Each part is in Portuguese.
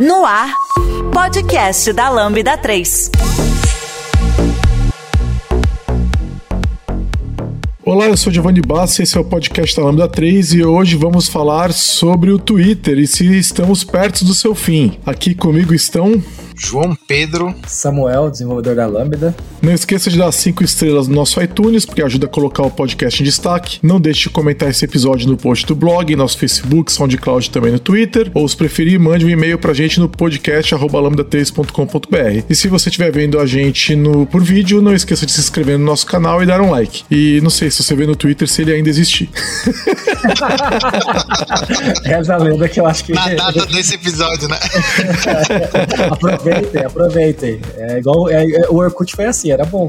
No ar, podcast da Lambda 3. Olá, eu sou Giovanni Bassi, esse é o podcast da Lambda 3 e hoje vamos falar sobre o Twitter e se estamos perto do seu fim. Aqui comigo estão João Pedro. Samuel, desenvolvedor da Lambda. Não esqueça de dar cinco estrelas no nosso iTunes, porque ajuda a colocar o podcast em destaque. Não deixe de comentar esse episódio no post do blog, nosso Facebook, SoundCloud também no Twitter. Ou se preferir, mande um e-mail pra gente no podcast lambda3.com.br. E se você estiver vendo a gente no, por vídeo, não esqueça de se inscrever no nosso canal e dar um like. E não sei se você vê no Twitter se ele ainda existir. Reza a lenda que eu acho que. Na data desse episódio, né? aproveitem, aproveitem. É igual. É, é, o Orkut foi assim, era bom.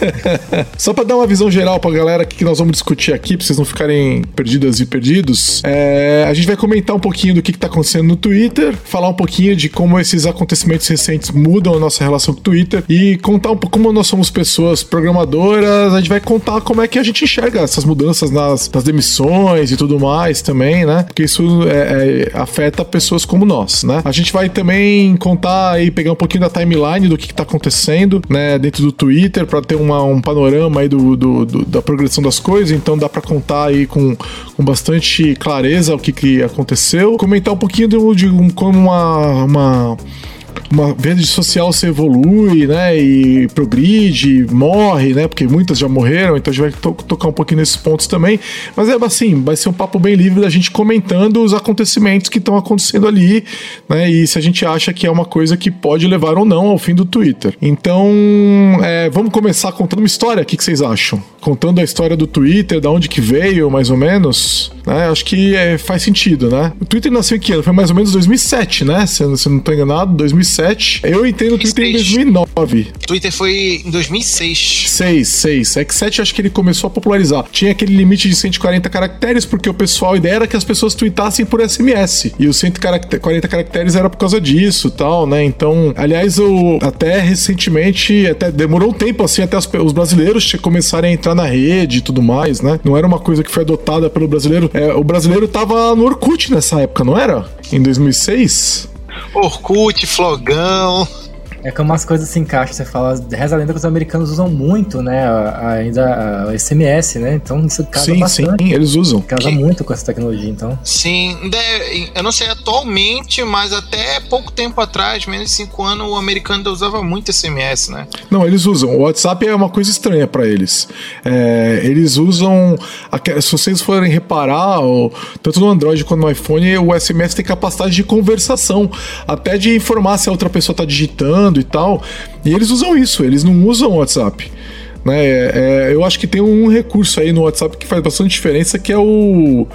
Só pra dar uma visão geral pra galera que nós vamos discutir aqui, pra vocês não ficarem perdidas e perdidos, é, a gente vai comentar um pouquinho do que, que tá acontecendo no Twitter, falar um pouquinho de como esses acontecimentos recentes mudam a nossa relação com o Twitter e contar um pouco como nós somos pessoas programadoras, a gente vai contar como é que a gente enxerga essas mudanças nas, nas demissões e tudo mais também, né? Porque isso é, é, afeta pessoas como nós, né? A gente vai também contar e pegar um pouquinho da timeline do que, que tá acontecendo, né? Dentro do Twitter, para ter uma, um panorama aí do, do, do, da progressão das coisas, então dá para contar aí com, com bastante clareza o que, que aconteceu. Comentar um pouquinho de, de um, como uma, uma uma rede social se evolui, né? E progride, morre, né? Porque muitas já morreram, então a gente vai to tocar um pouquinho nesses pontos também. Mas é assim, vai ser um papo bem livre da gente comentando os acontecimentos que estão acontecendo ali, né? E se a gente acha que é uma coisa que pode levar ou não ao fim do Twitter. Então, é, vamos começar contando uma história. O que, que vocês acham? Contando a história do Twitter, da onde que veio, mais ou menos. Né? Acho que é, faz sentido, né? O Twitter nasceu em que ano? Foi mais ou menos 2007, né? Se, se não estou enganado, 2007. 2007. Eu entendo o Twitter em 2009. Twitter foi em 2006. 6, 6. É que 7 acho que ele começou a popularizar. Tinha aquele limite de 140 caracteres, porque o pessoal, a ideia era que as pessoas tweetassem por SMS. E os 140 caracteres era por causa disso tal, né? Então, aliás, eu até recentemente, até demorou um tempo assim, até os brasileiros começarem a entrar na rede e tudo mais, né? Não era uma coisa que foi adotada pelo brasileiro. É, o brasileiro tava no Orkut nessa época, não era? Em 2006? Orkut, Flogão. É como as coisas se encaixam. Você fala, reza a lenda que os americanos usam muito, né? Ainda o SMS, né? Então isso casa sim, bastante. Sim, eles usam. Casa que... muito com essa tecnologia, então. Sim, eu não sei atualmente, mas até pouco tempo atrás, menos de 5 anos, o americano ainda usava muito SMS, né? Não, eles usam. O WhatsApp é uma coisa estranha para eles. É, eles usam. Se vocês forem reparar, tanto no Android quanto no iPhone, o SMS tem capacidade de conversação, até de informar se a outra pessoa tá digitando e tal. E eles usam isso, eles não usam o WhatsApp. Né? É, é, eu acho que tem um recurso aí no WhatsApp que faz bastante diferença, que é o,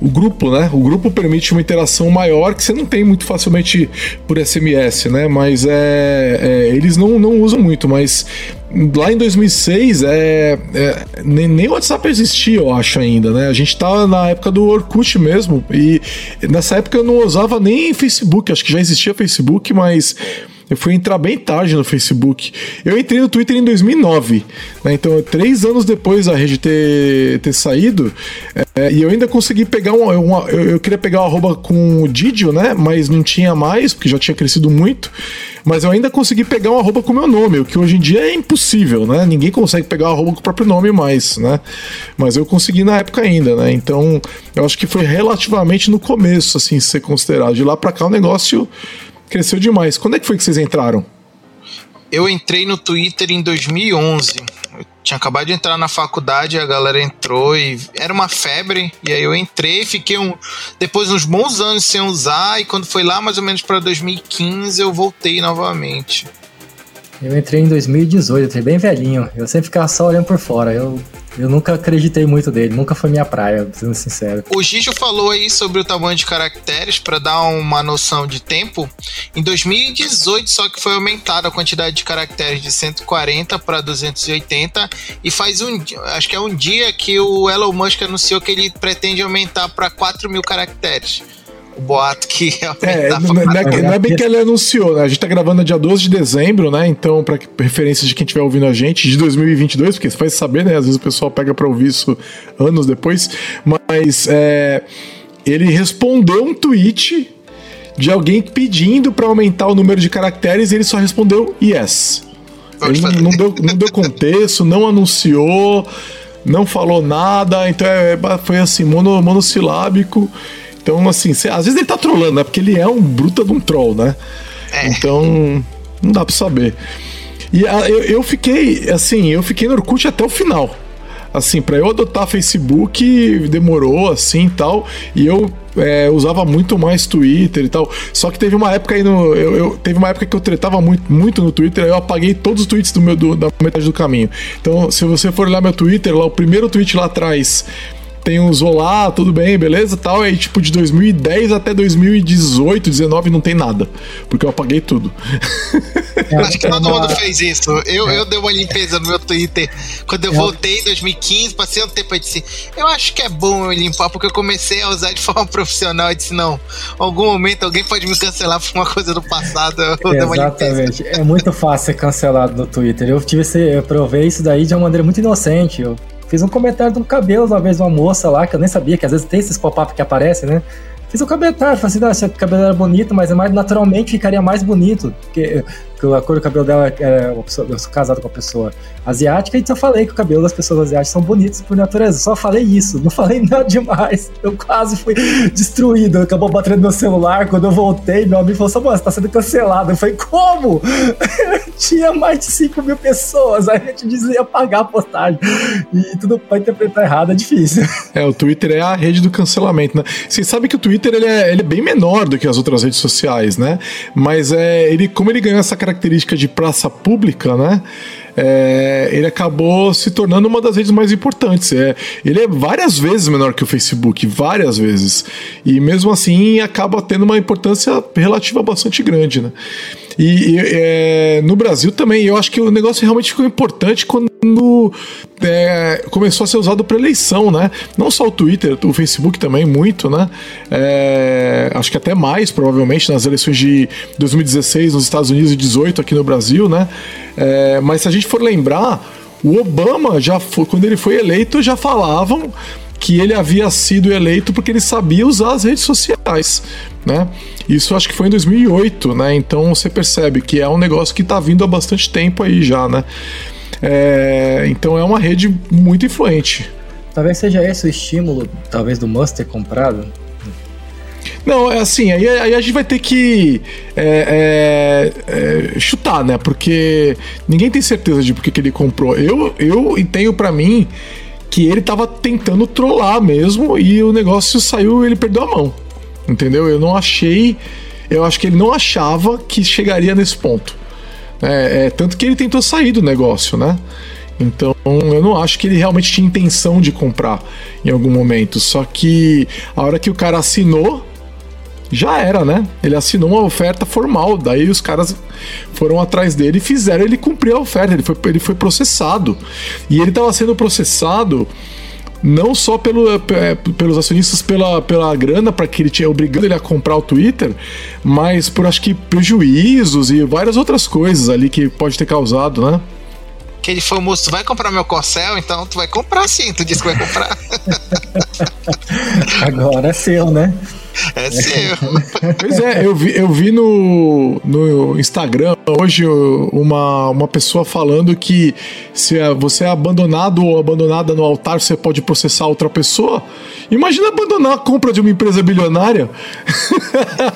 o grupo, né? O grupo permite uma interação maior que você não tem muito facilmente por SMS, né? Mas é, é eles não, não usam muito, mas lá em 2006 é, é, nem, nem o WhatsApp existia, eu acho ainda, né? A gente tava na época do Orkut mesmo e nessa época eu não usava nem Facebook, acho que já existia Facebook, mas eu fui entrar bem tarde no Facebook. Eu entrei no Twitter em 2009, né? Então, três anos depois da rede ter, ter saído, é, e eu ainda consegui pegar um. Uma, eu, eu, queria pegar o arroba com o Didio, né? Mas não tinha mais, porque já tinha crescido muito. Mas eu ainda consegui pegar um arroba com o meu nome, o que hoje em dia é impossível, né? Ninguém consegue pegar o arroba com o próprio nome mais, né? Mas eu consegui na época ainda, né? Então, eu acho que foi relativamente no começo, assim, ser considerado. De lá pra cá o negócio Cresceu demais. Quando é que foi que vocês entraram? Eu entrei no Twitter em 2011. Eu tinha acabado de entrar na faculdade, a galera entrou e era uma febre. E aí eu entrei, fiquei um, depois uns bons anos sem usar. E quando foi lá mais ou menos para 2015, eu voltei novamente. Eu entrei em 2018, entrei bem velhinho. Eu sempre ficava só olhando por fora. Eu, eu nunca acreditei muito dele, nunca foi minha praia, sendo sincero. O Gijo falou aí sobre o tamanho de caracteres para dar uma noção de tempo. Em 2018 só que foi aumentada a quantidade de caracteres de 140 para 280 e faz um, acho que é um dia que o Elon Musk anunciou que ele pretende aumentar para 4 mil caracteres o boato que é, não, não, é, não é bem que ele anunciou, né? A gente tá gravando no dia 12 de dezembro, né? Então, para referências de quem estiver ouvindo a gente, de 2022, porque você faz saber, né? Às vezes o pessoal pega para ouvir isso anos depois, mas é, ele respondeu um tweet de alguém pedindo para aumentar o número de caracteres e ele só respondeu yes. Ele não, não, deu, não deu contexto, não anunciou, não falou nada, então é, é foi assim, mono, monossilábico. Então, assim, cê, às vezes ele tá trolando, né? Porque ele é um bruta de um troll, né? É. Então, não dá pra saber. E a, eu, eu fiquei, assim, eu fiquei no Orkut até o final assim, para eu adotar Facebook demorou assim e tal, e eu é, usava muito mais Twitter e tal. Só que teve uma época aí no. Eu, eu, teve uma época que eu tretava muito, muito no Twitter, aí eu apaguei todos os tweets do meu, do, da metade do caminho. Então, se você for olhar meu Twitter, lá o primeiro tweet lá atrás tem uns olá, tudo bem, beleza, tal. Aí, tipo, de 2010 até 2018, 19 não tem nada. Porque eu apaguei tudo. É, Acho que todo mundo fez isso. Eu, é. eu dei uma limpeza no meu Twitter. Quando eu é. voltei em 2015, passei um tempo e disse: Eu acho que é bom eu limpar, porque eu comecei a usar de forma profissional. e disse: Não, em algum momento alguém pode me cancelar por uma coisa do passado. Exatamente. É muito fácil ser cancelado no Twitter. Eu tive esse, eu provei isso daí de uma maneira muito inocente. Eu Fiz um comentário do cabelo uma vez de uma moça lá, que eu nem sabia, que às vezes tem esses pop-up que aparecem, né? Fiz um comentário, falei assim, ah, se o cabelo era bonito, mas é mais naturalmente ficaria mais bonito. Porque que a cor do cabelo dela é. Eu sou casado com uma pessoa asiática, então eu falei que o cabelo das pessoas asiáticas são bonitos por natureza. Só falei isso, não falei nada demais. Eu quase fui destruído. Acabou batendo meu celular. Quando eu voltei, meu amigo falou: Samuel, você tá sendo cancelado. Eu falei: Como? Tinha mais de 5 mil pessoas. Aí a gente dizia apagar a postagem. E tudo pra interpretar errado é difícil. É, o Twitter é a rede do cancelamento, né? Você sabe que o Twitter ele é, ele é bem menor do que as outras redes sociais, né? Mas é, ele, como ele ganhou essa característica característica de praça pública, né? É, ele acabou se tornando uma das redes mais importantes. É, ele é várias vezes menor que o Facebook, várias vezes. E mesmo assim acaba tendo uma importância relativa bastante grande, né? E, e é, no Brasil também, eu acho que o negócio realmente ficou importante quando é, começou a ser usado para eleição, né? Não só o Twitter, o Facebook também, muito, né? É, acho que até mais, provavelmente, nas eleições de 2016 nos Estados Unidos e 18 aqui no Brasil, né? É, mas se a gente for lembrar, o Obama já foi, quando ele foi eleito, já falavam que ele havia sido eleito porque ele sabia usar as redes sociais, né? Isso acho que foi em 2008, né? Então você percebe que é um negócio que está vindo há bastante tempo aí já, né? É, então é uma rede muito influente. Talvez seja esse o estímulo, talvez, do Musk ter comprado. Não, é assim, aí, aí, a gente vai ter que é, é, é, chutar, né? Porque ninguém tem certeza de por que ele comprou. Eu, eu tenho para mim que ele tava tentando trollar mesmo e o negócio saiu ele perdeu a mão. Entendeu? Eu não achei. Eu acho que ele não achava que chegaria nesse ponto. É, é, tanto que ele tentou sair do negócio, né? Então eu não acho que ele realmente tinha intenção de comprar em algum momento. Só que a hora que o cara assinou, já era, né? Ele assinou uma oferta formal, daí os caras foram atrás dele e fizeram ele cumprir a oferta. Ele foi, ele foi processado. E ele estava sendo processado não só pelo, é, pelos acionistas pela, pela grana para que ele tinha obrigando ele a comprar o Twitter, mas por acho que prejuízos e várias outras coisas ali que pode ter causado, né? Aquele famoso, tu vai comprar meu Corcel? Então tu vai comprar sim, tu disse que vai comprar. Agora é seu, né? É seu. Pois é, eu vi, eu vi no, no Instagram hoje uma, uma pessoa falando que se você é abandonado ou abandonada no altar, você pode processar outra pessoa. Imagina abandonar a compra de uma empresa bilionária.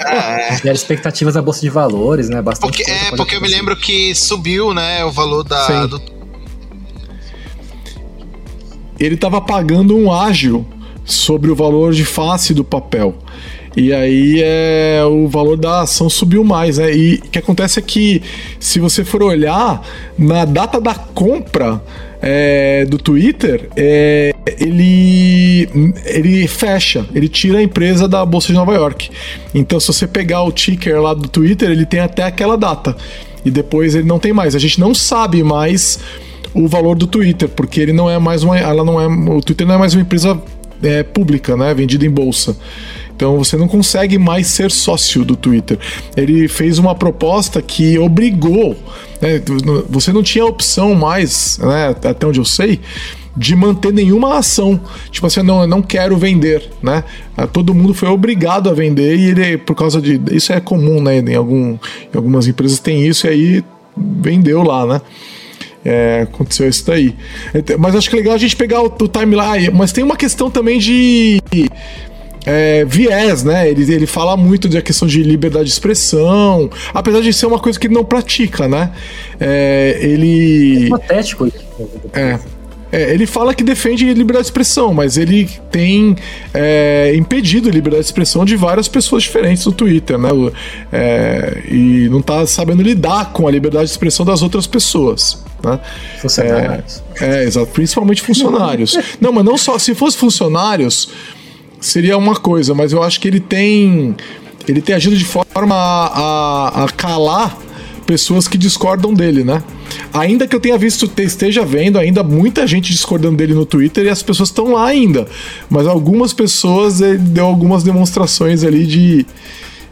É. As expectativas da Bolsa de Valores, né? Bastante porque, é, porque eu me lembro que subiu, né, o valor da, do... Ele estava pagando um ágio sobre o valor de face do papel. E aí é, o valor da ação subiu mais, né? E o que acontece é que, se você for olhar, na data da compra é, do Twitter, é, ele, ele fecha, ele tira a empresa da Bolsa de Nova York. Então, se você pegar o ticker lá do Twitter, ele tem até aquela data. E depois ele não tem mais. A gente não sabe mais o valor do Twitter, porque ele não é mais uma. Ela não é. O Twitter não é mais uma empresa é, pública, né? Vendida em bolsa. Então você não consegue mais ser sócio do Twitter. Ele fez uma proposta que obrigou, né, você não tinha opção mais, né, até onde eu sei, de manter nenhuma ação. Tipo assim, não, eu não quero vender, né? Ah, todo mundo foi obrigado a vender e ele, por causa de. Isso é comum, né? Em, algum, em algumas empresas tem isso e aí vendeu lá, né? É, aconteceu isso daí. Mas acho que é legal a gente pegar o, o timeline. Mas tem uma questão também de. É, viés, né? Ele, ele fala muito da questão de liberdade de expressão, apesar de ser uma coisa que ele não pratica, né? É, ele. É patético. É. É, ele fala que defende liberdade de expressão, mas ele tem é, impedido liberdade de expressão de várias pessoas diferentes no Twitter, né? É, e não tá sabendo lidar com a liberdade de expressão das outras pessoas. Né? Funcionários. É, é, exato, principalmente funcionários. não, mas não só. Se fosse funcionários, seria uma coisa, mas eu acho que ele tem. Ele tem agido de forma a, a, a calar pessoas que discordam dele, né? Ainda que eu tenha visto, esteja vendo ainda muita gente discordando dele no Twitter e as pessoas estão lá ainda. Mas algumas pessoas ele deu algumas demonstrações ali de,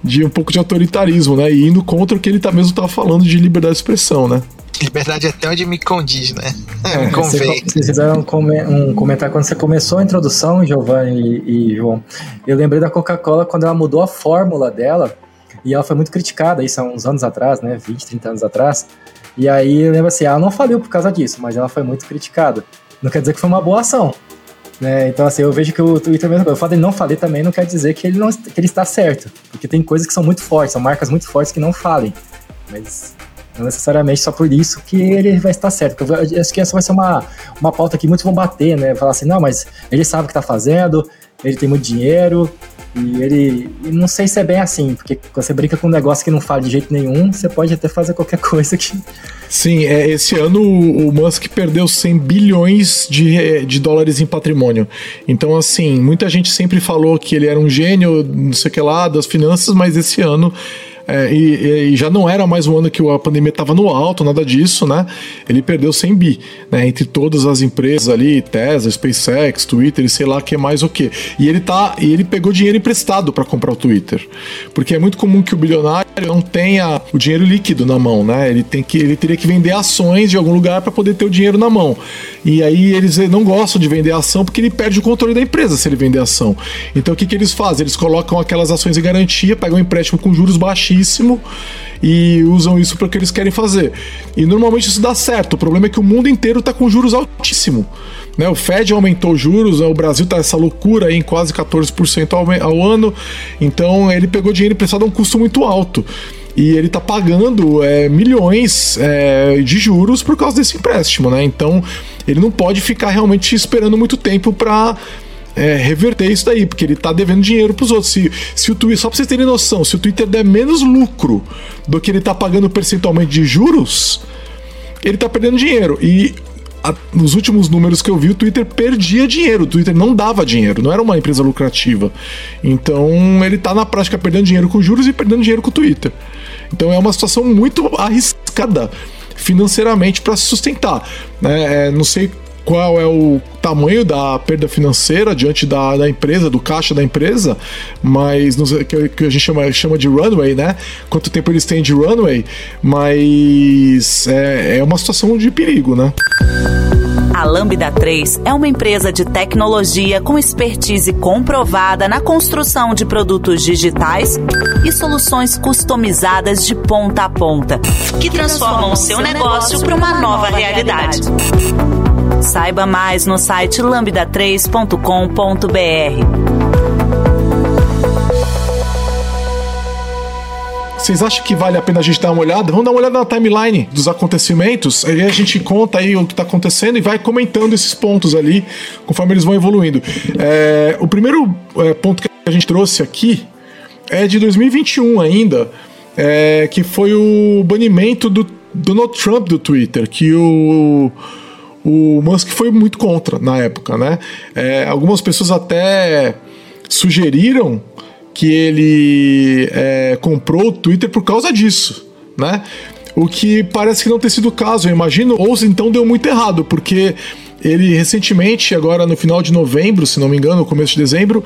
de um pouco de autoritarismo, né? E indo contra o que ele tá mesmo estava falando de liberdade de expressão, né? Liberdade até onde me condiz, né? É, me convém. Vocês fizeram um, comentário quando você começou a introdução, Giovanni e, e João. Eu lembrei da Coca-Cola quando ela mudou a fórmula dela e ela foi muito criticada, isso há uns anos atrás, né? 20, 30 anos atrás. E aí eu lembro assim, ela não faliu por causa disso, mas ela foi muito criticada. Não quer dizer que foi uma boa ação. Né? Então, assim, eu vejo que o Twitter mesmo. O fato dele não falir também não quer dizer que ele, não, que ele está certo. Porque tem coisas que são muito fortes, são marcas muito fortes que não falem. Mas não necessariamente só por isso que ele vai estar certo. Eu acho que essa vai ser uma, uma pauta que muitos vão bater, né? Falar assim, não, mas ele sabe o que está fazendo, ele tem muito dinheiro, e ele. E não sei se é bem assim, porque quando você brinca com um negócio que não fala de jeito nenhum, você pode até fazer qualquer coisa que. Sim, é, esse ano o, o Musk perdeu 100 bilhões de, de dólares em patrimônio. Então, assim, muita gente sempre falou que ele era um gênio, não sei o que lá, das finanças, mas esse ano é, e, e, já não era mais um ano que a pandemia estava no alto, nada disso, né? Ele perdeu 100 bi, né? Entre todas as empresas ali, Tesla, SpaceX, Twitter sei lá que mais o que. E ele tá, e ele pegou dinheiro emprestado para comprar o Twitter, porque é muito comum que o bilionário não tenha o dinheiro líquido na mão, né? Ele tem que, ele teria que vender ações de algum lugar para poder ter o dinheiro na mão. E aí eles não gostam de vender ação porque ele perde o controle da empresa se ele vender ação. Então o que que eles fazem? Eles colocam aquelas ações em garantia, pegam um empréstimo com juros baixos altíssimo e usam isso para o que eles querem fazer. E normalmente isso dá certo. O problema é que o mundo inteiro está com juros altíssimo. Né? O Fed aumentou os juros, o Brasil está essa loucura aí em quase 14% ao, ao ano. Então ele pegou dinheiro emprestado a um custo muito alto e ele está pagando é, milhões é, de juros por causa desse empréstimo, né? Então ele não pode ficar realmente esperando muito tempo para é, reverter isso daí, porque ele tá devendo dinheiro pros outros. Se, se o Twitter, só pra vocês terem noção, se o Twitter der menos lucro do que ele tá pagando percentualmente de juros, ele tá perdendo dinheiro. E a, nos últimos números que eu vi, o Twitter perdia dinheiro. O Twitter não dava dinheiro, não era uma empresa lucrativa. Então ele tá na prática perdendo dinheiro com juros e perdendo dinheiro com o Twitter. Então é uma situação muito arriscada financeiramente para se sustentar. Né? É, não sei qual é o tamanho da perda financeira diante da, da empresa, do caixa da empresa, mas que, que, a gente chama, chama de runway, né? Quanto tempo eles têm de runway, mas é, é uma situação de perigo, né? A Lambda 3 é uma empresa de tecnologia com expertise comprovada na construção de produtos digitais e soluções customizadas de ponta a ponta, que transformam o seu negócio para uma nova realidade. Saiba mais no site lambda3.com.br. Vocês acham que vale a pena a gente dar uma olhada? Vamos dar uma olhada na timeline dos acontecimentos. Aí a gente conta aí o que está acontecendo e vai comentando esses pontos ali conforme eles vão evoluindo. É, o primeiro é, ponto que a gente trouxe aqui é de 2021 ainda, é, que foi o banimento do Donald Trump do Twitter, que o o Musk foi muito contra na época, né? É, algumas pessoas até sugeriram que ele é, comprou o Twitter por causa disso, né? O que parece que não ter sido o caso, eu imagino, ou então deu muito errado, porque ele recentemente, agora no final de novembro, se não me engano, no começo de dezembro,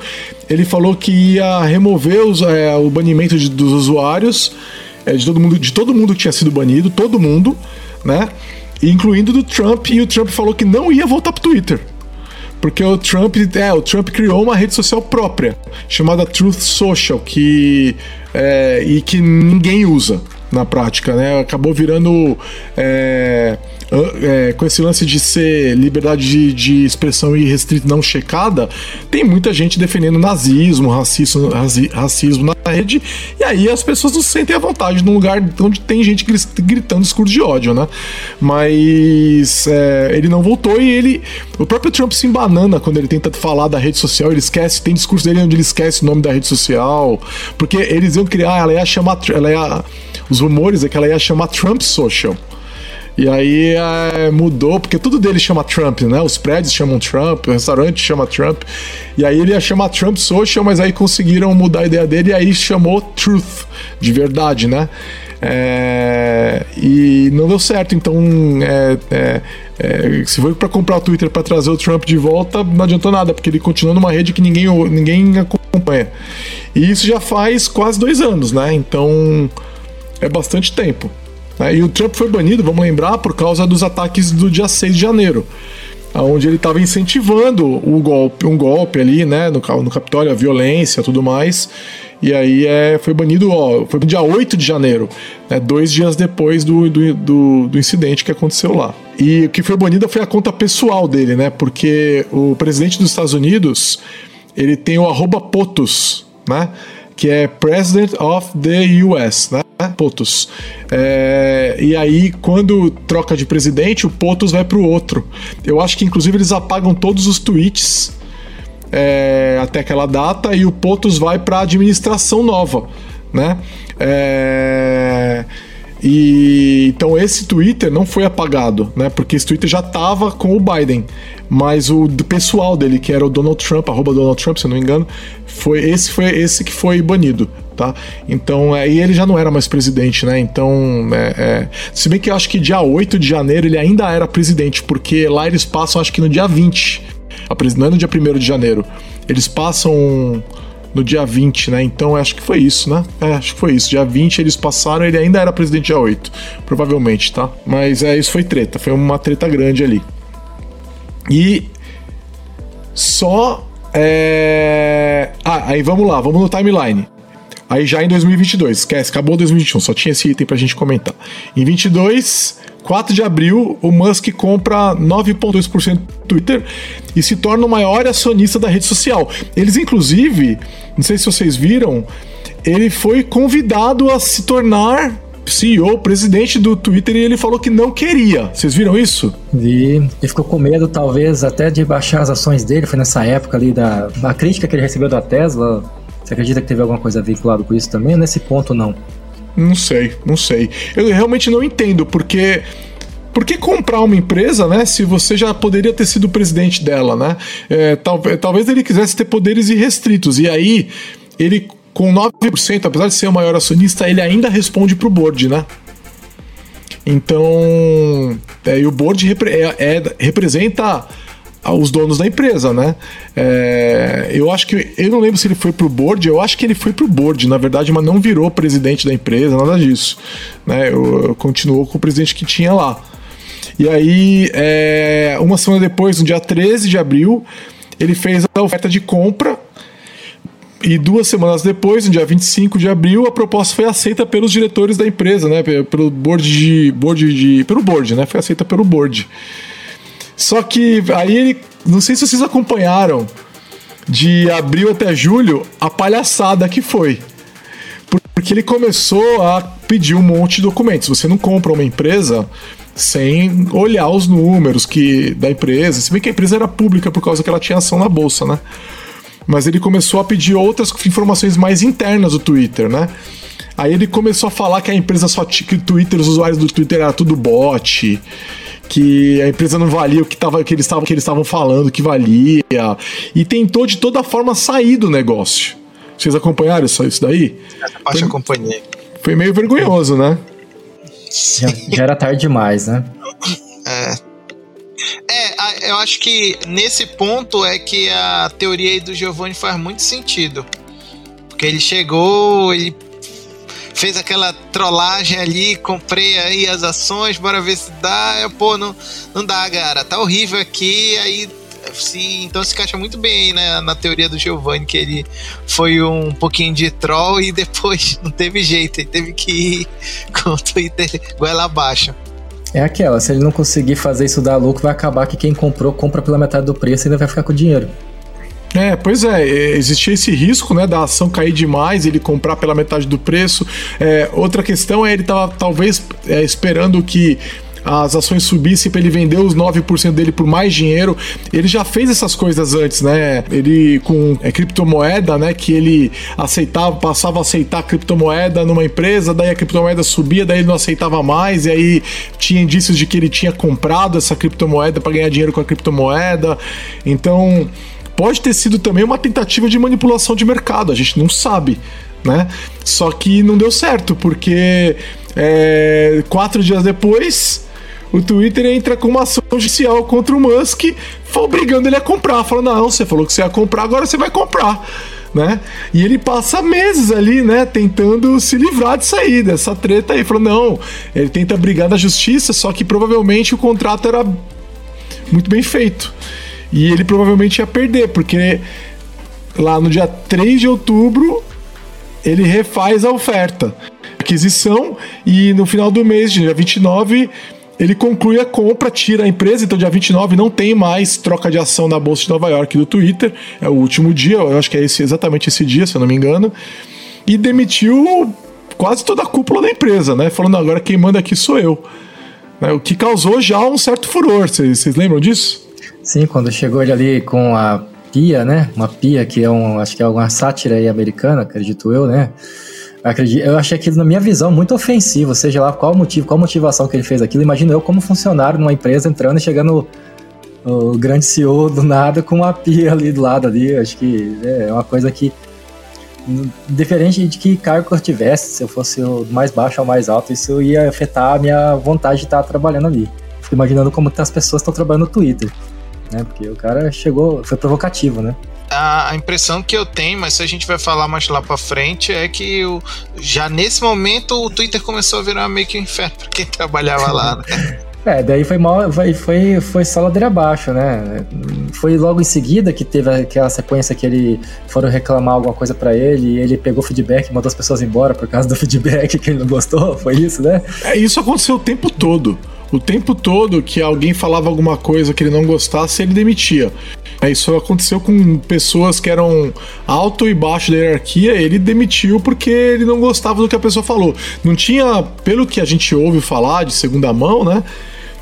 ele falou que ia remover os, é, o banimento de, dos usuários, é, de todo mundo, de todo mundo que tinha sido banido, todo mundo, né? Incluindo do Trump, e o Trump falou que não ia voltar pro Twitter. Porque o Trump, é, o Trump criou uma rede social própria, chamada Truth Social, que é, e que ninguém usa na prática, né? Acabou virando é, é, com esse lance de ser liberdade de, de expressão irrestrita não checada, tem muita gente defendendo nazismo, racismo, racismo na rede, e aí as pessoas não se sentem à vontade num lugar onde tem gente gritando discurso de ódio, né? Mas é, ele não voltou e ele. O próprio Trump se embanana quando ele tenta falar da rede social, ele esquece, tem discurso dele onde ele esquece o nome da rede social, porque eles iam criar, ela ia chamar. Ela ia, os rumores é que ela ia chamar Trump Social. E aí é, mudou, porque tudo dele chama Trump, né? Os prédios chamam Trump, o restaurante chama Trump. E aí ele ia chamar Trump Social, mas aí conseguiram mudar a ideia dele e aí chamou Truth, de verdade, né? É, e não deu certo, então é, é, é se foi para comprar o Twitter para trazer o Trump de volta, não adiantou nada, porque ele continua numa rede que ninguém, ninguém acompanha. E isso já faz quase dois anos, né? Então é bastante tempo. Né? E o Trump foi banido, vamos lembrar, por causa dos ataques do dia 6 de janeiro, onde ele estava incentivando o golpe, um golpe ali, né, no, no Capitólio, a violência tudo mais. E aí é, foi banido, ó, foi dia 8 de janeiro, né, dois dias depois do, do, do, do incidente que aconteceu lá. E o que foi banido foi a conta pessoal dele, né? Porque o presidente dos Estados Unidos ele tem o arroba POTUS, né? Que é President of the US, né? POTUS. É, e aí, quando troca de presidente, o POTUS vai para o outro. Eu acho que, inclusive, eles apagam todos os tweets é, até aquela data e o POTUS vai para a administração nova, né? É, e então esse Twitter não foi apagado, né? Porque esse Twitter já estava com o Biden, mas o pessoal dele, que era o Donald Trump, arroba Donald Trump, se eu não me engano, foi esse foi esse que foi banido, tá? Então, é, ele já não era mais presidente, né? Então, é, é, se bem que eu acho que dia 8 de janeiro ele ainda era presidente, porque lá eles passam, acho que no dia 20, não é no dia 1 de janeiro, eles passam no dia 20, né? Então acho que foi isso, né? É, acho que foi isso. Dia 20 eles passaram, ele ainda era presidente dia 8, provavelmente, tá? Mas é, isso foi treta, foi uma treta grande ali. E só. É... Ah, aí vamos lá, vamos no timeline. Aí já em 2022, esquece, acabou 2021, só tinha esse item pra gente comentar. Em 22, 4 de abril, o Musk compra 9,2% do Twitter e se torna o maior acionista da rede social. Eles, inclusive, não sei se vocês viram, ele foi convidado a se tornar CEO, presidente do Twitter, e ele falou que não queria. Vocês viram isso? Vi. Ele ficou com medo, talvez, até de baixar as ações dele. Foi nessa época ali da, da crítica que ele recebeu da Tesla. Você acredita que teve alguma coisa vinculada com isso também? Nesse ponto, não. Não sei, não sei. Eu realmente não entendo, porque. Por que comprar uma empresa, né? Se você já poderia ter sido presidente dela, né? É, tal, talvez ele quisesse ter poderes irrestritos. E aí, ele, com 9%, apesar de ser o maior acionista, ele ainda responde pro board, né? Então. É, e o board repre é, é, representa os donos da empresa, né? É, eu acho que. Eu não lembro se ele foi pro board, eu acho que ele foi pro board, na verdade, mas não virou presidente da empresa, nada disso. Né? Eu, eu continuou com o presidente que tinha lá. E aí, é, uma semana depois, no dia 13 de abril, ele fez a oferta de compra. E duas semanas depois, no dia 25 de abril, a proposta foi aceita pelos diretores da empresa, né? Pelo board de. Board de pelo board, né? Foi aceita pelo board. Só que aí ele. Não sei se vocês acompanharam de abril até julho a palhaçada que foi. Porque ele começou a pedir um monte de documentos. Você não compra uma empresa sem olhar os números que da empresa. Se bem que a empresa era pública por causa que ela tinha ação na bolsa, né? Mas ele começou a pedir outras informações mais internas do Twitter, né? Aí ele começou a falar que a empresa só tinha que o Twitter, os usuários do Twitter era tudo bot, que a empresa não valia o que, tava, que eles estavam que eles estavam falando que valia e tentou de toda forma sair do negócio. Vocês acompanharam isso, isso daí? Essa parte foi, acompanhei. Foi meio vergonhoso, né? Já, já era tarde demais, né? É. É, eu acho que nesse ponto é que a teoria aí do Giovanni faz muito sentido. Porque ele chegou, ele fez aquela trollagem ali, comprei aí as ações, bora ver se dá. Eu, pô, não, não dá, cara, tá horrível aqui, aí se, então se encaixa muito bem né, na teoria do Giovanni, que ele foi um pouquinho de troll e depois não teve jeito, ele teve que ir com o Twitter goela abaixo. É aquela, se ele não conseguir fazer isso dar lucro, vai acabar que quem comprou, compra pela metade do preço e ainda vai ficar com o dinheiro. É, pois é, existia esse risco, né, da ação cair demais, ele comprar pela metade do preço. É, outra questão é ele tava talvez é, esperando que as ações subissem para ele vender os 9% dele por mais dinheiro. Ele já fez essas coisas antes, né? Ele com é, criptomoeda, né? Que ele aceitava, passava a aceitar criptomoeda numa empresa, daí a criptomoeda subia, daí ele não aceitava mais, e aí tinha indícios de que ele tinha comprado essa criptomoeda para ganhar dinheiro com a criptomoeda. Então pode ter sido também uma tentativa de manipulação de mercado, a gente não sabe. Né? Só que não deu certo, porque é, quatro dias depois o Twitter entra com uma ação judicial contra o Musk, obrigando ele a comprar. Falando, não, você falou que você ia comprar, agora você vai comprar. Né? E ele passa meses ali, né, tentando se livrar disso aí, dessa treta aí. Falou, não, ele tenta brigar na justiça, só que provavelmente o contrato era muito bem feito. E ele provavelmente ia perder, porque lá no dia 3 de outubro ele refaz a oferta. Aquisição e no final do mês, dia 29, ele conclui a compra, tira a empresa, então dia 29 não tem mais troca de ação na Bolsa de Nova York do Twitter, é o último dia, eu acho que é esse, exatamente esse dia, se eu não me engano, e demitiu quase toda a cúpula da empresa, né? Falando agora quem manda aqui sou eu. Né? O que causou já um certo furor, vocês lembram disso? Sim, quando chegou ele ali com a pia, né? Uma pia que é um, acho que é uma sátira aí americana, acredito eu, né? Acredito, eu achei aquilo, na minha visão, muito ofensivo, seja lá qual o motivo, qual motivação que ele fez aquilo. Imagino eu como funcionário numa empresa entrando e chegando o grande CEO do nada com uma pia ali do lado ali. Acho que é uma coisa que diferente de que cargo eu tivesse, se eu fosse o mais baixo ou mais alto, isso ia afetar a minha vontade de estar trabalhando ali. Fico imaginando como as pessoas estão trabalhando no Twitter, né? Porque o cara chegou, foi provocativo, né? a, impressão que eu tenho, mas se a gente vai falar mais lá para frente, é que o, já nesse momento o Twitter começou a virar meio que um inferno para quem trabalhava lá. Né? É, daí foi mal, foi, foi, foi só ladeira abaixo, né? Foi logo em seguida que teve aquela sequência que ele foram reclamar alguma coisa para ele e ele pegou feedback, mandou as pessoas embora por causa do feedback que ele não gostou, foi isso, né? É, isso aconteceu o tempo todo. O tempo todo que alguém falava alguma coisa que ele não gostasse, ele demitia. É, isso aconteceu com pessoas que eram alto e baixo da hierarquia, ele demitiu porque ele não gostava do que a pessoa falou. Não tinha, pelo que a gente ouve falar de segunda mão, né?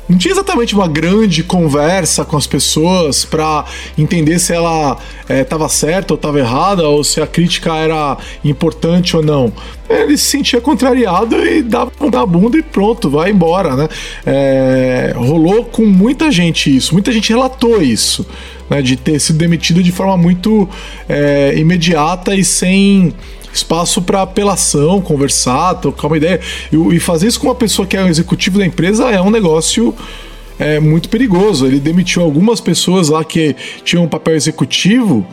Não tinha exatamente uma grande conversa com as pessoas para entender se ela estava é, certa ou estava errada, ou se a crítica era importante ou não. Ele se sentia contrariado e dava a bunda e pronto, vai embora, né? É, rolou com muita gente isso, muita gente relatou isso, né? De ter sido demitido de forma muito é, imediata e sem espaço para apelação, conversar, trocar uma ideia. E, e, fazer isso com uma pessoa que é o executivo da empresa é um negócio é, muito perigoso. Ele demitiu algumas pessoas lá que tinham um papel executivo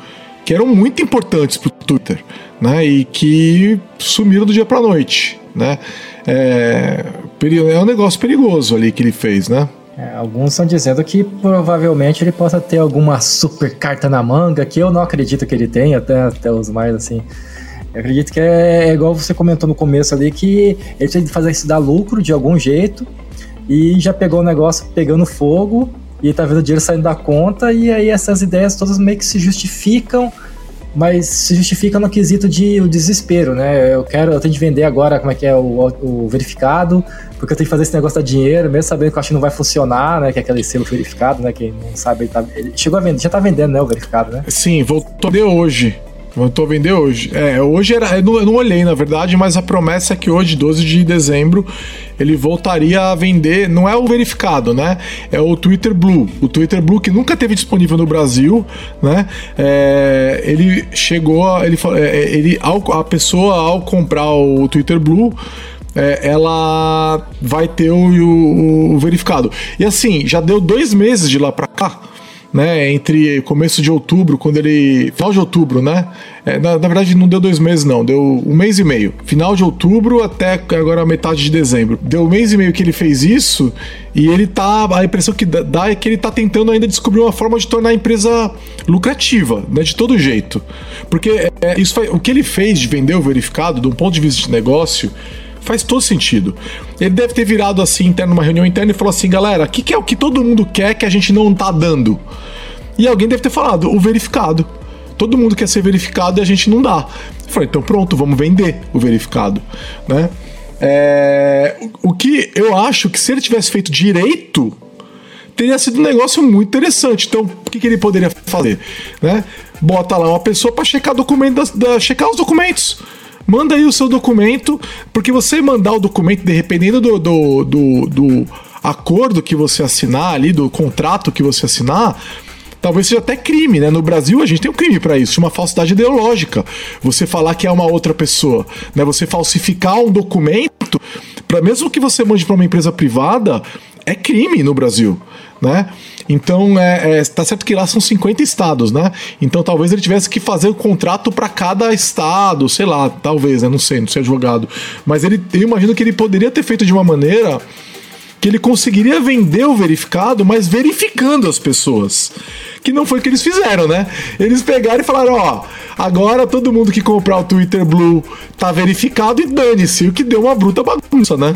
que eram muito importantes para o Twitter, né? E que sumiram do dia para noite, né? É, é um negócio perigoso ali que ele fez, né? É, alguns estão dizendo que provavelmente ele possa ter alguma super carta na manga, que eu não acredito que ele tenha, até, até os mais assim eu acredito que é, é igual você comentou no começo ali, que ele tem que fazer isso dar lucro de algum jeito e já pegou o negócio pegando fogo e tá vendo o dinheiro saindo da conta e aí essas ideias todas meio que se justificam, mas se justificam no quesito de o desespero, né? Eu quero, eu tenho de vender agora como é que é o, o verificado, porque eu tenho que fazer esse negócio dar dinheiro, mesmo sabendo que eu acho que não vai funcionar, né? Que é aquele selo verificado, né? Quem não sabe, ele, tá, ele chegou a vender, já tá vendendo, né? O verificado, né? Sim, voltou de hoje. Voltou a vender hoje. É, hoje era. Eu não, eu não, olhei, na verdade, mas a promessa é que hoje, 12 de dezembro, ele voltaria a vender. Não é o verificado, né? É o Twitter Blue. O Twitter Blue que nunca teve disponível no Brasil, né? É, ele chegou. A, ele, é, ele, ao, a pessoa, ao comprar o Twitter Blue. É, ela vai ter o, o, o verificado. E assim, já deu dois meses de lá para cá né? Entre começo de outubro, quando ele. Final de outubro, né? É, na, na, verdade, não deu dois meses, não. Deu um mês e meio. Final de outubro até agora metade de dezembro. Deu um mês e meio que ele fez isso e ele tá. A impressão que dá é que ele tá tentando ainda descobrir uma forma de tornar a empresa lucrativa, né? De todo jeito. Porque é, isso o que ele fez de vender o verificado, um ponto de vista de negócio faz todo sentido. Ele deve ter virado assim, interno, numa reunião interna e falou assim: galera, o que, que, é o que todo mundo quer que a gente não tá dando? E alguém deve ter falado: o verificado. Todo mundo quer ser verificado e a gente não dá. Eu falei, então pronto, vamos vender o verificado, né? É, o que eu acho que se ele tivesse feito direito, teria sido um negócio muito interessante. Então, o que, que ele poderia fazer? Né? Bota lá uma pessoa para checar, checar os documentos. Manda aí o seu documento, porque você mandar o documento, dependendo do, do, do, do acordo que você assinar ali, do contrato que você assinar, talvez seja até crime, né? No Brasil a gente tem um crime para isso, uma falsidade ideológica. Você falar que é uma outra pessoa, né? Você falsificar um documento, para mesmo que você mande para uma empresa privada, é crime no Brasil, né? Então, é, é, tá certo que lá são 50 estados, né? Então, talvez ele tivesse que fazer o contrato para cada estado, sei lá, talvez, né? Não sei, não sei advogado. Mas ele, eu imagino que ele poderia ter feito de uma maneira que ele conseguiria vender o verificado, mas verificando as pessoas. Que não foi o que eles fizeram, né? Eles pegaram e falaram: ó, agora todo mundo que comprar o Twitter Blue tá verificado e dane-se, o que deu uma bruta bagunça, né?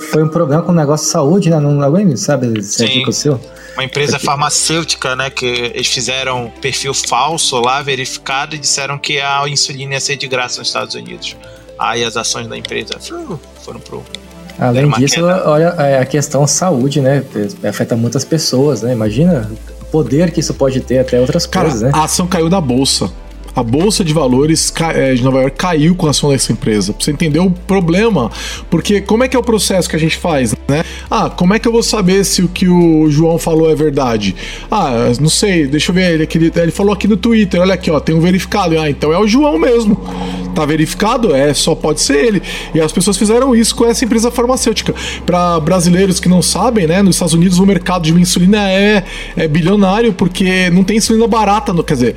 Foi um problema com o negócio de saúde, né? Não aguento, sabe? Sim. O seu uma empresa farmacêutica, né? Que eles fizeram perfil falso lá, verificado, e disseram que a insulina ia ser de graça nos Estados Unidos. Aí as ações da empresa foram pro. Além disso, queda. olha é, a questão saúde, né? Afeta muitas pessoas, né? Imagina o poder que isso pode ter até outras Cara, coisas, né? A ação caiu da bolsa a bolsa de valores é, de Nova York caiu com a ação dessa empresa. Pra você entender o problema, porque como é que é o processo que a gente faz, né? Ah, como é que eu vou saber se o que o João falou é verdade? Ah, não sei, deixa eu ver, ele, ele, ele falou aqui no Twitter, olha aqui, ó, tem um verificado. Ah, então é o João mesmo. Tá verificado? É, só pode ser ele. E as pessoas fizeram isso com essa empresa farmacêutica. Para brasileiros que não sabem, né, nos Estados Unidos o mercado de insulina é, é bilionário porque não tem insulina barata, quer dizer,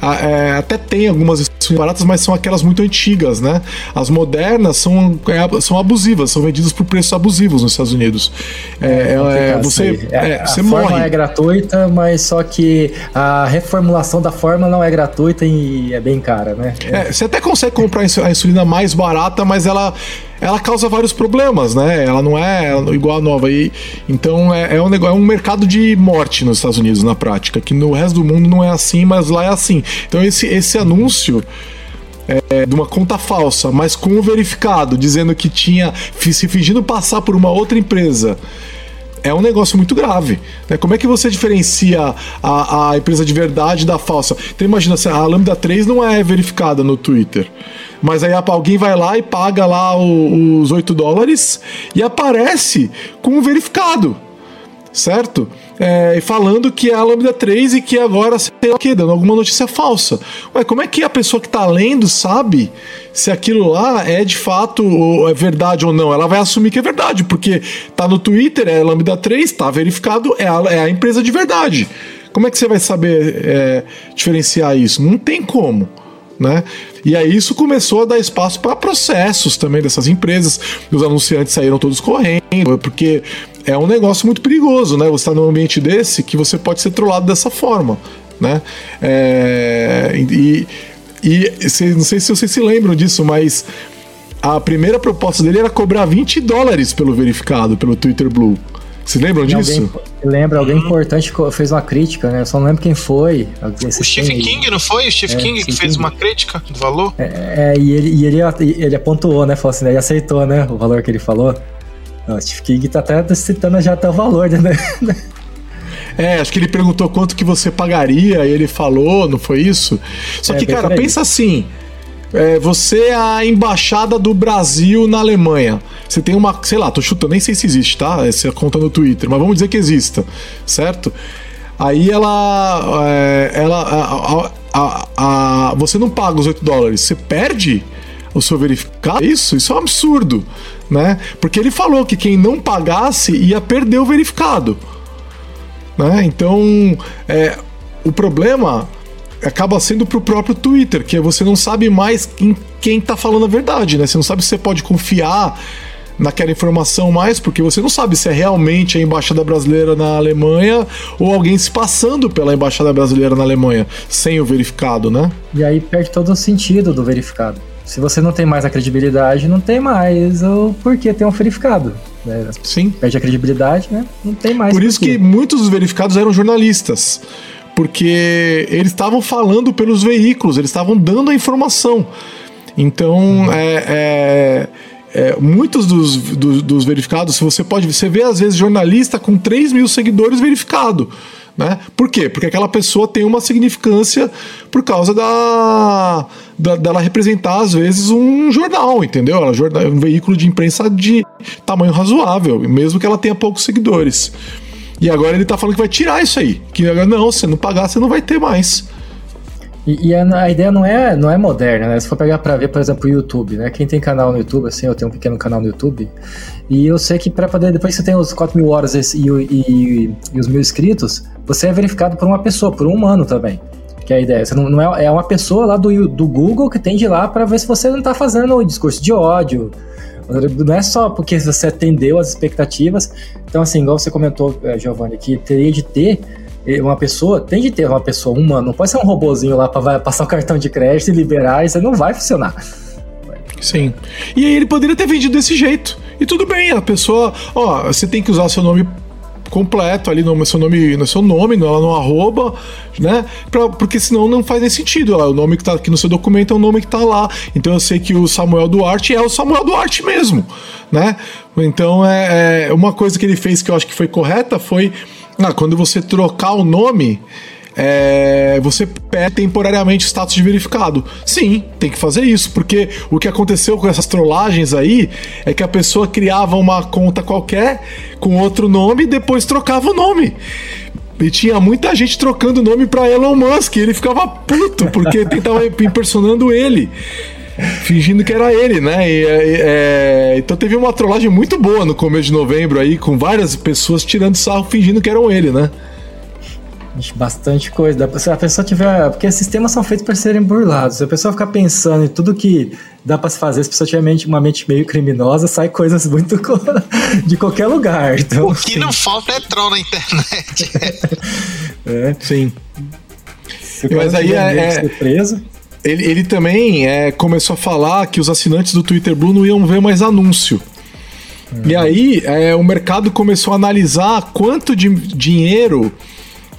é, até tem algumas baratas, mas são aquelas muito antigas, né? As modernas são, é, são abusivas, são vendidas por preços abusivos nos Estados Unidos. É, é, é você é, você a morre. forma é gratuita, mas só que a reformulação da forma não é gratuita e é bem cara, né? você até consegue comprar a insulina mais barata, mas ela ela causa vários problemas, né? Ela não é igual a nova. E, então é, é, um é um mercado de morte nos Estados Unidos, na prática. Que no resto do mundo não é assim, mas lá é assim. Então esse, esse anúncio. É, de uma conta falsa, mas com o verificado, dizendo que tinha se fingindo passar por uma outra empresa é um negócio muito grave. Né? Como é que você diferencia a, a empresa de verdade da falsa? Então imagina, a Lambda 3 não é verificada no Twitter. Mas aí alguém vai lá e paga lá os 8 dólares e aparece com um verificado, certo? É, falando que é a Lambda 3 e que agora, sei lá o que, dando alguma notícia falsa. Ué, como é que a pessoa que está lendo sabe se aquilo lá é de fato é verdade ou não? Ela vai assumir que é verdade, porque tá no Twitter, é Lambda 3, tá verificado, é a, é a empresa de verdade. Como é que você vai saber é, diferenciar isso? Não tem como né? E aí isso começou a dar espaço para processos também dessas empresas. Os anunciantes saíram todos correndo, porque é um negócio muito perigoso, né? Você está num ambiente desse que você pode ser trollado dessa forma, né? É, e, e não sei se vocês se lembram disso, mas a primeira proposta dele era cobrar 20 dólares pelo verificado, pelo Twitter Blue. Vocês lembram disso? Lembra, alguém hum. importante fez uma crítica, né? Eu só não lembro quem foi. O Steve King, não foi? O Steve é, King que fez King. uma crítica do valor? É, é, e, ele, e ele, ele apontou, né? Falou assim, né? Ele aceitou, né? O valor que ele falou. O Steve King tá até citando já até o valor, né? É, acho que ele perguntou quanto que você pagaria e ele falou, não foi isso? Só é, que, cara, pensa assim. é, você é a embaixada do Brasil na Alemanha. Você tem uma, sei lá, tô chutando, nem sei se existe, tá? Essa conta no Twitter, mas vamos dizer que exista, certo? Aí ela. É, ela a, a, a, você não paga os 8 dólares, você perde o seu verificado. Isso, isso é um absurdo, né? Porque ele falou que quem não pagasse ia perder o verificado. Né? Então, é, o problema acaba sendo pro próprio Twitter, que você não sabe mais em quem tá falando a verdade, né? Você não sabe se você pode confiar naquela informação mais, porque você não sabe se é realmente a embaixada brasileira na Alemanha ou alguém se passando pela embaixada brasileira na Alemanha sem o verificado, né? E aí perde todo o sentido do verificado. Se você não tem mais a credibilidade, não tem mais o porquê ter um verificado. Né? Sim. Perde a credibilidade, né? Não tem mais. Por isso que muitos dos verificados eram jornalistas porque eles estavam falando pelos veículos, eles estavam dando a informação. Então, uhum. é, é, é, muitos dos, dos, dos, verificados, você pode você vê às vezes jornalista com 3 mil seguidores verificado. Né? Por quê? Porque aquela pessoa tem uma significância por causa da, da dela representar, às vezes, um jornal, entendeu? Ela, um veículo de imprensa de tamanho razoável, mesmo que ela tenha poucos seguidores. E agora ele tá falando que vai tirar isso aí. Que não, se não pagar, você não vai ter mais. E, e a, a, ideia não é, não é moderna, né? Se for pegar pra ver, por exemplo, o YouTube, né? Quem tem canal no YouTube, assim, eu tenho um pequeno canal no YouTube, e eu sei que para poder, depois que você tem os 4 mil horas e, e, e, os mil inscritos, você é verificado por uma pessoa, por um humano também. Que é a ideia. Você não, não é, é uma pessoa lá do, do Google que tem de lá para ver se você não tá fazendo discurso de ódio, não é só porque você atendeu as expectativas. Então, assim, igual você comentou, eh, Giovanni, que teria de ter uma pessoa, tem de ter uma pessoa humana, não pode ser um robozinho lá para passar o cartão de crédito e liberar, isso não vai funcionar. Sim. E aí ele poderia ter vendido desse jeito. E tudo bem, a pessoa, ó, você tem que usar seu nome completo ali no seu nome, no seu nome, no, no arroba, né? Pra, porque senão não faz nem sentido. Ó, o nome que tá aqui no seu documento é o nome que tá lá. Então eu sei que o Samuel Duarte é o Samuel Duarte mesmo, né? Então é, é uma coisa que ele fez que eu acho que foi correta foi ah, quando você trocar o nome é, você perde temporariamente o status de verificado. Sim, tem que fazer isso, porque o que aconteceu com essas trollagens aí é que a pessoa criava uma conta qualquer com outro nome e depois trocava o nome. E tinha muita gente trocando nome para Elon Musk, ele ficava puto porque tentava impersonando ele fingindo que era ele, né? E, é, então teve uma trollagem muito boa no começo de novembro aí, com várias pessoas tirando sarro fingindo que eram ele, né? Bastante coisa. Se a pessoa tiver. Porque sistemas são feitos para serem burlados. Se a pessoa ficar pensando em tudo que dá para se fazer, se a pessoa tiver uma mente meio criminosa, sai coisas muito de qualquer lugar. Então, o que sim. não falta é troll na internet. é. Sim. Mas aí é. é preso. Ele, ele também é, começou a falar que os assinantes do Twitter Blue não iam ver mais anúncio. Uhum. E aí é, o mercado começou a analisar quanto de dinheiro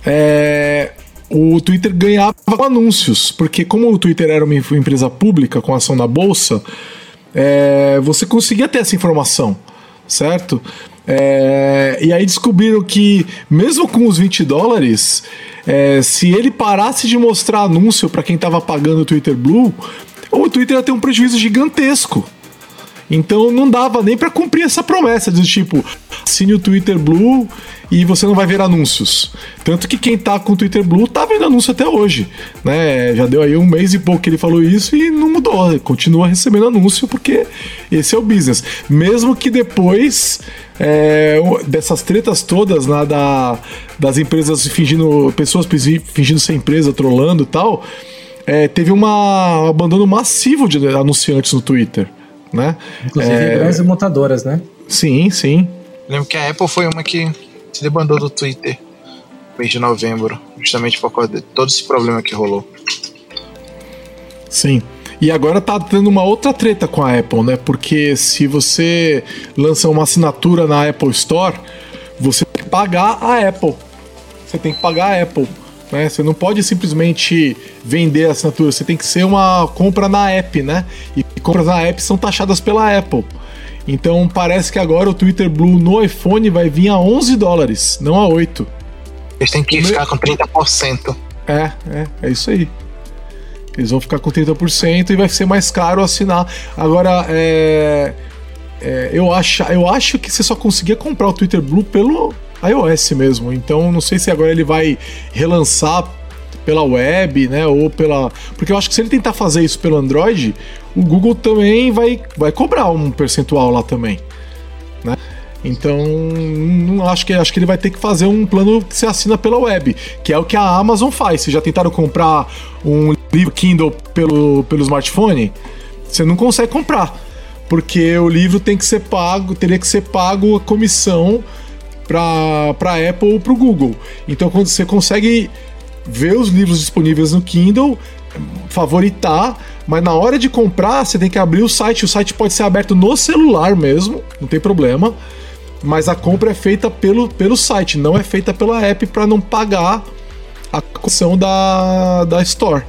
é, o Twitter ganhava anúncios, porque como o Twitter era uma empresa pública com ação na bolsa, é, você conseguia ter essa informação, certo? É, e aí descobriram que, mesmo com os 20 dólares, é, se ele parasse de mostrar anúncio para quem estava pagando o Twitter Blue, o Twitter ia ter um prejuízo gigantesco. Então não dava nem para cumprir essa promessa de tipo, assine o Twitter Blue e você não vai ver anúncios. Tanto que quem tá com o Twitter Blue tá vendo anúncio até hoje, né? Já deu aí um mês e pouco que ele falou isso e não mudou, continua recebendo anúncio porque esse é o business. Mesmo que depois é, dessas tretas todas né, da, das empresas fingindo, pessoas fingindo ser empresa, trolando e tal, é, teve um abandono massivo de anunciantes no Twitter né? Inclusive é... grandes montadoras, né? Sim, sim. Lembro que a Apple foi uma que se debandou do Twitter no mês de novembro, justamente por causa de todo esse problema que rolou. Sim. E agora tá tendo uma outra treta com a Apple, né? Porque se você lança uma assinatura na Apple Store, você tem que pagar a Apple. Você tem que pagar a Apple. Né? Você não pode simplesmente vender a assinatura, você tem que ser uma compra na app, né? E compras na app são taxadas pela Apple. Então parece que agora o Twitter Blue no iPhone vai vir a 11 dólares, não a 8. Eles têm que ficar com 30%. É, é, é isso aí. Eles vão ficar com 30% e vai ser mais caro assinar. Agora, é, é, eu, acho, eu acho que você só conseguia comprar o Twitter Blue pelo iOS mesmo. Então, não sei se agora ele vai relançar pela web, né? Ou pela. Porque eu acho que se ele tentar fazer isso pelo Android, o Google também vai, vai cobrar um percentual lá também. Né? Então, acho que acho que ele vai ter que fazer um plano que se assina pela web, que é o que a Amazon faz. Vocês já tentaram comprar um livro Kindle pelo, pelo smartphone? Você não consegue comprar, porque o livro tem que ser pago, teria que ser pago a comissão para para Apple ou para o Google. Então, quando você consegue ver os livros disponíveis no Kindle, favoritar, mas na hora de comprar, você tem que abrir o site. O site pode ser aberto no celular mesmo, não tem problema mas a compra é feita pelo, pelo site, não é feita pela app para não pagar a comissão da, da Store.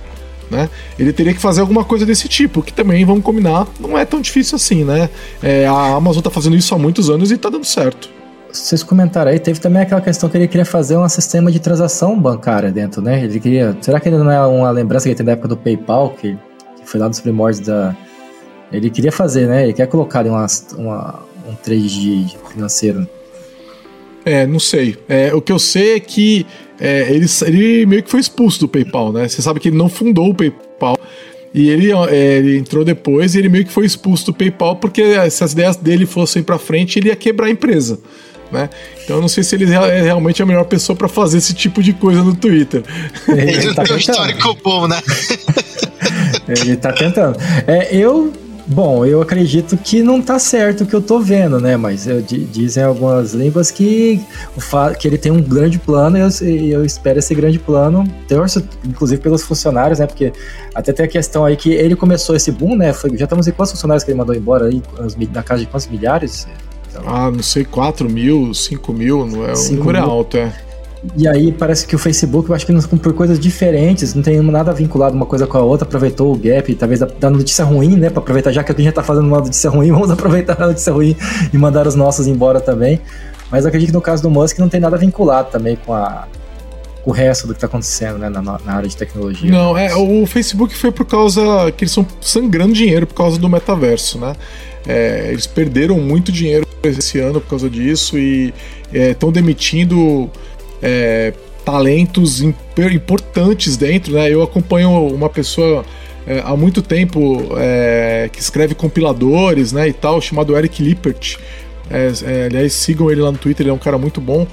Né? Ele teria que fazer alguma coisa desse tipo, que também, vamos combinar, não é tão difícil assim, né? É, a Amazon está fazendo isso há muitos anos e está dando certo. Vocês comentaram aí, teve também aquela questão que ele queria fazer um sistema de transação bancária dentro, né? Ele queria. Será que ele não é uma lembrança que ele tem da época do PayPal, que, que foi lá nos primórdios da. Ele queria fazer, né? Ele quer colocar ali uma, uma, um trade financeiro? É, não sei. É, o que eu sei é que é, ele, ele meio que foi expulso do PayPal, né? Você sabe que ele não fundou o PayPal. E ele, é, ele, entrou depois e ele meio que foi expulso do PayPal porque se as ideias dele fossem para frente, ele ia quebrar a empresa. Né? Então eu não sei se ele é realmente a melhor pessoa para fazer esse tipo de coisa no Twitter. Ele tá tem um histórico bom, né? ele tá tentando. É, eu Bom, eu acredito que não tá certo o que eu tô vendo, né? Mas eu, dizem algumas línguas que, o que ele tem um grande plano e eu, eu, espero esse grande plano. Torço, inclusive, pelos funcionários, né? Porque até tem a questão aí que ele começou esse boom, né? Foi, já estamos em quantos funcionários que ele mandou embora aí? Na casa de quantos milhares? Ah, não sei, 4 mil, 5 mil, não é? O número é alto, é. E aí parece que o Facebook, eu acho que por coisas diferentes, não tem nada vinculado uma coisa com a outra, aproveitou o gap, talvez da notícia ruim, né? Pra aproveitar, já que alguém já tá fazendo uma notícia ruim, vamos aproveitar a notícia ruim e mandar os nossos embora também. Mas eu acredito que no caso do Musk não tem nada vinculado também com a, o resto do que está acontecendo né, na, na, área de tecnologia. Não, é, o Facebook foi por causa que eles estão sangrando dinheiro por causa do metaverso, né? É, eles perderam muito dinheiro esse ano por causa disso e estão é, demitindo é, talentos importantes dentro, né? Eu acompanho uma pessoa é, há muito tempo é, que escreve compiladores, né, e tal, chamado Eric Lippert. É, é, aliás, sigam ele lá no Twitter, ele é um cara muito bom.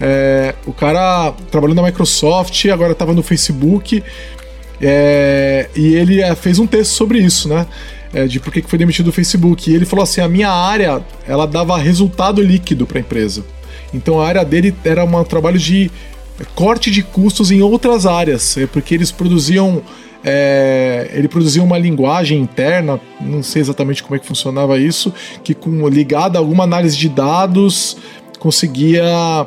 É, o cara trabalhou na Microsoft, agora estava no Facebook, e ele fez um texto sobre isso, né? de por que foi demitido do Facebook. E ele falou assim: a minha área ela dava resultado líquido para a empresa. Então a área dele era um trabalho de corte de custos em outras áreas, é porque eles produziam é, ele produzia uma linguagem interna, não sei exatamente como é que funcionava isso, que com ligada a alguma análise de dados conseguia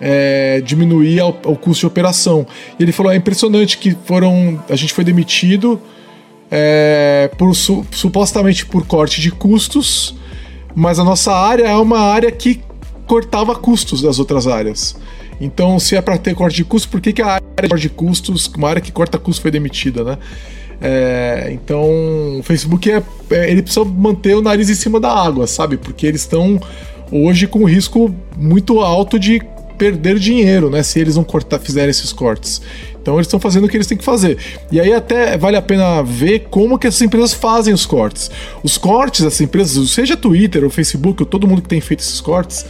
é, diminuir o, o, custo de operação. E ele falou: é impressionante que foram, a gente foi demitido é, por supostamente por corte de custos, mas a nossa área é uma área que cortava custos das outras áreas. Então, se é para ter corte de custos, por que, que a área de custos, uma área que corta custos, foi demitida, né? É, então, o Facebook é, é, ele precisa manter o nariz em cima da água, sabe? Porque eles estão hoje com um risco muito alto de perder dinheiro, né? Se eles não cortar, fizerem esses cortes. Então eles estão fazendo o que eles têm que fazer. E aí até vale a pena ver como que essas empresas fazem os cortes. Os cortes dessas empresas, seja Twitter ou Facebook, ou todo mundo que tem feito esses cortes,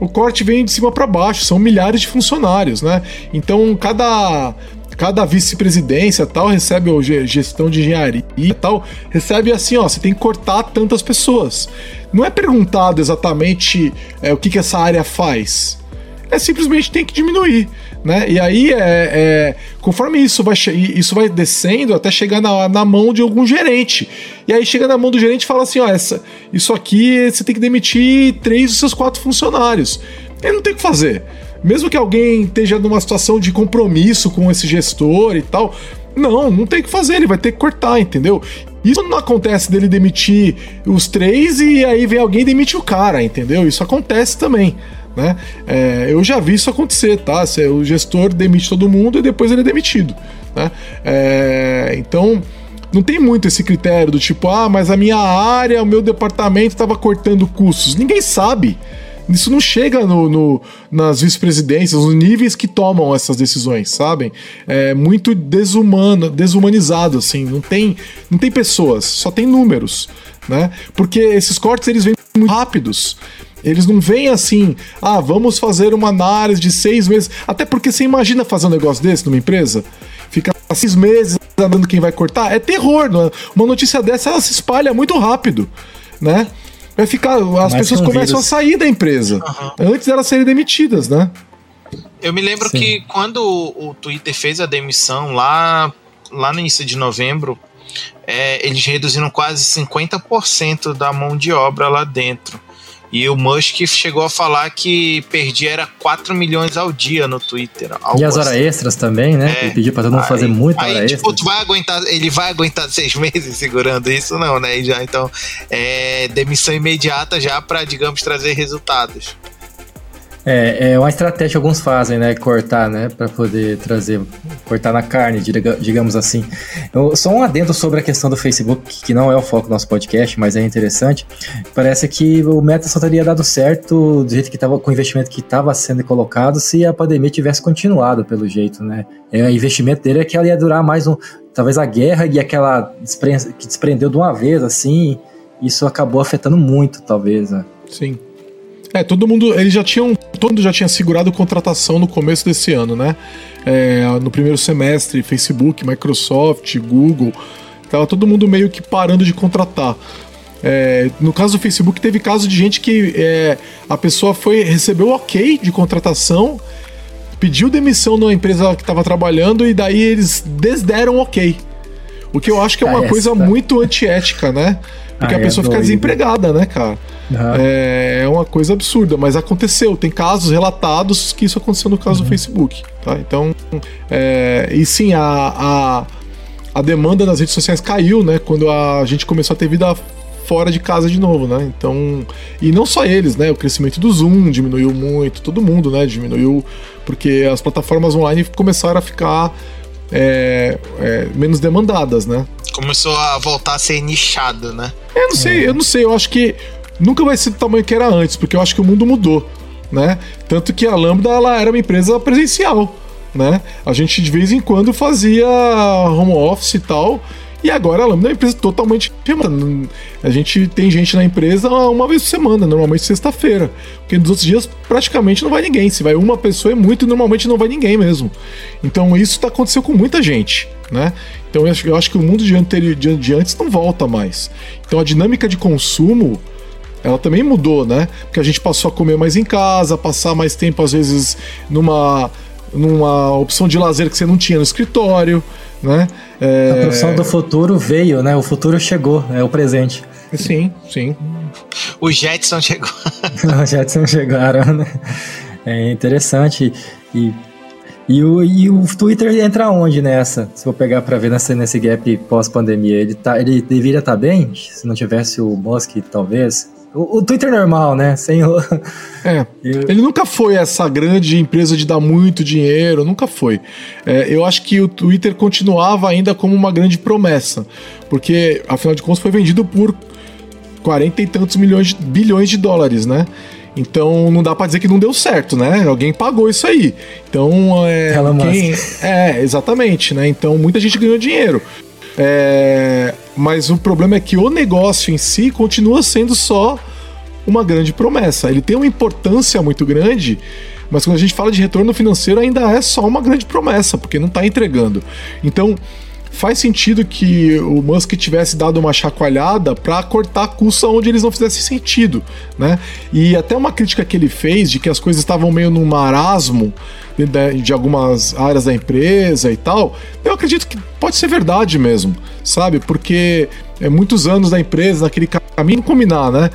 o corte vem de cima para baixo, são milhares de funcionários, né? Então cada cada vice-presidência tal recebe ou gestão de engenharia e tal recebe assim, ó, você tem que cortar tantas pessoas. Não é perguntado exatamente é, o que, que essa área faz. É simplesmente tem que diminuir, né? E aí é, é conforme isso vai isso vai descendo até chegar na, na mão de algum gerente. E aí chega na mão do gerente e fala assim: ó, essa, isso aqui você tem que demitir três dos seus quatro funcionários. Ele não tem o que fazer. Mesmo que alguém esteja numa situação de compromisso com esse gestor e tal, não, não tem o que fazer, ele vai ter que cortar, entendeu? Isso não acontece dele demitir os três e aí vem alguém e demite o cara, entendeu? Isso acontece também. Né? É, eu já vi isso acontecer, tá? O gestor demite todo mundo e depois ele é demitido. Né? É, então, não tem muito esse critério do tipo, ah, mas a minha área, o meu departamento estava cortando custos. Ninguém sabe. Isso não chega no, no nas vice-presidências, nos níveis que tomam essas decisões, sabem? É muito desumano, desumanizado, assim. Não tem, não tem pessoas, só tem números, né? Porque esses cortes eles vêm muito rápidos. Eles não vêm assim, ah, vamos fazer uma análise de seis meses. Até porque você imagina fazer um negócio desse numa empresa? Ficar seis meses andando quem vai cortar? É terror. Não é? Uma notícia dessa ela se espalha muito rápido, né? Vai ficar. As Mais pessoas começam vírus. a sair da empresa. Uhum. Antes elas serem demitidas, né? Eu me lembro Sim. que quando o Twitter fez a demissão lá, lá no início de novembro, é, eles reduziram quase 50% da mão de obra lá dentro. E o Musk chegou a falar que perdia era 4 milhões ao dia no Twitter. E as horas assim. extras também, né? É. Ele pediu pra todo mundo aí, fazer muita aí, hora tipo, extra. Vai aguentar, ele vai aguentar seis meses segurando isso? Não, né? já, então, é demissão imediata já para, digamos, trazer resultados. É, é uma estratégia que alguns fazem, né? Cortar, né? Para poder trazer, cortar na carne, digamos assim. Eu, só um adendo sobre a questão do Facebook, que não é o foco do nosso podcast, mas é interessante. Parece que o Meta só teria dado certo do jeito que estava, com o investimento que estava sendo colocado, se a pandemia tivesse continuado, pelo jeito, né? É, o investimento dele é que ela ia durar mais um. Talvez a guerra e aquela que desprendeu de uma vez, assim. Isso acabou afetando muito, talvez, né? Sim. É, todo mundo. Eles já tinham. Todo mundo já tinha segurado contratação no começo desse ano, né? É, no primeiro semestre, Facebook, Microsoft, Google. Tava todo mundo meio que parando de contratar. É, no caso do Facebook, teve caso de gente que é, a pessoa foi recebeu ok de contratação, pediu demissão na empresa que estava trabalhando e daí eles desderam ok. O que eu acho que é uma coisa muito antiética, né? Porque a pessoa é fica desempregada, né, cara? Uhum. É, é uma coisa absurda, mas aconteceu. Tem casos relatados que isso aconteceu no caso uhum. do Facebook, tá? Então, é, e sim, a, a, a demanda nas redes sociais caiu, né? Quando a gente começou a ter vida fora de casa de novo, né? Então, e não só eles, né? O crescimento do Zoom diminuiu muito, todo mundo, né? Diminuiu porque as plataformas online começaram a ficar é, é, menos demandadas, né? Começou a voltar a ser nichado, né? Eu não sei, é. eu não sei, eu acho que nunca vai ser do tamanho que era antes, porque eu acho que o mundo mudou, né? Tanto que a Lambda ela era uma empresa presencial, né? A gente de vez em quando fazia home office e tal, e agora a Lambda é uma empresa totalmente remota. A gente tem gente na empresa uma vez por semana, normalmente sexta-feira. Porque nos outros dias praticamente não vai ninguém. Se vai uma pessoa é muito e normalmente não vai ninguém mesmo. Então isso tá acontecendo com muita gente, né? Então eu acho, eu acho que o mundo de, anterior, de, de antes não volta mais. Então a dinâmica de consumo ela também mudou, né? Porque a gente passou a comer mais em casa, passar mais tempo, às vezes, numa, numa opção de lazer que você não tinha no escritório né? É... A profissão do futuro veio, né? O futuro chegou, é o presente. Sim, sim. O Jetson chegou. Os Jetson chegaram, né? É interessante. E, e, o, e o Twitter entra onde nessa? Se eu pegar para ver nessa, nesse gap pós-pandemia, ele, tá, ele deveria estar tá bem? Se não tivesse o Musk, talvez? O, o Twitter normal, né? Sem o... É. Ele nunca foi essa grande empresa de dar muito dinheiro, nunca foi. É, eu acho que o Twitter continuava ainda como uma grande promessa, porque afinal de contas foi vendido por 40 e tantos milhões de, bilhões de dólares, né? Então não dá para dizer que não deu certo, né? Alguém pagou isso aí. Então é, quem, é exatamente, né? Então muita gente ganhou dinheiro. É, mas o problema é que o negócio em si continua sendo só uma grande promessa. Ele tem uma importância muito grande, mas quando a gente fala de retorno financeiro, ainda é só uma grande promessa, porque não está entregando. Então, faz sentido que o Musk tivesse dado uma chacoalhada para cortar custos onde eles não fizessem sentido, né? E até uma crítica que ele fez de que as coisas estavam meio num marasmo de, de algumas áreas da empresa e tal, eu acredito que pode ser verdade mesmo, sabe? Porque é muitos anos da empresa naquele caminho combinar, né?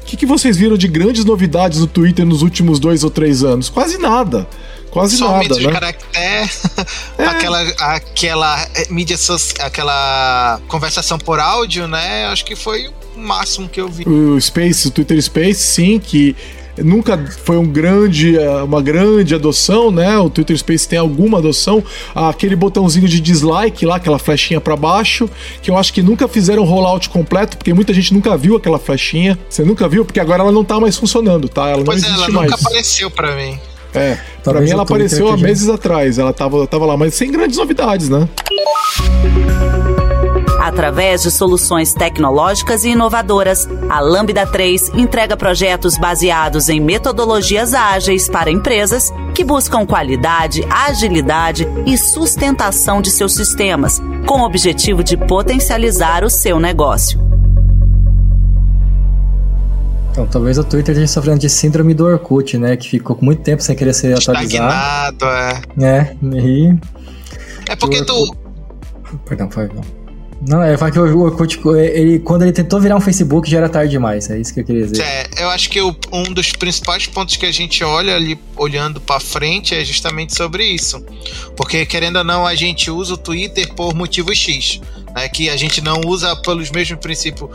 O que, que vocês viram de grandes novidades no Twitter nos últimos dois ou três anos? Quase nada. Quase Só nada, né? de caractere, é. aquela, aquela é, mídia social, aquela conversação por áudio, né? Acho que foi o máximo que eu vi. O Space, o Twitter Space, sim, que nunca foi um grande, eh, uma grande adoção, né? O Twitter Space tem alguma adoção. Aquele botãozinho de dislike lá, aquela flechinha para baixo, que eu acho que nunca fizeram rollout completo, porque muita gente nunca viu aquela flechinha. Você nunca viu? Porque agora ela não tá mais funcionando, tá? Ela pois não é, existe ela mais. nunca apareceu para mim. É, Talvez pra mim ela apareceu há meses atrás, ela tava, tava lá, mas sem grandes novidades, né? Através de soluções tecnológicas e inovadoras, a Lambda 3 entrega projetos baseados em metodologias ágeis para empresas que buscam qualidade, agilidade e sustentação de seus sistemas, com o objetivo de potencializar o seu negócio. Então, talvez o Twitter esteja sofrendo de síndrome do Orkut, né? Que ficou muito tempo sem querer ser atualizado. Estagnado, é. É, e... É porque tu... Perdão, foi... Não, é que o Orkut, ele, quando ele tentou virar um Facebook, já era tarde demais. É isso que eu queria dizer. É, eu acho que o, um dos principais pontos que a gente olha ali, olhando para frente, é justamente sobre isso. Porque, querendo ou não, a gente usa o Twitter por motivo X. Né, que a gente não usa pelos mesmos princípios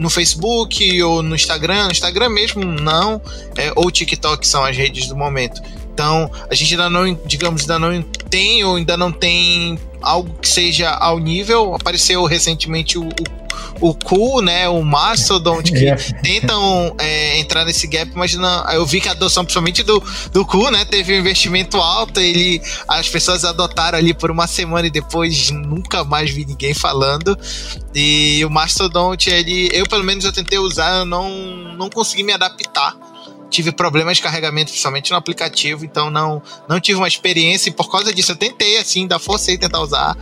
no Facebook ou no Instagram. No Instagram mesmo, não. É, ou TikTok são as redes do momento. Então, a gente ainda não, digamos, ainda não tem ou ainda não tem algo que seja ao nível. Apareceu recentemente o, o, o Cool, né? O Mastodon, que tentam é, entrar nesse gap, mas não, eu vi que a adoção, principalmente do, do Cool, né? Teve um investimento alto, ele, as pessoas adotaram ali por uma semana e depois nunca mais vi ninguém falando. E o Mastodon, ele, eu pelo menos eu tentei usar, eu não, não consegui me adaptar tive problemas de carregamento, principalmente no aplicativo, então não, não tive uma experiência e por causa disso eu tentei, assim, ainda forcei tentar usar,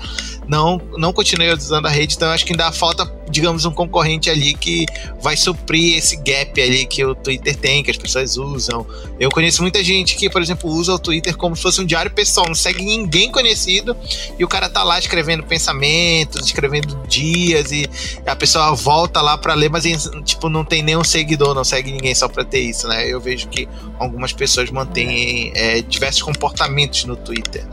não, não continuei usando a rede, então acho que ainda falta, digamos, um concorrente ali que vai suprir esse gap ali que o Twitter tem, que as pessoas usam. Eu conheço muita gente que, por exemplo, usa o Twitter como se fosse um diário pessoal, não segue ninguém conhecido e o cara tá lá escrevendo pensamentos, escrevendo dias e a pessoa volta lá para ler, mas tipo, não tem nenhum seguidor, não segue ninguém só pra ter isso, né? Eu vejo que algumas pessoas mantêm é, diversos comportamentos no Twitter.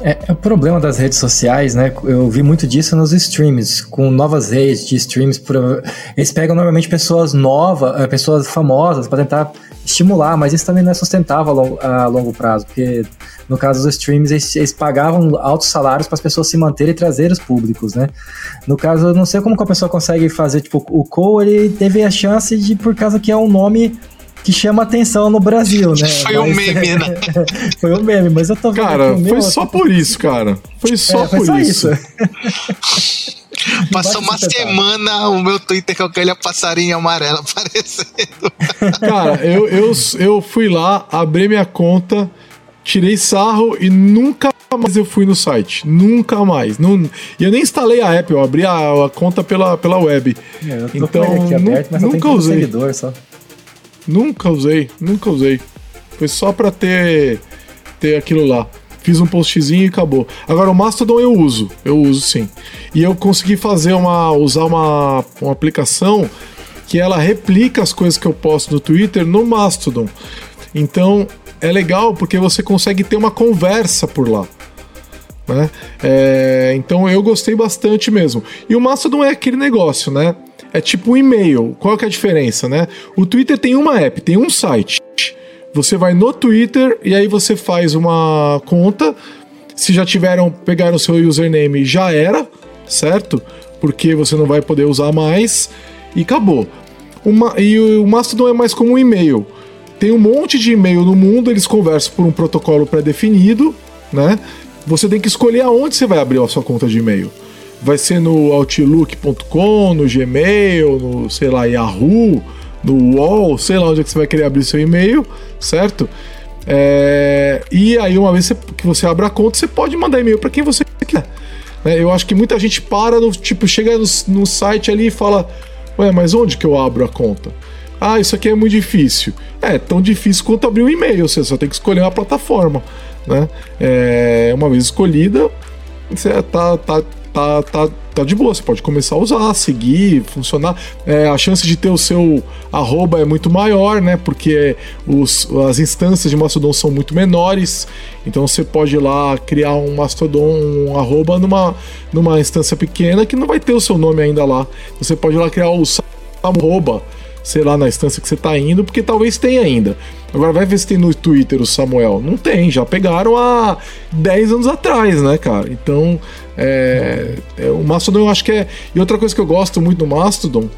É, é, o problema das redes sociais, né? Eu vi muito disso nos streams, com novas redes de streams. Eles pegam normalmente pessoas novas, eh, pessoas famosas, para tentar estimular, mas isso também não é sustentável a longo, a longo prazo, porque no caso dos streams eles, eles pagavam altos salários para as pessoas se manterem e trazer os públicos, né? No caso, eu não sei como que a pessoa consegue fazer, tipo, o Cole ele teve a chance de, por causa que é um nome que chama atenção no Brasil, né? Foi mas, um meme, né? foi um meme, mas eu tô vendo. Cara, foi só por isso, cara. Foi só é, foi por só isso. isso. Passou uma semana o meu Twitter com aquele passarinho amarelo aparecendo. Cara, eu, eu, eu fui lá, abri minha conta, tirei sarro e nunca mais eu fui no site. Nunca mais. Não, e eu nem instalei a app, eu abri a, a conta pela, pela web. É, então, aberto, nunca usei. Seguidor, só. Nunca usei, nunca usei. Foi só pra ter, ter aquilo lá. Fiz um postzinho e acabou. Agora o Mastodon eu uso, eu uso sim. E eu consegui fazer uma. usar uma, uma aplicação que ela replica as coisas que eu posto no Twitter no Mastodon. Então é legal porque você consegue ter uma conversa por lá. Né? É, então eu gostei bastante mesmo. E o Mastodon é aquele negócio, né? É tipo um e-mail. Qual que é a diferença, né? O Twitter tem uma app, tem um site. Você vai no Twitter e aí você faz uma conta. Se já tiveram, pegaram o seu username, já era, certo? Porque você não vai poder usar mais e acabou. Uma, e o Mastodon é mais como um e-mail. Tem um monte de e-mail no mundo, eles conversam por um protocolo pré-definido, né? Você tem que escolher aonde você vai abrir a sua conta de e-mail vai ser no Outlook.com, no Gmail, no, sei lá, Yahoo, no Wall, sei lá onde é que você vai querer abrir seu e-mail, certo? É, e aí, uma vez que você abre a conta, você pode mandar e-mail para quem você quer. É, eu acho que muita gente para, no, tipo, chega no, no site ali e fala: Ué, mas onde que eu abro a conta? Ah, isso aqui é muito difícil. É, tão difícil quanto abrir um e-mail, você só tem que escolher uma plataforma. Né? É, uma vez escolhida, você tá, tá, tá, tá, tá de boa. Você pode começar a usar, seguir, funcionar. É, a chance de ter o seu arroba é muito maior, né? Porque os, as instâncias de Mastodon são muito menores. Então você pode ir lá criar um Mastodon, um arroba numa, numa instância pequena que não vai ter o seu nome ainda lá. Você pode ir lá criar o arroba sei lá, na instância que você está indo, porque talvez tenha ainda. Agora vai ver se tem no Twitter o Samuel. Não tem, já pegaram há 10 anos atrás, né, cara? Então, é, é, o Mastodon eu acho que é. E outra coisa que eu gosto muito do Mastodon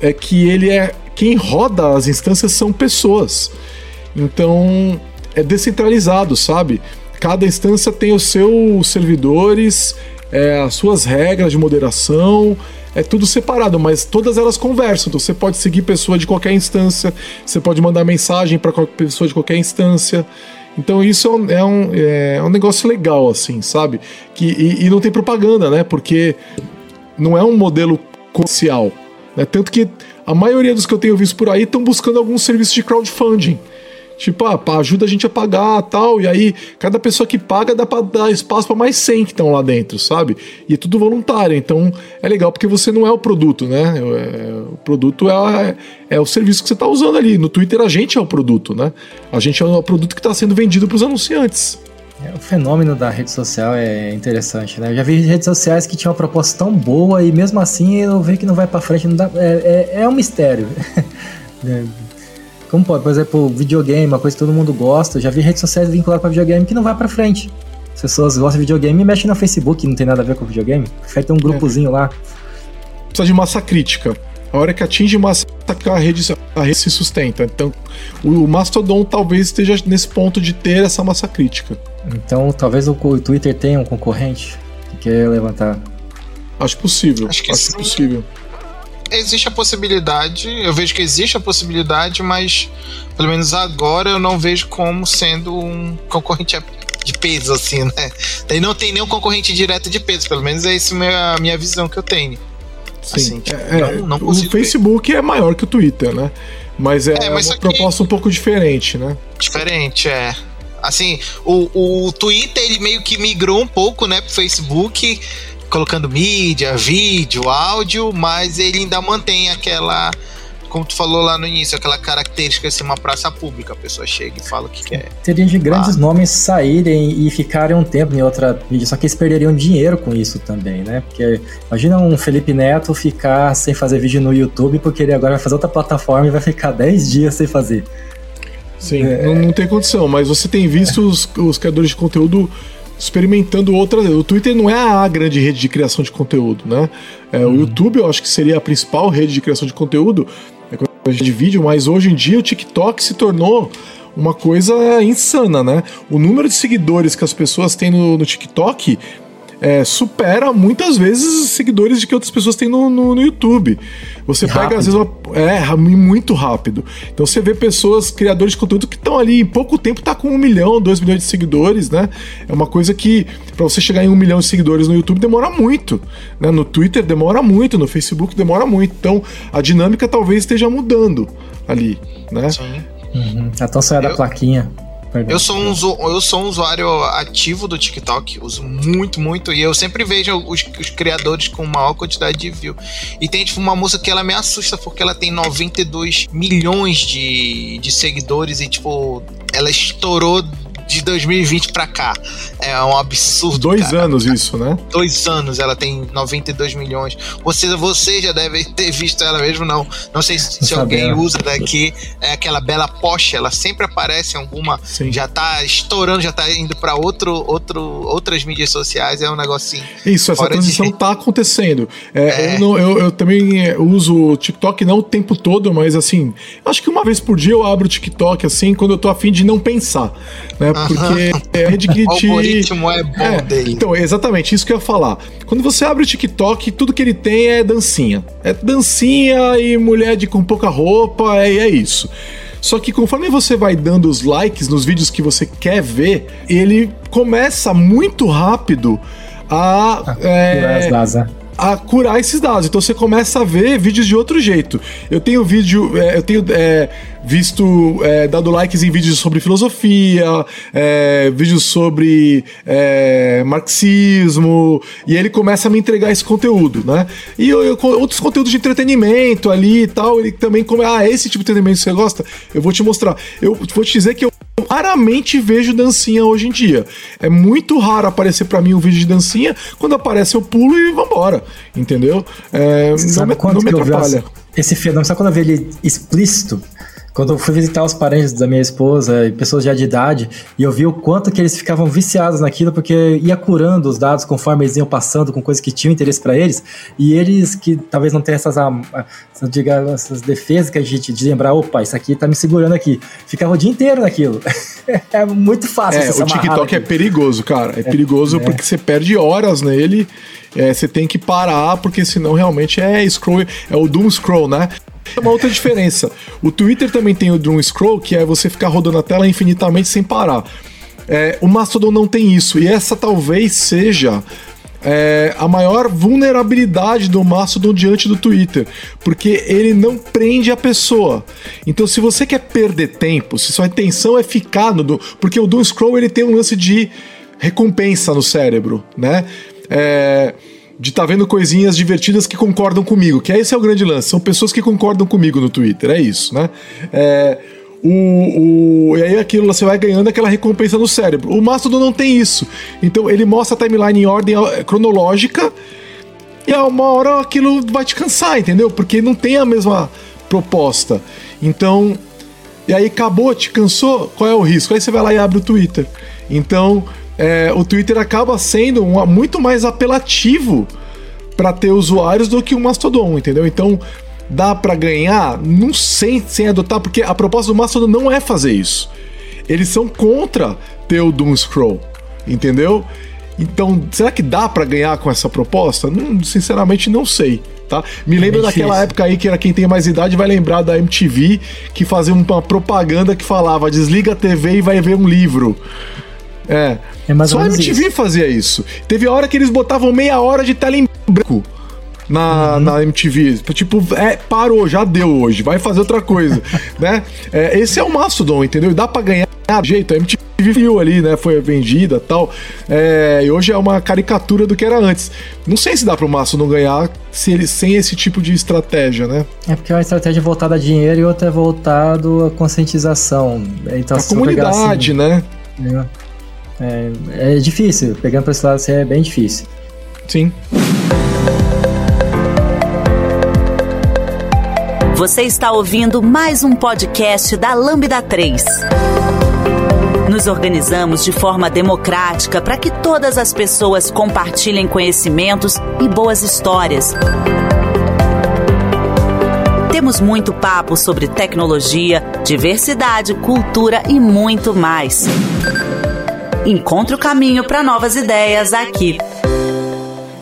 é que ele é. Quem roda as instâncias são pessoas. Então, é descentralizado, sabe? Cada instância tem os seus servidores, é, as suas regras de moderação, é tudo separado, mas todas elas conversam. Então você pode seguir pessoa de qualquer instância, você pode mandar mensagem para pessoa de qualquer instância. Então isso é um, é, é um negócio legal, assim, sabe? Que, e, e, não tem propaganda, né? Porque não é um modelo comercial. Né? Tanto que a maioria dos que eu tenho visto por aí estão buscando algum serviço de crowdfunding. Tipo, ah, ajuda a gente a pagar tal. E aí, cada pessoa que paga dá pra dar espaço para mais 100 que estão lá dentro, sabe? E é tudo voluntário. Então é legal porque você não é o produto, né? É, o produto é, é o serviço que você tá usando ali. No Twitter a gente é o produto, né? A gente é o produto que está sendo vendido para os anunciantes. É, o fenômeno da rede social é interessante, né? Eu já vi redes sociais que tinham uma proposta tão boa e mesmo assim eu vejo que não vai para frente, não dá, é, é, é um mistério. É, como pode, por exemplo, videogame, uma coisa que todo mundo gosta. Eu já vi redes sociais vinculadas para videogame que não vai para frente. As pessoas gostam de videogame e mexem no Facebook, não tem nada a ver com videogame. Prefere ter um grupozinho é. lá. Precisa de massa crítica. A hora que atinge massa a rede, a rede se sustenta. Então, o Mastodon talvez esteja nesse ponto de ter essa massa crítica. Então, talvez o, Twitter tenha um concorrente que quer levantar. Acho possível. Acho que Acho possível existe a possibilidade, eu vejo que existe a possibilidade, mas pelo menos agora eu não vejo como sendo um concorrente de peso, assim, né? Daí não tem nenhum concorrente direto de peso, pelo menos é essa a minha visão que eu tenho. Sim, assim, tipo, é, não, não o Facebook ver. é maior que o Twitter, né? Mas é, é mas uma proposta um pouco diferente, né? Diferente, é. Assim, o, o Twitter ele meio que migrou um pouco, né, pro Facebook colocando mídia, vídeo, áudio, mas ele ainda mantém aquela como tu falou lá no início, aquela característica de ser uma praça pública, a pessoa chega e fala o que quer. Teria de grandes ah. nomes saírem e ficarem um tempo em outra mídia, só que eles perderiam dinheiro com isso também, né? Porque imagina um Felipe Neto ficar sem fazer vídeo no YouTube porque ele agora vai fazer outra plataforma e vai ficar 10 dias sem fazer. Sim, é... não, não, tem condição, mas você tem visto os, os criadores de conteúdo experimentando outras. O Twitter não é a grande rede de criação de conteúdo, né? É, O uhum. YouTube eu acho que seria a principal rede de criação de conteúdo é de vídeo, mas hoje em dia o TikTok se tornou uma coisa insana, né? O número de seguidores que as pessoas têm no, no TikTok é, supera muitas vezes os seguidores de que outras pessoas têm no, no, no YouTube. Você pega, rápido. às vezes, uma, é muito rápido. Então você vê pessoas, criadores de conteúdo que estão ali em pouco tempo, tá com um milhão, dois milhões de seguidores, né? É uma coisa que, para você chegar em um milhão de seguidores no YouTube, demora muito. Né? No Twitter demora muito, no Facebook demora muito. Então a dinâmica talvez esteja mudando ali, né? Sim. Uhum. A tão saia da plaquinha. Eu sou, um, eu sou um usuário ativo do TikTok, uso muito, muito, e eu sempre vejo os, os, criadores com maior quantidade de view. E tem tipo uma música que ela me assusta porque ela tem 92 milhões de, de seguidores e tipo, ela estourou de 2020 para cá. É um absurdo. Dois cara. anos isso, né? Dois anos, ela tem 92 milhões. Você, você já deve ter visto ela mesmo, não. Não sei se, se alguém usa daqui. É aquela Bela Porsche, ela sempre aparece em alguma. Sim. Já tá estourando, já tá indo para outro, outro, outras mídias sociais. É um negocinho. Isso, essa transição de... tá acontecendo. É, é. Eu, não, eu, eu, também uso o TikTok não o tempo todo, mas assim, acho que uma vez por dia eu abro o TikTok assim, quando eu tô afim de não pensar. Né? Porque é a rede que te. O algoritmo é bom é, dele. Então, exatamente, isso que eu ia falar. Quando você abre o TikTok, tudo que ele tem é dancinha. É dancinha e mulher de com pouca roupa, é, é isso. Só que conforme você vai dando os likes nos vídeos que você quer ver, ele começa muito rápido a. Ah, é, a curar esses dados. Então você começa a ver vídeos de outro jeito. Eu tenho vídeo, é, eu tenho é, visto é, dado likes em vídeos sobre filosofia, é, vídeos sobre é, marxismo, e ele começa a me entregar esse conteúdo, né? E eu, eu, outros conteúdos de entretenimento ali e tal, ele também come, ah, esse tipo de entretenimento você gosta, eu vou te mostrar. Eu vou te dizer que eu raramente vejo dancinha hoje em dia. É muito raro aparecer para mim um vídeo de dancinha. Quando aparece, eu pulo e vambora. Entendeu? É, não me, não me atrapalha. Esse fenômeno, sabe quando eu vi ele explícito? Quando eu fui visitar os parentes da minha esposa e pessoas já de idade, e eu vi o quanto que eles ficavam viciados naquilo, porque ia curando os dados conforme eles iam passando com coisas que tinham interesse para eles, e eles que talvez não tenham essas, digamos, essas defesas que a gente de lembrar, opa, isso aqui tá me segurando aqui, ficavam o dia inteiro naquilo. é muito fácil. É, o TikTok é perigoso, cara. É, é perigoso é. porque você perde horas nele. É, você tem que parar, porque senão realmente é scroll, é o doom scroll, né? Uma outra diferença. O Twitter também tem o Doom Scroll, que é você ficar rodando a tela infinitamente sem parar. É, o Mastodon não tem isso, e essa talvez seja é, a maior vulnerabilidade do Mastodon diante do Twitter, porque ele não prende a pessoa. Então, se você quer perder tempo, se sua intenção é ficar no. Porque o Doom Scroll ele tem um lance de recompensa no cérebro, né? É de estar tá vendo coisinhas divertidas que concordam comigo, que esse é o grande lance. São pessoas que concordam comigo no Twitter, é isso, né? É, o, o, e aí aquilo você vai ganhando aquela recompensa no cérebro. O Mastodon não tem isso. Então ele mostra a timeline em ordem cronológica e a uma hora aquilo vai te cansar, entendeu? Porque não tem a mesma proposta. Então, e aí acabou, te cansou, qual é o risco? Aí você vai lá e abre o Twitter. Então, é, o Twitter acaba sendo um, muito mais apelativo para ter usuários do que o Mastodon, entendeu? Então dá para ganhar, não sei sem adotar, porque a proposta do Mastodon não é fazer isso. Eles são contra ter o Doom Scroll, entendeu? Então, será que dá para ganhar com essa proposta? Não, sinceramente, não sei. Tá? Me é lembra daquela época aí que era quem tem mais idade vai lembrar da MTV que fazia uma propaganda que falava desliga a TV e vai ver um livro. É. é Só a MTV isso. fazia isso. Teve a hora que eles botavam meia hora de tela em branco na, uhum. na MTV. Tipo, é, parou, já deu hoje, vai fazer outra coisa, né? É, esse é o Mastodon, entendeu? Dá pra ganhar jeito. A MTV viu ali, né? Foi vendida tal. É, e hoje é uma caricatura do que era antes. Não sei se dá pro Mastodon ganhar se ele, sem esse tipo de estratégia, né? É porque é uma estratégia voltada a dinheiro e outra é voltada à conscientização. Então, a comunidade, assim, né? É. É, é difícil, pegando para esse lado assim, é bem difícil. Sim. Você está ouvindo mais um podcast da Lambda 3. Nos organizamos de forma democrática para que todas as pessoas compartilhem conhecimentos e boas histórias. Temos muito papo sobre tecnologia, diversidade, cultura e muito mais. Encontre o caminho para novas ideias aqui.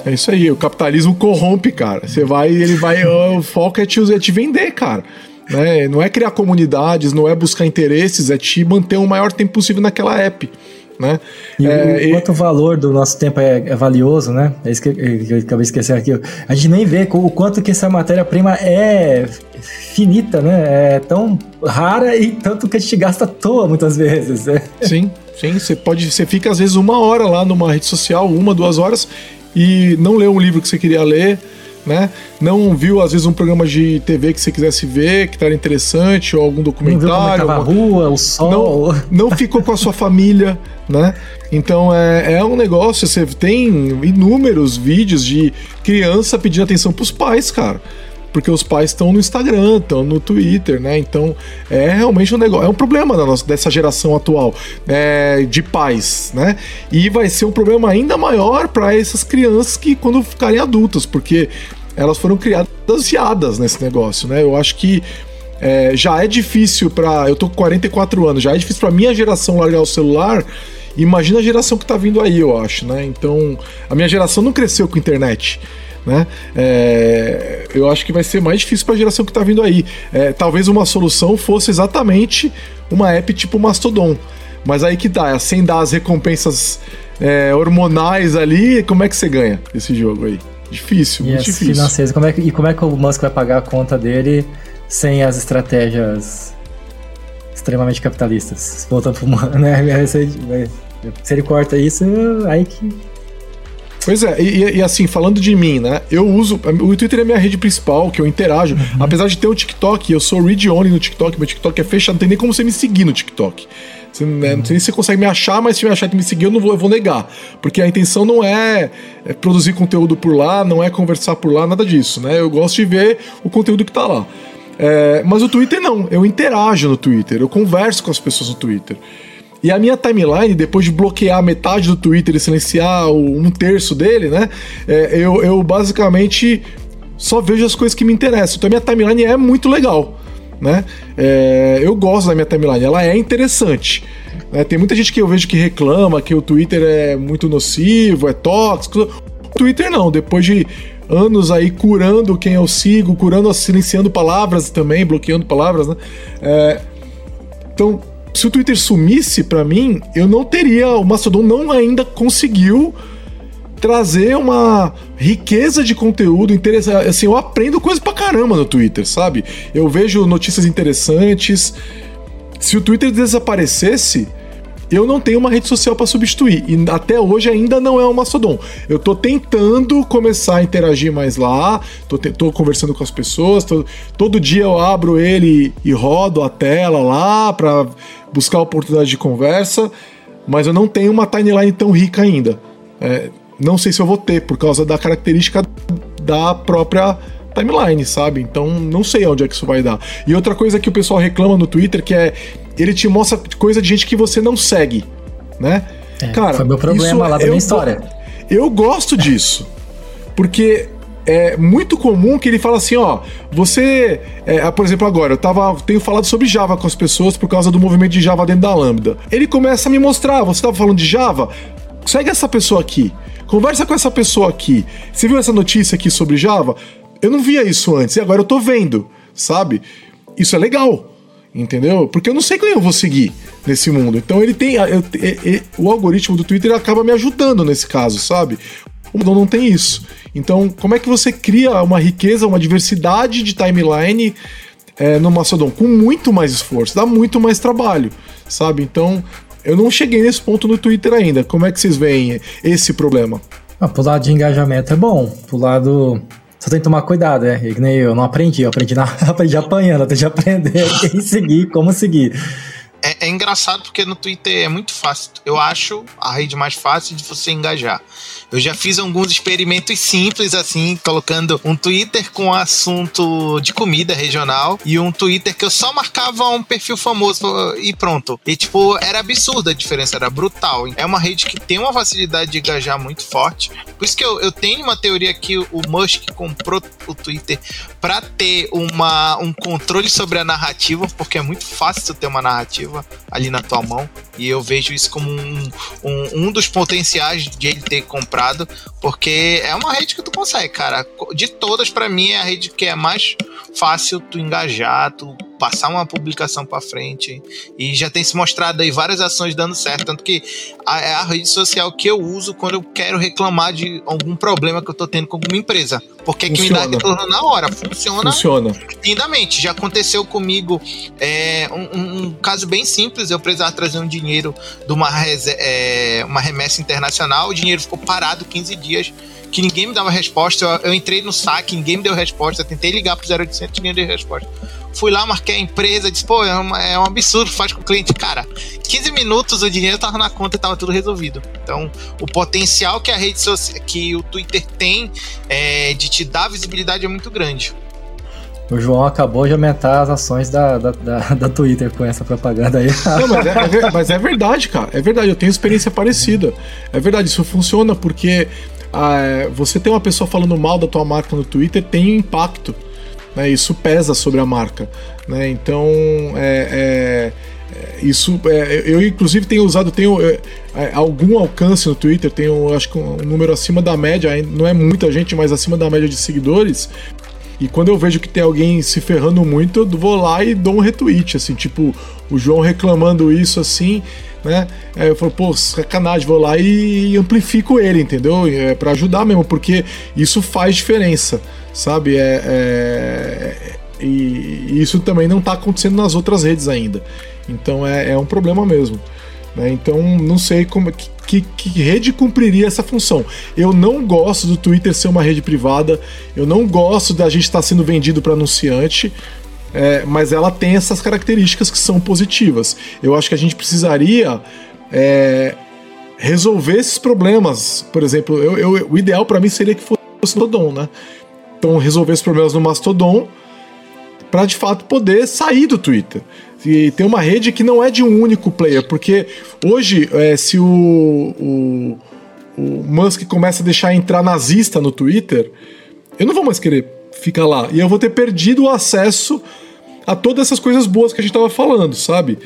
É isso aí, o capitalismo corrompe, cara. Você vai, ele vai, o foco é te, é te vender, cara. Né? Não é criar comunidades, não é buscar interesses, é te manter o maior tempo possível naquela app. Né? E é, o quanto e... o valor do nosso tempo é, é valioso, né? É isso que eu, acabei de esquecer aqui. A gente nem vê o quanto que essa matéria-prima é finita, né? É tão rara e tanto que a gente gasta à toa muitas vezes. Né? Sim. Sim, você pode. Você fica às vezes uma hora lá numa rede social, uma, duas horas, e não lê um livro que você queria ler, né? Não viu, às vezes, um programa de TV que você quisesse ver, que estava interessante, ou algum documentário. Não viu como é a rua, o sol. Não, não ficou com a sua família, né? Então é, é um negócio, você tem inúmeros vídeos de criança pedindo atenção pros pais, cara porque os pais estão no Instagram, estão no Twitter, né? Então é realmente um negócio, é um problema da nossa, dessa geração atual é, de pais, né? E vai ser um problema ainda maior para essas crianças que quando ficarem adultas, porque elas foram criadas viciadas nesse negócio, né? Eu acho que é, já é difícil para. Eu tô com 44 anos, já é difícil para minha geração largar o celular. Imagina a geração que tá vindo aí, eu acho, né? Então, a minha geração não cresceu com internet né? É, eu acho que vai ser mais difícil para a geração que está vindo aí. É, talvez uma solução fosse exatamente uma app tipo Mastodon. Mas aí que tá, sem dar as recompensas é, hormonais ali, como é que você ganha esse jogo aí? Difícil, e muito difícil. Financeiras, como é que, e como é que o Musk vai pagar a conta dele sem as estratégias extremamente capitalistas? Voltando pro né? Se ele corta isso, aí que Pois é, e, e, assim, falando de mim, né? Eu uso. O Twitter é minha rede principal, que eu interajo. Uhum. Apesar de ter o TikTok, eu sou read only no TikTok, meu TikTok é fechado, não tem nem como você me seguir no TikTok. Você, né, Não sei se você consegue me achar, mas se me achar e me seguir, eu não vou, eu vou negar. Porque a intenção não é, é produzir conteúdo por lá, não é conversar por lá, nada disso, né? Eu gosto de ver o conteúdo que tá lá. É, mas o Twitter não, eu interajo no Twitter, eu converso com as pessoas no Twitter. E a minha timeline, depois de bloquear metade do Twitter e silenciar um terço dele, né? É, eu, eu basicamente só vejo as coisas que me interessam. Então a minha timeline é muito legal, né? É, eu gosto da minha timeline, ela é interessante. Né? Tem muita gente que eu vejo que reclama que o Twitter é muito nocivo, é tóxico. Twitter não, depois de anos aí curando quem eu sigo, curando, silenciando palavras também, bloqueando palavras, né? É, então, se o Twitter sumisse para mim, eu não teria. O Mastodon não ainda conseguiu trazer uma riqueza de conteúdo interessante. Assim, eu aprendo coisas pra caramba no Twitter, sabe? Eu vejo notícias interessantes. Se o Twitter desaparecesse, eu não tenho uma rede social para substituir. E até hoje ainda não é o Mastodon. Eu tô tentando começar a interagir mais lá, tô, tô conversando com as pessoas, tô, todo dia eu abro ele e rodo a tela lá para buscar oportunidade de conversa, mas eu não tenho uma timeline tão rica ainda. É, não sei se eu vou ter, por causa da característica da própria timeline, sabe? Então não sei onde é que isso vai dar. E outra coisa que o pessoal reclama no Twitter que é ele te mostra coisa de gente que você não segue, né? É, Cara, foi meu problema lá da minha história. Eu gosto disso. Porque é muito comum que ele fala assim, ó, você, é, por exemplo, agora eu tava, tenho falado sobre Java com as pessoas por causa do movimento de Java dentro da Lambda. Ele começa a me mostrar, você tava falando de Java, segue essa pessoa aqui, conversa com essa pessoa aqui. Você viu essa notícia aqui sobre Java? Eu não via isso antes e agora eu tô vendo, sabe? Isso é legal entendeu? Porque eu não sei quem eu vou seguir nesse mundo. Então ele tem. Eu, eu, eu, o algoritmo do Twitter acaba me ajudando nesse caso, sabe? O Mastodon não tem isso. Então, como é que você cria uma riqueza, uma diversidade de timeline é, no Mastodon? Com muito mais esforço, dá muito mais trabalho, sabe? Então, eu não cheguei nesse ponto no Twitter ainda. Como é que vocês veem esse problema? Ah, pro lado de engajamento é bom. Pro lado só tem que tomar cuidado, é. E nem eu não aprendi, eu aprendi, na, aprendi apanhando, até de aprender quem seguir, como seguir. É, é, engraçado porque no Twitter é muito fácil. Eu acho a rede mais fácil de você engajar. Eu já fiz alguns experimentos simples, assim, colocando um Twitter com assunto de comida regional e um Twitter que eu só marcava um perfil famoso e pronto. E, tipo, era absurda a diferença, era brutal. É uma rede que tem uma facilidade de engajar muito forte. Por isso que eu, eu tenho uma teoria que o Musk comprou o Twitter para ter uma, um controle sobre a narrativa, porque é muito fácil ter uma narrativa ali na tua mão. E eu vejo isso como um, um, um dos potenciais de ele ter comprado porque é uma rede que tu consegue, cara. De todas, para mim, é a rede que é mais fácil tu engajar, tu passar uma publicação para frente. E já tem se mostrado aí várias ações dando certo. Tanto que é a rede social que eu uso quando eu quero reclamar de algum problema que eu tô tendo com alguma empresa. Porque é que me dá retorno na hora. Funciona, Funciona. lindamente. Já aconteceu comigo é, um, um, caso bem simples. Eu precisava trazer um dinheiro de uma, é, uma remessa internacional. O dinheiro ficou parado 15 dias que ninguém me dava resposta. Eu, eu, entrei no saque, ninguém me deu resposta. Eu tentei ligar pro 0800, ninguém deu resposta. Fui lá, marquei a empresa, disse, pô, é, uma, é um absurdo, faz com o cliente. Cara, 15 minutos o dinheiro tava na conta e tava tudo resolvido. Então, o potencial que a rede social, que o Twitter tem é, de te dar visibilidade é muito grande. O João acabou de aumentar as ações da, da, da, da Twitter com essa propaganda aí. Não, mas é, é, mas é verdade, cara. É verdade, eu tenho experiência parecida. É verdade, isso funciona porque ah, você ter uma pessoa falando mal da tua marca no Twitter tem um impacto. Né? Isso pesa sobre a marca. Né? Então, é, é, é isso. É, eu, inclusive, tenho usado, tenho é, é, algum alcance no Twitter, tenho acho que um número acima da média, não é muita gente, mas acima da média de seguidores. E quando eu vejo que tem alguém se ferrando muito, eu vou lá e dou um retweet, assim, tipo, o João reclamando isso assim né? É, eu falo, pô, sacanagem, vou lá e amplifico ele, entendeu? É para ajudar mesmo, porque isso faz diferença, sabe? É, é, e isso também não tá acontecendo nas outras redes ainda. Então é, é um problema mesmo. Né? Então não sei como que, que, rede cumpriria essa função. Eu não gosto do Twitter ser uma rede privada, eu não gosto da gente estar tá sendo vendido para anunciante. É, mas ela tem essas características que são positivas. Eu acho que a gente precisaria é, resolver esses problemas. Por exemplo, eu, eu, o ideal para mim seria que fosse o Mastodon, né? Então, resolver os problemas no Mastodon para de fato poder sair do Twitter. E ter uma rede que não é de um único player, porque hoje, é, se o, o, o Musk começa a deixar entrar nazista no Twitter, eu não vou mais querer ficar lá. E eu vou ter perdido o acesso a todas essas coisas boas que a gente estava falando, sabe?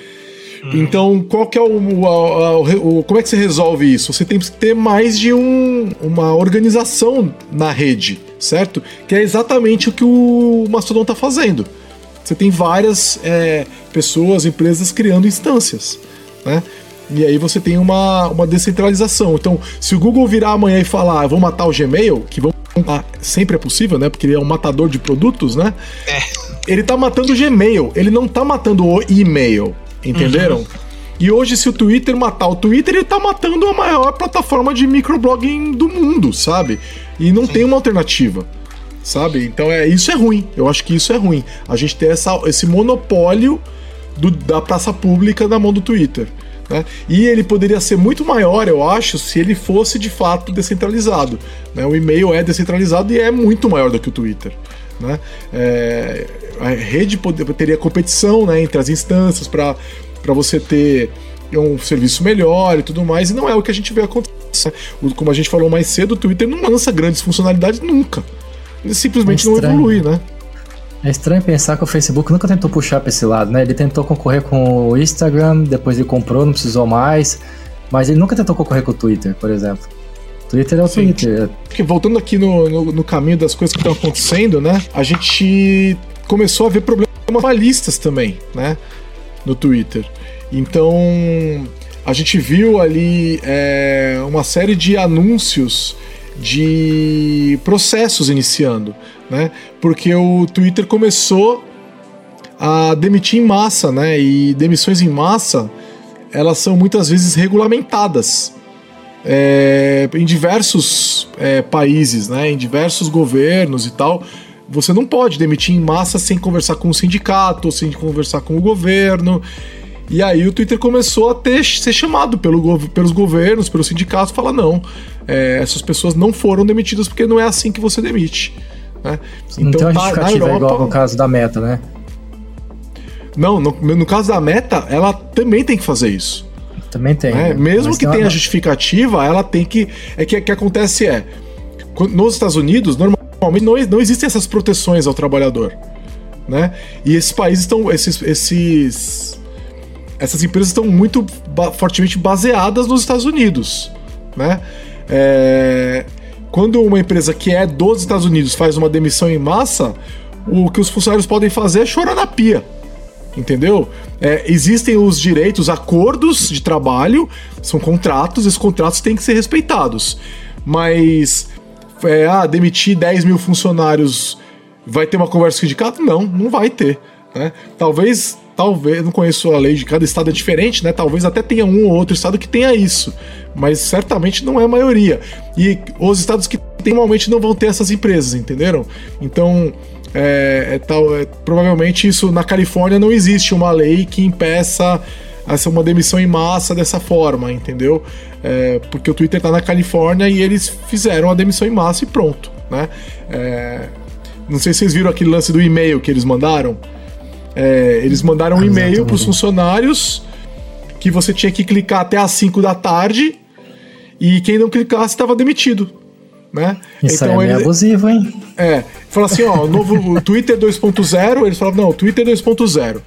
Uhum. Então, qual que é o, o, o, Como é que você resolve isso? Você tem que ter mais de um, uma organização na rede, certo? Que é exatamente o que o Mastodon está fazendo. Você tem várias é, pessoas, empresas criando instâncias, né? E aí você tem uma, uma descentralização. Então, se o Google virar amanhã e falar, ah, vou matar o Gmail, que vão ah, sempre é possível, né? Porque ele é um matador de produtos, né? É. Ele tá matando o Gmail, ele não tá matando o e-mail, entenderam? Uhum. E hoje, se o Twitter matar o Twitter, ele tá matando a maior plataforma de microblogging do mundo, sabe? E não Sim. tem uma alternativa, sabe? Então é isso é ruim. Eu acho que isso é ruim. A gente ter essa, esse monopólio do, da praça pública na mão do Twitter. Né? E ele poderia ser muito maior, eu acho, se ele fosse de fato descentralizado. Né? O e-mail é descentralizado e é muito maior do que o Twitter. Né? É, a rede poder, teria competição né, entre as instâncias para você ter um serviço melhor e tudo mais, e não é o que a gente vê acontecer. Como a gente falou mais cedo, o Twitter não lança grandes funcionalidades nunca. Ele simplesmente é não evolui, né? É estranho pensar que o Facebook nunca tentou puxar para esse lado, né? Ele tentou concorrer com o Instagram, depois ele comprou, não precisou mais, mas ele nunca tentou concorrer com o Twitter, por exemplo. Twitter é o Sim. Twitter. Porque voltando aqui no, no, no, caminho das coisas que estão acontecendo, né? A gente começou a ver problemas balistas também, né? No Twitter. Então, a gente viu ali é, uma série de anúncios de processos iniciando, né? Porque o Twitter começou a demitir em massa, né? E demissões em massa, elas são muitas vezes regulamentadas é, em diversos é, países, né? Em diversos governos e tal. Você não pode demitir em massa sem conversar com o sindicato, sem conversar com o governo. E aí o Twitter começou a ter, ser chamado pelo, pelos governos, pelos sindicatos, falar não, é, essas pessoas não foram demitidas porque não é assim que você demite. Né? Então, então a justificativa Europa, é igual no caso da Meta, né? Não, no, no, caso da Meta, ela também tem que fazer isso. Também tem. Né? né? Mesmo que tenha justificativa, ela tem que. É que o que acontece é. Nos Estados Unidos, normalmente não, não existem essas proteções ao trabalhador. Né? E esses países estão. Esses, esses essas empresas estão muito ba fortemente baseadas nos Estados Unidos, né? É, quando uma empresa que é dos Estados Unidos faz uma demissão em massa, o que os funcionários podem fazer é chorar na pia. Entendeu? É, existem os direitos, acordos de trabalho, são contratos, esses contratos têm que ser respeitados. Mas, é, ah, demitir 10 mil funcionários, vai ter uma conversa sindicato? Não, não vai ter. Né? Talvez talvez, não conheço a lei de cada estado é diferente, né? Talvez até tenha um ou outro estado que tenha isso, mas certamente não é a maioria. E os estados que tem, normalmente não vão ter essas empresas, entenderam? Então, é, é tal, é, provavelmente isso na Califórnia não existe uma lei que impeça essa uma demissão em massa dessa forma, entendeu? É, porque o Twitter tá na Califórnia e eles fizeram a demissão em massa e pronto, né? É, não sei se vocês viram aquele lance do e-mail que eles mandaram. É, eles mandaram um e-mail para os funcionários que você tinha que clicar até às 5 da tarde e quem não clicasse estava demitido. Né? Isso então, é ele, abusivo, hein? É, fala assim, ó, novo Twitter 2.0, eles falaram, não, Twitter 2.0,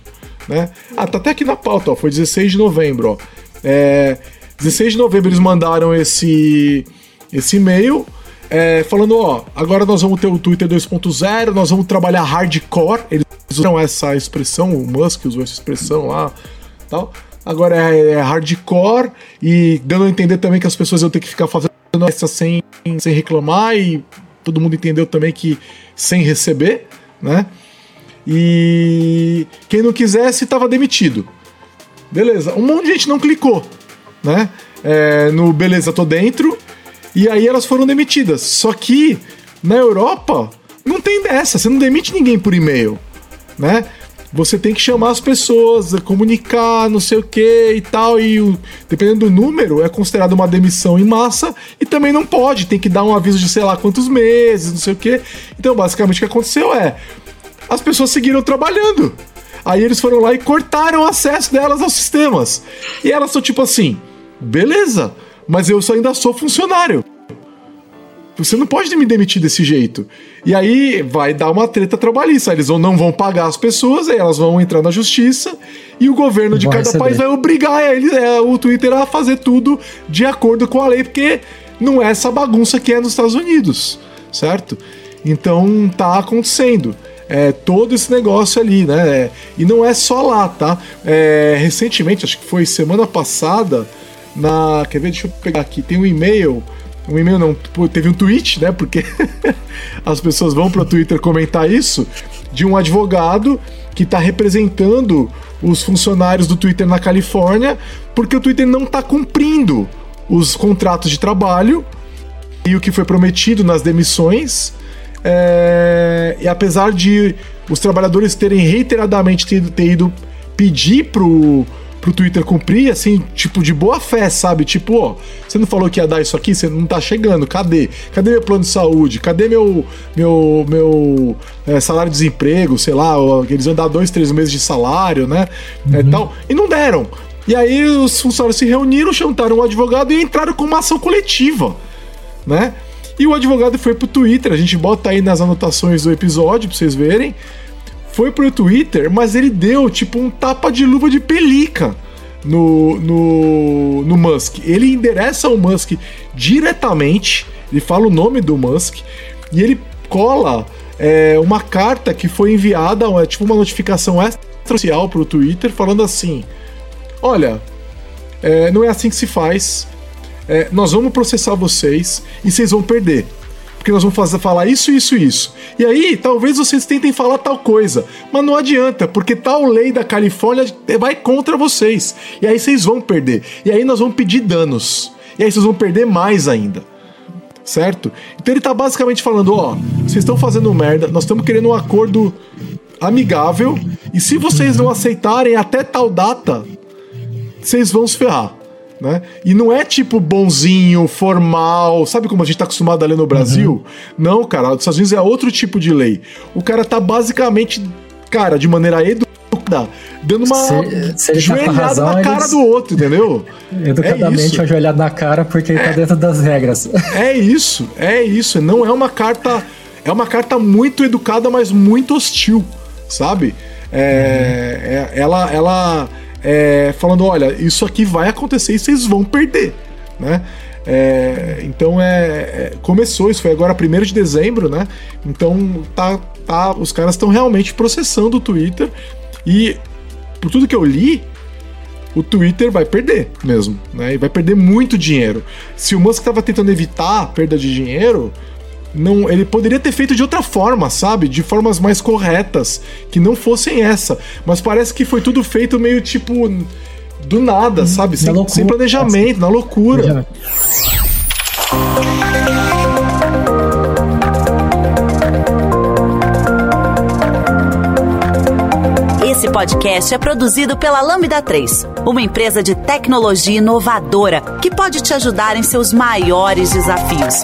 né? Ah, tá até aqui na pauta, ó, foi 16 de novembro, ó. É, 16 de novembro eles mandaram esse esse e-mail é, falando, ó, agora nós vamos ter o Twitter 2.0, nós vamos trabalhar hardcore, eles usam essa expressão, o Musk usou essa expressão lá, tal. Agora é, é hardcore e dando a entender também que as pessoas iam ter que ficar fazendo essa sem, sem reclamar e todo mundo entendeu também que sem receber, né? E quem não quisesse estava demitido. Beleza, um monte de gente não clicou, né? É, no beleza, tô dentro. E aí elas foram demitidas. Só que na Europa não tem dessa, você não demite ninguém por e-mail né? você tem que chamar as pessoas, comunicar, não sei o que e tal, e dependendo do número, é considerado uma demissão em massa e também não pode, tem que dar um aviso de sei lá quantos meses, não sei o que. Então, basicamente, o que aconteceu é as pessoas seguiram trabalhando. Aí eles foram lá e cortaram o acesso delas aos sistemas. E elas são tipo assim: beleza, mas eu ainda sou funcionário. Você não pode me demitir desse jeito. E aí vai dar uma treta trabalhista. Eles não vão pagar as pessoas, aí elas vão entrar na justiça e o governo de cada receber. país vai obrigar ele, é, o Twitter a fazer tudo de acordo com a lei, porque não é essa bagunça que é nos Estados Unidos, certo? Então tá acontecendo. É, todo esse negócio ali, né? É, e não é só lá, tá? É, recentemente, acho que foi semana passada, na. Quer ver? Deixa eu pegar aqui. Tem um e-mail um e-mail não, teve um tweet, né? Porque as pessoas vão para o Twitter comentar isso, de um advogado que está representando os funcionários do Twitter na Califórnia, porque o Twitter não está cumprindo os contratos de trabalho e o que foi prometido nas demissões. É, e apesar de os trabalhadores terem reiteradamente ter, ido pedir pro pro Twitter cumprir, assim, tipo, de boa fé, sabe? Tipo, ó, você não falou que ia dar isso aqui, você não tá chegando, cadê? Cadê meu plano de saúde? Cadê meu, meu, meu é, salário de desemprego? Sei lá, eles iam dar dois, três meses de salário, né? É, uhum. É, tal, e não deram. E aí os funcionários se reuniram, chantaram o advogado e entraram com uma ação coletiva, né? E o advogado foi pro Twitter, a gente bota aí nas anotações do episódio pra vocês verem foi pro Twitter, mas ele deu tipo um tapa de luva de pelica no, no, no Musk. Ele endereça o Musk diretamente, ele fala o nome do Musk e ele cola é, uma carta que foi enviada, é, tipo uma notificação extra pro Twitter falando assim: Olha, é, não é assim que se faz. É, nós vamos processar vocês e vocês vão perder porque nós vamos fazer, falar isso, isso, isso. E aí, talvez vocês tentem falar tal coisa, mas não adianta, porque tal lei da Califórnia vai contra vocês. E aí vocês vão perder. E aí nós vamos pedir danos. E aí vocês vão perder mais ainda. Certo? Então ele tá basicamente falando, ó, vocês estão fazendo merda, nós estamos querendo um acordo amigável, e se vocês não aceitarem até tal data, vocês vão se ferrar né? E não é tipo bonzinho, formal, sabe como a gente tá acostumado a ler no Brasil? Uhum. Não, cara, os Estados Unidos é outro tipo de lei. O cara tá basicamente, cara, de maneira educada, dando uma se, se tá joelhada tá razão, na cara eles... do outro, entendeu? Educadamente, é uma joelhada na cara porque ele tá é, dentro das regras. É isso, é isso. Não é uma carta. É uma carta muito educada, mas muito hostil, sabe? É, uhum. é ela, ela é, falando: olha, isso aqui vai acontecer e vocês vão perder, né? É, então é, é, começou, isso foi agora 1 de dezembro, né? Então tá, tá, os caras estão realmente processando o Twitter e por tudo que eu li, o Twitter vai perder mesmo, né? E vai perder muito dinheiro. Se o Musk estava tentando evitar a perda de dinheiro, não, ele poderia ter feito de outra forma, sabe? De formas mais corretas, que não fossem essa. Mas parece que foi tudo feito meio tipo do nada, hum, sabe? Sem, loucura, sem planejamento, na loucura. Esse podcast é produzido pela Lambda 3, uma empresa de tecnologia inovadora que pode te ajudar em seus maiores desafios.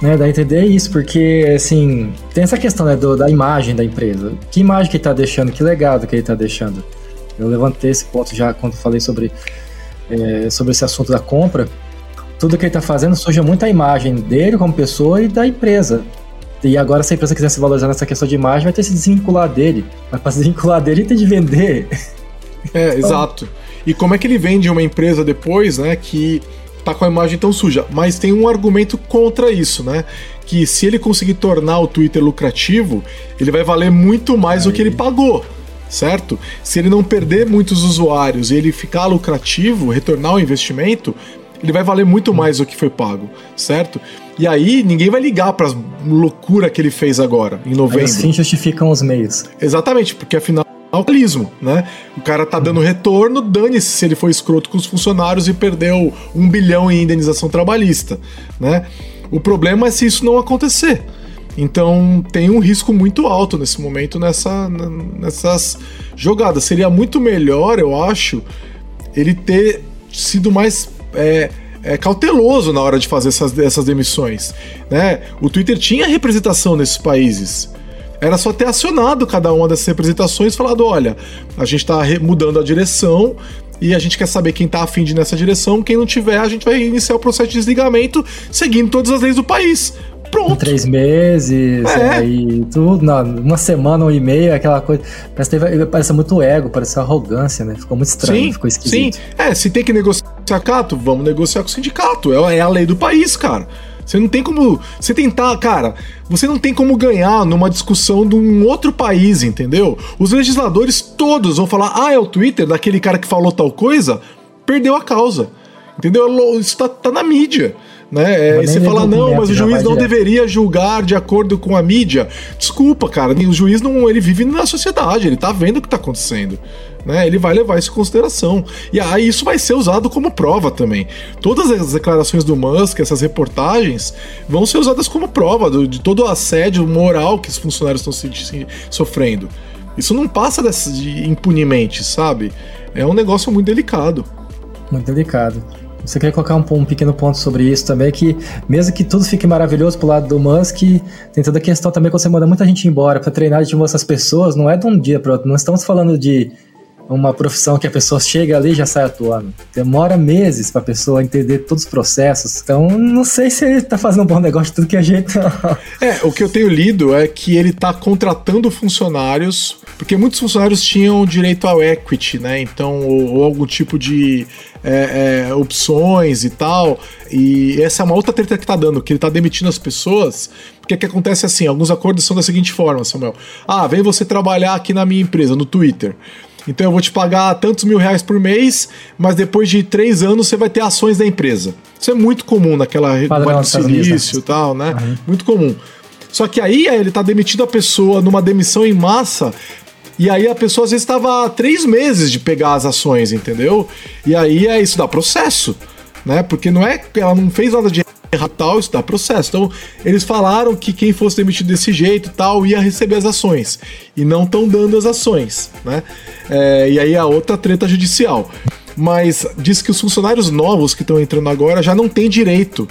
Né, dá a entender isso, porque, assim, tem essa questão né, do, da imagem da empresa. Que imagem que ele tá deixando, que legado que ele tá deixando. Eu levantei esse ponto já quando falei sobre, é, sobre esse assunto da compra. Tudo que ele tá fazendo suja muito a imagem dele como pessoa e da empresa. E agora, se a empresa quiser se valorizar nessa questão de imagem, vai ter que se desvincular dele. Mas para se desvincular dele, tem de vender. É, então... exato. E como é que ele vende uma empresa depois, né, que tá com a imagem tão suja. Mas tem um argumento contra isso, né? Que se ele conseguir tornar o Twitter lucrativo, ele vai valer muito mais do que ele pagou. certo? Se ele não perder muitos usuários e ele ficar lucrativo, retornar o investimento, ele vai valer muito mais do que foi pago, certo? E aí ninguém vai ligar para loucura que ele fez agora, em novembro. Aí os fins justificam os meios. Exatamente, porque afinal alcoolismo, né? O cara tá dando retorno, dane-se se ele foi escroto com os funcionários e perdeu um bilhão em indenização trabalhista, né? O problema é se isso não acontecer. Então tem um risco muito alto nesse momento nessa, nessas jogadas. Seria muito melhor, eu acho, ele ter sido mais é, é, cauteloso na hora de fazer essas, essas demissões. Né? O Twitter tinha representação nesses países. Era só ter acionado cada uma dessas representações falado: olha, a gente está mudando a direção e a gente quer saber quem está afim de ir nessa direção. Quem não tiver, a gente vai iniciar o processo de desligamento seguindo todas as leis do país. Pronto. três meses, é. aí tudo, não, uma semana, um e meio, aquela coisa. Parece, teve, parece muito ego, parece arrogância, né? Ficou muito estranho, sim, ficou esquisito. Sim, é, se tem que negociar sindicato, vamos negociar com o sindicato. É, é a lei do país, cara. Você não tem como. Você tentar, cara, você não tem como ganhar numa discussão de um outro país, entendeu? Os legisladores todos vão falar: ah, é o Twitter daquele cara que falou tal coisa, perdeu a causa. Entendeu? Isso tá, tá na mídia né? É, e você fala, não, mas o juiz não direto. deveria julgar de acordo com a mídia. Desculpa, cara, o juiz não, ele vive na sociedade, ele tá vendo o que tá acontecendo. Né, ele vai levar isso em consideração. E aí isso vai ser usado como prova também. Todas as declarações do Musk, essas reportagens, vão ser usadas como prova do, de todo o assédio moral que os funcionários estão se, se, sofrendo. Isso não passa desse, de impunemente, sabe? É um negócio muito delicado. Muito delicado. Você quer colocar um, um, pequeno ponto sobre isso também, que mesmo que tudo fique maravilhoso pro lado do Musk, tem toda a questão também quando você manda muita gente embora para treinar de essas pessoas, não é de um dia para outro. Não estamos falando de uma profissão que a pessoa chega ali e já sai atuando. Demora meses para a pessoa entender todos os processos. Então, não sei se ele está fazendo um bom negócio de tudo que a gente. é, o que eu tenho lido é que ele está contratando funcionários, porque muitos funcionários tinham direito ao equity, né? Então, ou, ou algum tipo de é, é, opções e tal. E essa é uma outra treta que tá dando, que ele tá demitindo as pessoas. Porque que acontece assim, alguns acordos são da seguinte forma, Samuel. Ah, vem você trabalhar aqui na minha empresa, no Twitter. Então eu vou te pagar tantos mil reais por mês, mas depois de três anos você vai ter ações da empresa. Isso é muito comum naquela Vale do Silício e tal, né? Uhum. Muito comum. Só que aí ele tá demitindo a pessoa numa demissão em massa e aí a pessoa às vezes estava três meses de pegar as ações, entendeu? E aí é isso dá processo, né? Porque não é que ela não fez nada de tal, dá processo. Então eles falaram que quem fosse demitido desse jeito tal ia receber as ações e não estão dando as ações, né? É, e aí a outra treta judicial. Mas diz que os funcionários novos que estão entrando agora já não têm direito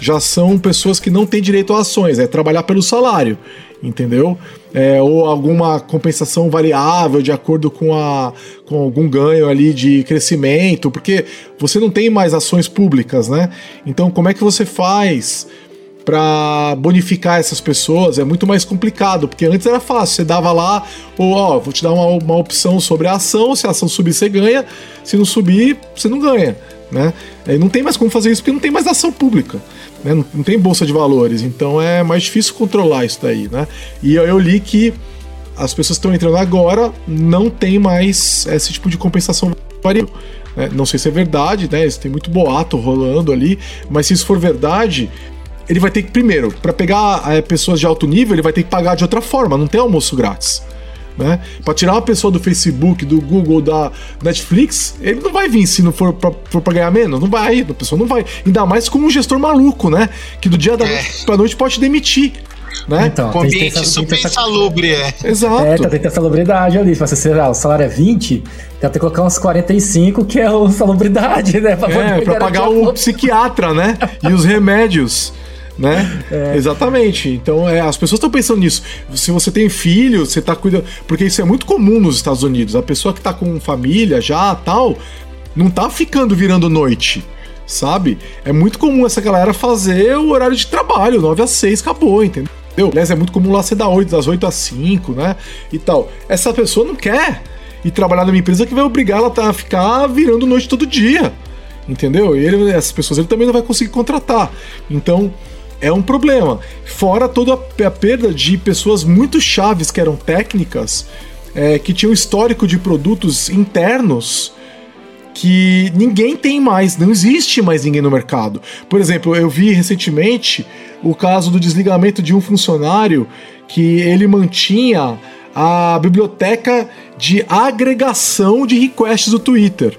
já são pessoas que não têm direito a ações, é trabalhar pelo salário entendeu? É, ou alguma compensação variável de acordo com, a, com algum ganho ali de crescimento, porque você não tem mais ações públicas, né? Então, como é que você faz para bonificar essas pessoas? É muito mais complicado, porque antes era fácil, você dava lá, ou ó, vou te dar uma, uma opção sobre a ação, se a ação subir, você ganha, se não subir, você não ganha, né? É, não tem mais como fazer isso porque não tem mais ação pública né? não, não, tem bolsa de valores, então é mais difícil controlar isso daí, né? E eu, eu li que as pessoas que estão entrando agora não tem mais esse tipo de compensação variável. Né? Não sei se é verdade, né? Tem muito boato rolando ali, mas se isso for verdade, ele vai ter que, primeiro, para pegar é, pessoas de alto nível, ele vai ter que pagar de outra forma, não tem almoço grátis né? Para tirar uma pessoa do Facebook, do Google, da Netflix, ele não vai vir se não for pra ganhar menos. Não vai, a pessoa não vai. Ainda mais com um gestor maluco, né? Que do dia da é. noite pra noite pode demitir. Né? Então, com ambiente super insalubre, é. Exato. É, tá, tem que ter salubridade ali. Se você, lá, o salário é 20, tem que colocar uns 45, que é a salubridade, né? Pra, é, pra pagar o psiquiatra, né? e os remédios né? É. Exatamente. Então, é, as pessoas estão pensando nisso. Se você tem filho, você tá cuidando. Porque isso é muito comum nos Estados Unidos. A pessoa que tá com família já tal, não tá ficando virando noite. Sabe? É muito comum essa galera fazer o horário de trabalho, 9 a 6, acabou, entendeu? Aliás, é muito comum lá ser da 8, das 8 às 5, né? E tal. Essa pessoa não quer ir trabalhar numa empresa que vai obrigar ela a ficar virando noite todo dia. Entendeu? E ele, essas pessoas ele também não vai conseguir contratar. Então, é um problema. Fora toda a perda de pessoas muito chaves que eram técnicas é, que tinha um histórico de produtos internos que ninguém tem mais, não existe mais ninguém no mercado. Por exemplo, eu vi recentemente o caso do desligamento de um funcionário que ele mantinha a biblioteca de agregação de requests do Twitter.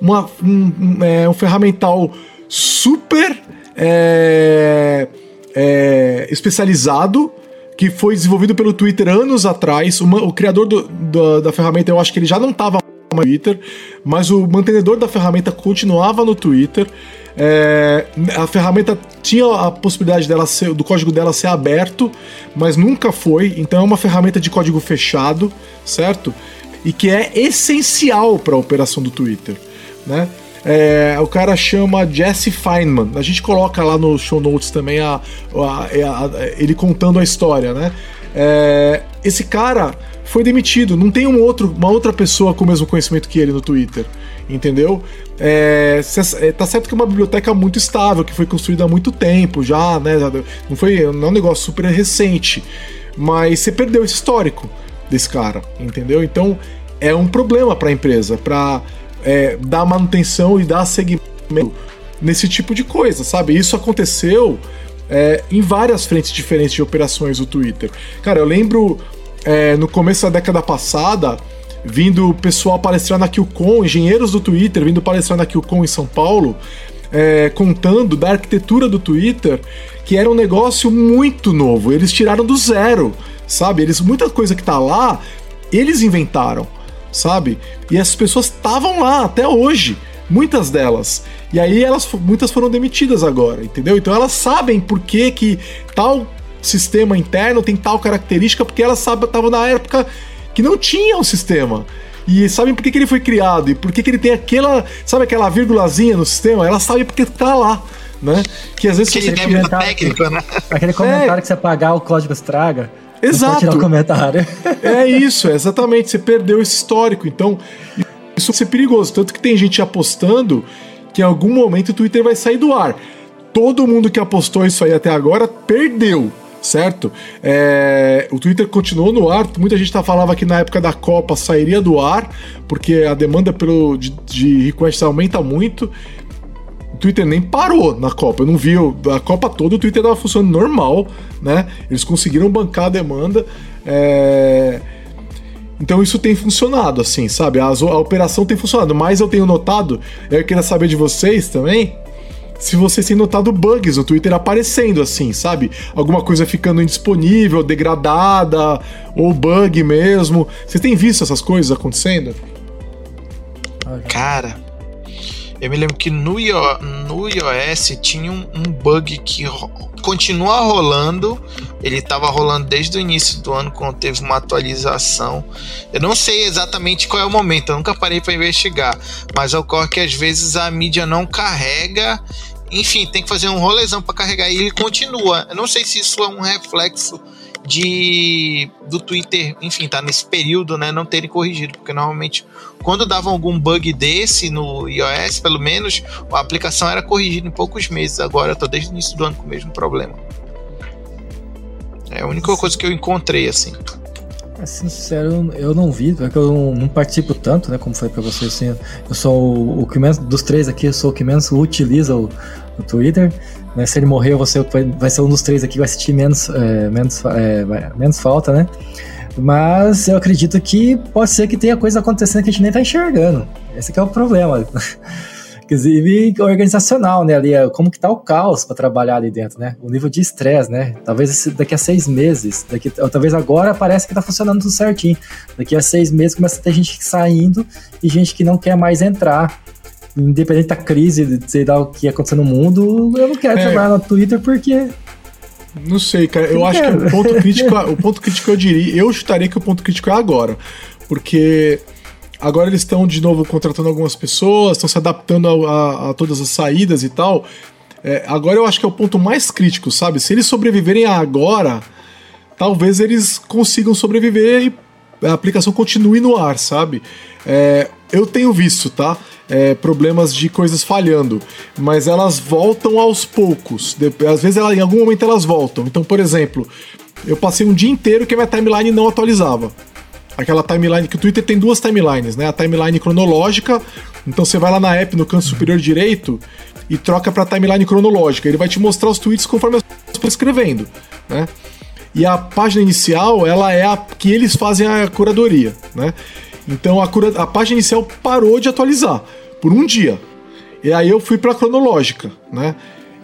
Uma, um, um, é, um ferramental super é, é, especializado que foi desenvolvido pelo Twitter anos atrás. Uma, o criador do, do, da ferramenta, eu acho que ele já não estava no Twitter, mas o mantenedor da ferramenta continuava no Twitter. É, a ferramenta tinha a possibilidade dela ser, do código dela ser aberto, mas nunca foi. Então é uma ferramenta de código fechado, certo? E que é essencial para a operação do Twitter, né? É, o cara chama Jesse Feynman. A gente coloca lá no show notes também a, a, a, ele contando a história, né? É, esse cara foi demitido. Não tem um outro, uma outra pessoa com o mesmo conhecimento que ele no Twitter. Entendeu? É, é, tá certo que é uma biblioteca muito estável, que foi construída há muito tempo já, né? Não foi não é um negócio super recente. Mas você perdeu esse histórico desse cara, entendeu? Então é um problema para a empresa, para é, dar manutenção e dar seguimento nesse tipo de coisa, sabe? Isso aconteceu é, em várias frentes diferentes de operações do Twitter. Cara, eu lembro é, no começo da década passada, vindo pessoal palestrar na QCon, engenheiros do Twitter vindo palestrar na QCon em São Paulo, é, contando da arquitetura do Twitter, que era um negócio muito novo. Eles tiraram do zero, sabe? Eles muita coisa que tá lá, eles inventaram sabe? E essas pessoas estavam lá até hoje, muitas delas. E aí elas muitas foram demitidas agora, entendeu? Então elas sabem por que que tal sistema interno tem tal característica, porque elas sabem estavam na época que não tinha um sistema. E sabem por que, que ele foi criado e por que, que ele tem aquela, sabe aquela vírgulazinha no sistema? Elas sabem porque tá lá. Né? Que às vezes aquele, você técnico, né? aquele comentário é. que você apagar o código estraga. Exato. tirar o comentário. É isso, exatamente. Você perdeu esse histórico. Então, isso vai ser perigoso. Tanto que tem gente apostando que em algum momento o Twitter vai sair do ar. Todo mundo que apostou isso aí até agora perdeu, certo? É, o Twitter continuou no ar. Muita gente tá falava que na época da Copa sairia do ar, porque a demanda pelo, de, de requests aumenta muito. Twitter nem parou na Copa. Eu não vi a Copa toda, o Twitter estava funcionando normal, né? Eles conseguiram bancar a demanda. É... Então isso tem funcionado, assim, sabe? A, a, operação tem funcionado. Mas eu tenho notado, eu queria saber de vocês também, se vocês têm notado bugs no Twitter aparecendo, assim, sabe? Alguma coisa ficando indisponível, degradada, ou bug mesmo. Vocês têm visto essas coisas acontecendo? Cara, eu me lembro que no, no iOS tinha um, um bug que ro continua rolando. Ele estava rolando desde o início do ano, quando teve uma atualização. Eu não sei exatamente qual é o momento, eu nunca parei para investigar. Mas ocorre que às vezes a mídia não carrega enfim, tem que fazer um rolezão para carregar e ele continua. Eu não sei se isso é um reflexo de do Twitter, enfim, tá nesse período, né, não terem corrigido, porque normalmente quando davam algum bug desse no iOS, pelo menos, a aplicação era corrigida em poucos meses. Agora eu tô desde o início do ano com o mesmo problema. É a única coisa que eu encontrei assim. É sincero, eu não vi, porque eu não, participo tanto, né? Como foi para você, assim, eu sou o, o, que menos dos três aqui, eu sou o que menos utiliza o, o Twitter. Né? Se ele morrer, você vai, ser um dos três aqui que vai sentir menos, é, menos, é, menos falta, né? Mas eu acredito que pode ser que tenha coisa acontecendo que a gente nem tá enxergando. Esse é o problema. Inclusive organizacional, né? Ali, é como que tá o caos para trabalhar ali dentro, né? O nível de estresse, né? Talvez daqui a seis meses, daqui, talvez agora parece que tá funcionando tudo certinho. Daqui a seis meses começa a ter gente saindo e gente que não quer mais entrar. Independente da crise, sei lá o que acontecendo no mundo, eu não quero é. trabalhar no Twitter porque não sei, cara. Eu acho que o ponto crítico, o ponto crítico eu diria, eu chutaria que o ponto crítico é agora, porque agora eles estão de novo contratando algumas pessoas, estão se adaptando a, a, a, todas as saídas e tal. É, agora eu acho que é o ponto mais crítico, sabe? Se eles sobreviverem agora, talvez eles consigam sobreviver e a aplicação continue no ar, sabe? É, eu tenho visto, tá? é, problemas de coisas falhando, mas elas voltam aos poucos. Às vezes, ela, em algum momento, elas voltam. Então, por exemplo, eu passei um dia inteiro que minha timeline não atualizava. aquela timeline que o Twitter tem duas timelines, né? A timeline cronológica, então você vai lá na app no canto superior direito e troca para timeline cronológica. Ele vai te mostrar os tweets conforme as pessoas escrevendo, né? E a página inicial, ela é a que eles fazem a curadoria, né? Então a, cura, a página inicial parou de atualizar por um dia. E aí eu fui para cronológica, né?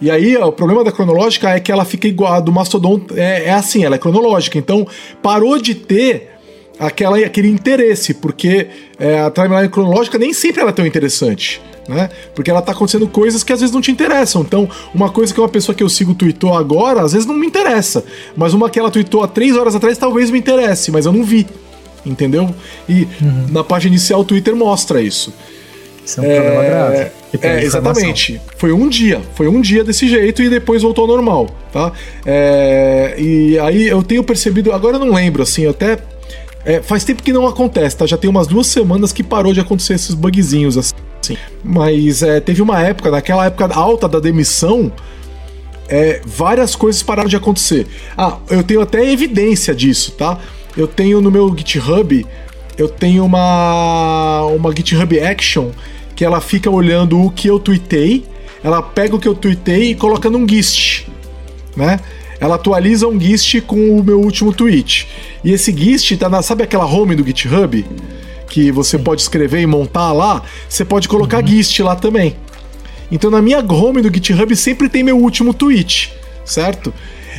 E aí, o problema da cronológica é que ela fica igual a do Mastodon, é, é assim, ela é cronológica. Então, parou de ter aquela, aquele interesse, porque é, a timeline cronológica nem sempre ela é tão interessante. Né? Porque ela tá acontecendo coisas que às vezes não te interessam. Então, uma coisa que uma pessoa que eu sigo tweetou agora, às vezes não me interessa. Mas uma que ela tweetou há três horas atrás talvez me interesse, mas eu não vi. Entendeu? E uhum. na página inicial o Twitter mostra isso. Isso é um é, problema grave. É, exatamente. Foi um dia. Foi um dia desse jeito e depois voltou ao normal, tá? É, e aí eu tenho percebido, agora eu não lembro, assim, até. É, faz tempo que não acontece, tá? Já tem umas duas semanas que parou de acontecer esses bugzinhos, assim. Mas é, teve uma época, naquela época alta da demissão, é, várias coisas pararam de acontecer. Ah, eu tenho até evidência disso, tá? Eu tenho no meu GitHub, eu tenho uma, uma GitHub Action que ela fica olhando o que eu tuitei, ela pega o que eu tuitei e coloca num GIST, né? Ela atualiza um GIST com o meu último tweet. E esse GIST tá na, sabe aquela home do GitHub? Que você pode escrever e montar lá, você pode colocar uhum. GIST lá também. Então na minha home do GitHub sempre tem meu último tweet, certo?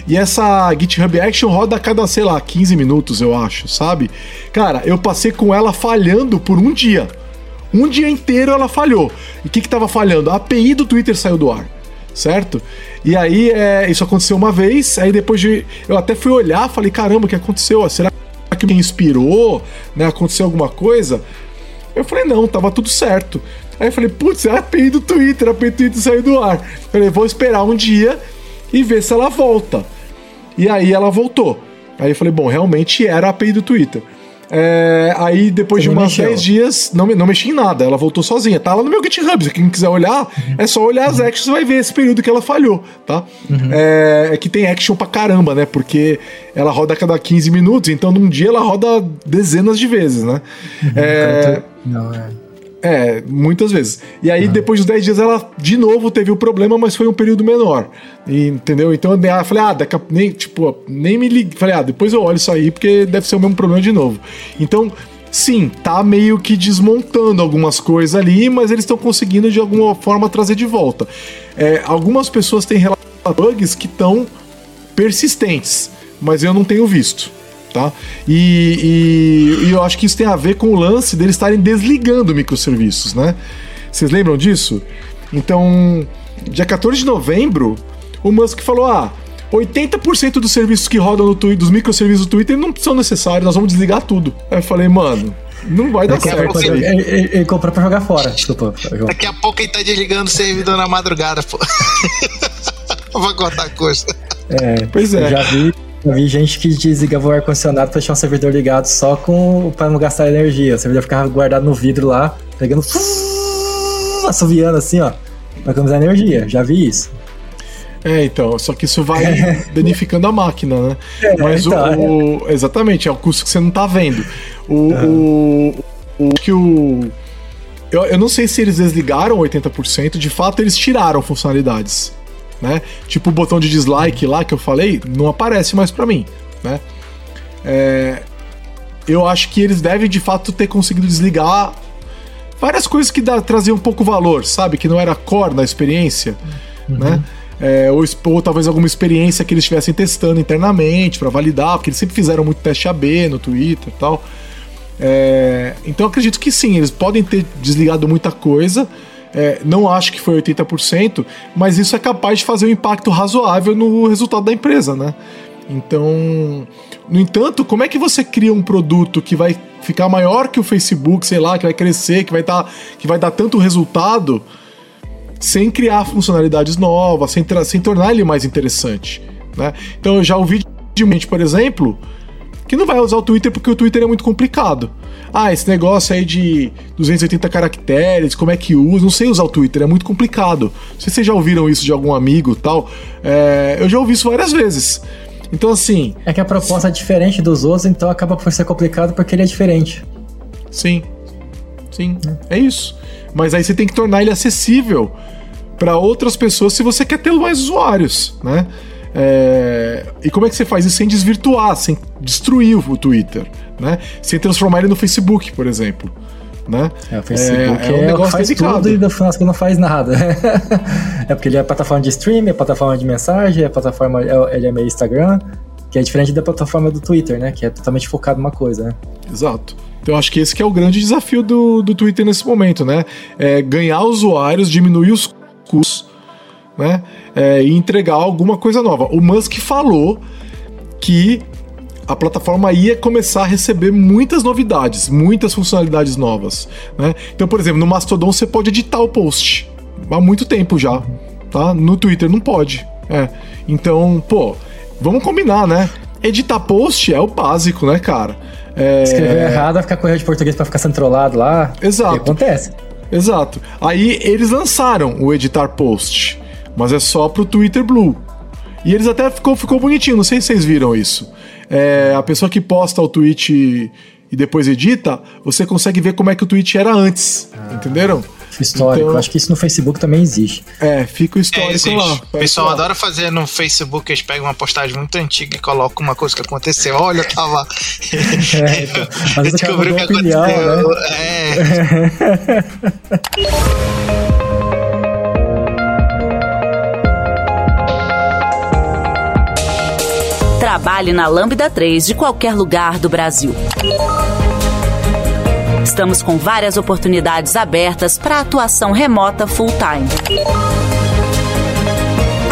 E essa GitHub Action roda a cada, sei lá, 15 minutos, eu acho, sabe? Cara, eu passei com ela falhando por um dia. Um dia inteiro ela falhou. E o que estava falhando? A API do Twitter saiu do ar, certo? E aí é, isso aconteceu uma vez, aí depois de. Eu até fui olhar, falei, caramba, o que aconteceu? Será que me inspirou? Né? Aconteceu alguma coisa? Eu falei, não, tava tudo certo. Aí eu falei, putz, é a API do Twitter, a API do Twitter saiu do ar. Eu falei, vou esperar um dia e ver se ela volta. E aí ela voltou. Aí eu falei, bom, realmente era a API do Twitter. É, aí, depois Você de uns 10 dias, não, não mexi em nada. Ela voltou sozinha. Tá lá no meu GitHub. Se quem quiser olhar, uhum. é só olhar as actions e vai ver esse período que ela falhou, tá? Uhum. É, é, que tem action pra caramba, né? Porque ela roda a cada 15 minutos, então num dia ela roda dezenas de vezes, né? Uhum. É, não, é. É, muitas vezes. E aí, depois dos 10 dias, ela de novo teve o problema, mas foi um período menor. E, entendeu? Então eu falei, ah, daqui a, nem, tipo, nem me liguei. Falei, ah, depois eu olho isso aí, porque deve ser o mesmo problema de novo. Então, sim, tá meio que desmontando algumas coisas ali, mas eles estão conseguindo de alguma forma trazer de volta. É, algumas pessoas têm relatos bugs que estão persistentes, mas eu não tenho visto tá? E, e, e, eu acho que isso tem a ver com o lance deles estarem desligando microserviços, né? Vocês lembram disso? Então, dia 14 de novembro, o Musk falou: ah, 80% dos serviços que rodam no Twitter, dos microserviços do Twitter não são necessários, nós vamos desligar tudo. Aí eu falei, mano, não vai dar Daqui certo. Ele, ele, ele, comprou pra jogar fora. Desculpa. Daqui a pouco ele tá desligando o servidor na madrugada, pô. Vou contar a coisa. É, pois é. Já vi eu vi gente que desligava o ar-condicionado pra deixar um servidor ligado só com para não gastar energia. O servidor ficava guardado no vidro lá, pegando. assoviando assim, ó. Pra economizar energia. Já vi isso. É, então, só que isso vai é. danificando a máquina, né? É, Mas então, o, o, Exatamente, é o custo que você não tá vendo. O. Uhum. o, o que o. Eu, eu não sei se eles desligaram 80%, de fato eles tiraram funcionalidades né? Tipo o botão de dislike lá que eu falei, não aparece mais para mim, né? É, eu acho que eles devem de fato ter conseguido desligar várias coisas que dá, traziam um pouco valor, sabe? Que não era core da experiência, uhum. né? É, ou, ou, talvez alguma experiência que eles estivessem testando internamente para validar, porque eles sempre fizeram muito teste AB no Twitter e tal. É, então acredito que sim, eles podem ter desligado muita coisa, é, não acho que foi 80%, mas isso é capaz de fazer um impacto razoável no resultado da empresa, né? Então, no entanto, como é que você cria um produto que vai ficar maior que o Facebook, sei lá, que vai crescer, que vai, dar, que vai dar tanto resultado, sem criar funcionalidades novas, sem, sem tornar ele mais interessante, né? Então, eu já ouvi de por exemplo, que não vai usar o Twitter porque o Twitter é muito complicado. Ah, esse negócio aí de 280 caracteres, como é que usa? Não sei usar o Twitter, é muito complicado. Não sei se vocês já ouviram isso de algum amigo tal. É, eu já ouvi isso várias vezes. Então, assim. É que a proposta é diferente dos outros, então acaba por ser complicado porque ele é diferente. Sim. Sim. É isso. Mas aí você tem que tornar ele acessível para outras pessoas se você quer ter mais usuários, né? É... E como é que você faz isso sem desvirtuar, sem destruir o Twitter, né? Sem transformar ele no Facebook, por exemplo. Né? É, o Facebook é, é um negócio faz delicado. tudo e no final não faz nada. é porque ele é plataforma de streaming, é plataforma de mensagem, é plataforma, é, ele é meio Instagram, que é diferente da plataforma do Twitter, né? Que é totalmente focado numa coisa, né? Exato. Então acho que esse que é o grande desafio do, do Twitter nesse momento, né? É ganhar usuários, diminuir os custos, né? É, e entregar alguma coisa nova. O Musk falou que a plataforma ia começar a receber muitas novidades, muitas funcionalidades novas. Né? Então, por exemplo, no Mastodon você pode editar o post há muito tempo já, tá? No Twitter não pode. É. Então, pô, vamos combinar, né? Editar post é o básico, né, cara? É... Escrever errado ficar correndo de português para ficar sendo trollado lá. Exato. Que acontece. Exato. Aí eles lançaram o editar post, mas é só pro Twitter Blue. E eles até ficou, ficou bonitinho, não sei se vocês viram isso. É, a pessoa que posta o tweet e depois edita, você consegue ver como é que o tweet era antes. Ah. Entenderam? Histórico. Então, Acho que isso no Facebook também existe. É, fica o histórico é, lá. O pessoal lá. adora fazer no Facebook, eles pegam uma postagem muito antiga e colocam uma coisa que aconteceu. Olha, eu tava. é, então, descobriu que opinião, aconteceu. Né? É. Trabalhe na Lambda 3 de qualquer lugar do Brasil. Estamos com várias oportunidades abertas para atuação remota full-time.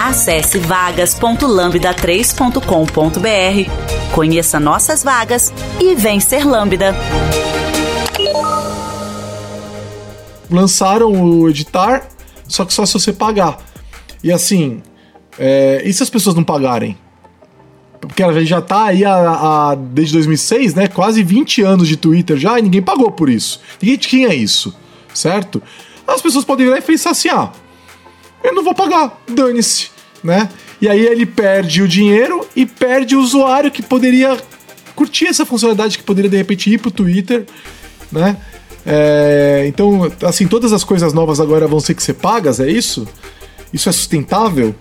Acesse vagas.lambda3.com.br, conheça nossas vagas e vem ser Lambda. Lançaram o editar, só que só se você pagar. E assim, é, e se as pessoas não pagarem? Porque ela já tá aí a, a, desde 2006, né? Quase 20 anos de Twitter já e ninguém pagou por isso. Ninguém tinha isso, certo? As pessoas podem virar e pensar assim: ah, eu não vou pagar, dane-se, né? E aí ele perde o dinheiro e perde o usuário que poderia curtir essa funcionalidade, que poderia de repente ir pro Twitter, né? É, então, assim, todas as coisas novas agora vão ser que ser pagas, é isso? Isso é sustentável?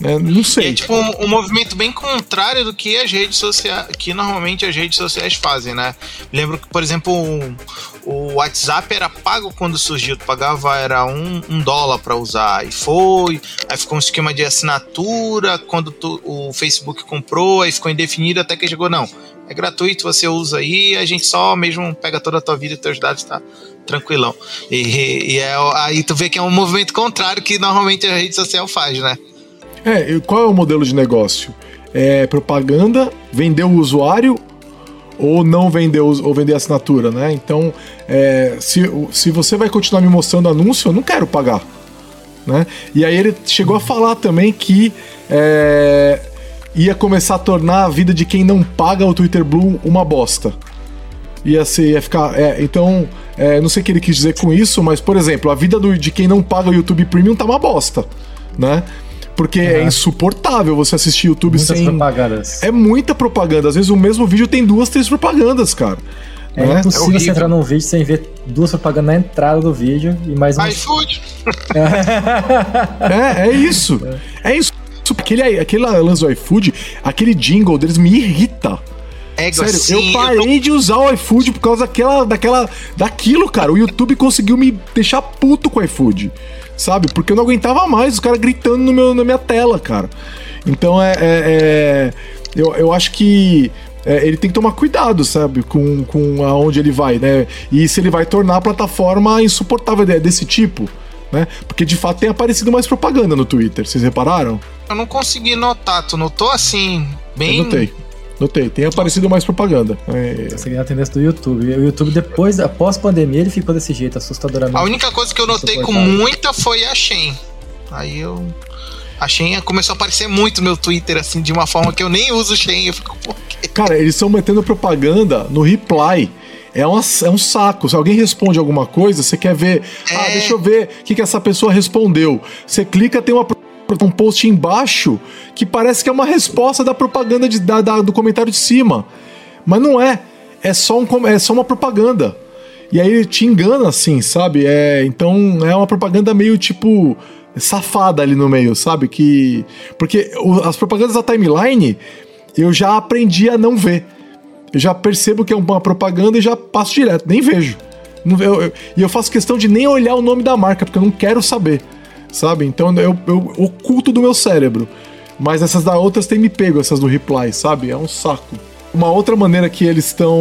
Né? Não sei. é tipo um, um, movimento bem contrário do que as redes sociais, que normalmente as redes sociais fazem, né? Lembro que, por exemplo, um, o WhatsApp era pago quando surgiu, tu pagava era um, um dólar para usar e foi, aí ficou um esquema de assinatura, quando tu, o Facebook comprou, aí ficou indefinido até que chegou, não, é gratuito, você usa aí, a gente só mesmo pega toda a tua vida e teus dados, tá tranquilão. E, e é, aí tu vê que é um movimento contrário que normalmente a rede social faz, né? É, qual é o modelo de negócio? É propaganda, vender o usuário ou não vender ou vender assinatura, né? Então, é, se, se você vai continuar me mostrando anúncio, eu não quero pagar, né? E aí ele chegou a falar também que é, ia começar a tornar a vida de quem não paga o Twitter Blue uma bosta. Ia ser, ia ficar, é, então, é, não sei o que ele quis dizer com isso, mas por exemplo, a vida do, de quem não paga o YouTube Premium tá uma bosta, né? Porque é insuportável você assistir YouTube Muitas sem. propagandas. É muita propaganda. Às vezes o mesmo vídeo tem duas, três propagandas, cara. É né? impossível é você entrar num vídeo sem ver duas propagandas na entrada do vídeo e mais um. iFood! é, é isso. É, é isso. Aquele, aquele lance do iFood, aquele jingle deles me irrita. É, Sério, assim, eu parei eu tô... de usar o iFood por causa daquela, daquela, daquilo, cara. O YouTube conseguiu me deixar puto com o iFood sabe? Porque eu não aguentava mais os caras gritando no meu, na minha tela, cara. Então é. é, é eu, eu acho que. É, ele tem que tomar cuidado, sabe, com, com aonde ele vai, né? E se ele vai tornar a plataforma insuportável desse tipo, né? Porque de fato tem aparecido mais propaganda no Twitter, vocês repararam? Eu não consegui notar, tu notou assim, bem. Eu notei. Notei, tem aparecido mais propaganda. É... Seguindo a tendência do YouTube. O YouTube, depois, após a pandemia, ele ficou desse jeito, assustadoramente. A única coisa que eu notei com muita foi a Shen. Aí eu. A Shen começou a aparecer muito no meu Twitter, assim, de uma forma que eu nem uso Shen. Eu fico, por quê? Cara, eles estão metendo propaganda no reply. É, uma, é um saco. Se alguém responde alguma coisa, você quer ver. Ah, é... Ah, deixa eu ver o que, que essa pessoa respondeu. Você clica, tem uma um post embaixo que parece que é uma resposta da propaganda de, da, da, do comentário de cima. Mas não é. É só, um, é só uma propaganda. E aí ele te engana assim, sabe? É, então é uma propaganda meio tipo safada ali no meio, sabe? Que. Porque as propagandas da timeline eu já aprendi a não ver. Eu já percebo que é uma propaganda e já passo direto, nem vejo. E eu, eu, eu, faço questão de nem olhar o nome da marca, porque eu não quero saber sabe? Então eu, eu oculto do meu cérebro. Mas essas da outras têm me pego, essas do reply, sabe? É um saco. Uma outra maneira que eles estão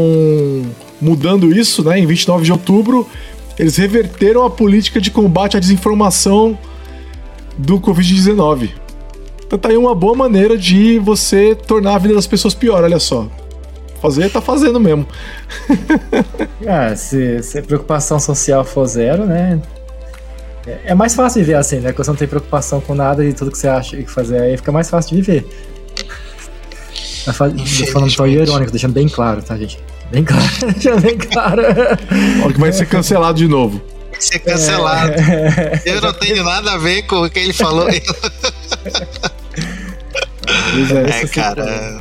mudando isso, né? Em 29 de outubro, eles reverteram a política de combate à desinformação do Covid-19. Então tá aí uma boa maneira de você tornar a vida das pessoas pior, olha só. Fazer, tá fazendo mesmo. ah, se, se a preocupação social for zero, né? É, é mais fácil viver assim, né? Quando você não tem preocupação com nada e tudo que você acha que fazer aí fica mais fácil de viver. Tá falando tão irônico, deixando bem claro, tá, gente? Bem claro, deixando bem claro. Olha que vai ser cancelado de novo. Vai ser cancelado. É... Eu não tenho nada a ver com o que ele falou. é, é cara.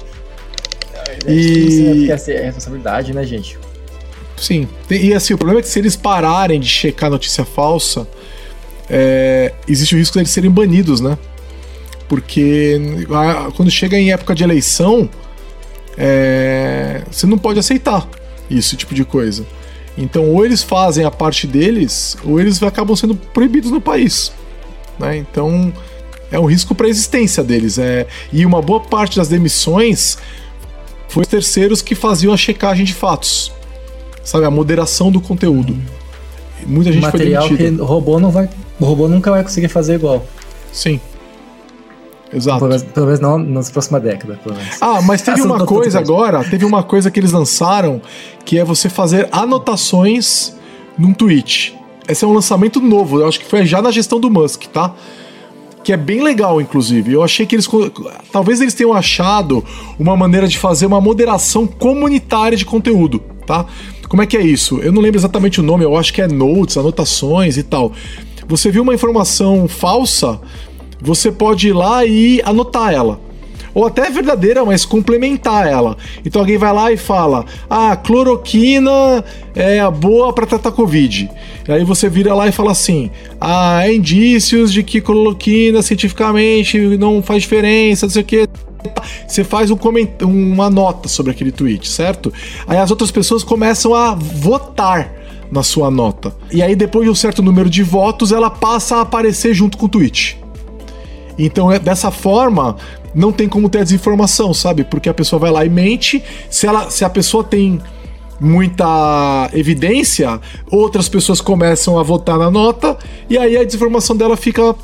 E... É, é responsabilidade, né, gente? Sim. E assim, o problema é que se eles pararem de checar notícia falsa, é, existe o risco deles serem banidos, né? Porque quando chega em época de eleição, é, você não pode aceitar esse tipo de coisa. Então, ou eles fazem a parte deles, ou eles acabam sendo proibidos no país. Né? Então, é um risco para a existência deles. É, e uma boa parte das demissões foi os terceiros que faziam a checagem de fatos. Sabe, a moderação do conteúdo. Muita gente Material foi demitida. que o robô não vai o robô nunca vai conseguir fazer igual. Sim. Exato. Pelo menos, pelo menos não nas próximas décadas. Ah, mas teve uma coisa agora, teve uma coisa que eles lançaram que é você fazer anotações num tweet. Esse é um lançamento novo, eu acho que foi já na gestão do Musk, tá? Que é bem legal, inclusive. Eu achei que eles. Talvez eles tenham achado uma maneira de fazer uma moderação comunitária de conteúdo, tá? Como é que é isso? Eu não lembro exatamente o nome, eu acho que é notes, anotações e tal. Você viu uma informação falsa, você pode ir lá e anotar ela. Ou até verdadeira, mas complementar ela. Então alguém vai lá e fala: Ah, cloroquina é boa para tratar Covid. E aí você vira lá e fala assim: Ah, há indícios de que cloroquina cientificamente não faz diferença, não sei o que. Você faz um uma nota sobre aquele tweet, certo? Aí as outras pessoas começam a votar na sua nota. E aí, depois de um certo número de votos, ela passa a aparecer junto com o tweet. Então, é, dessa forma, não tem como ter a desinformação, sabe? Porque a pessoa vai lá e mente. Se, ela, se a pessoa tem muita evidência, outras pessoas começam a votar na nota e aí a desinformação dela fica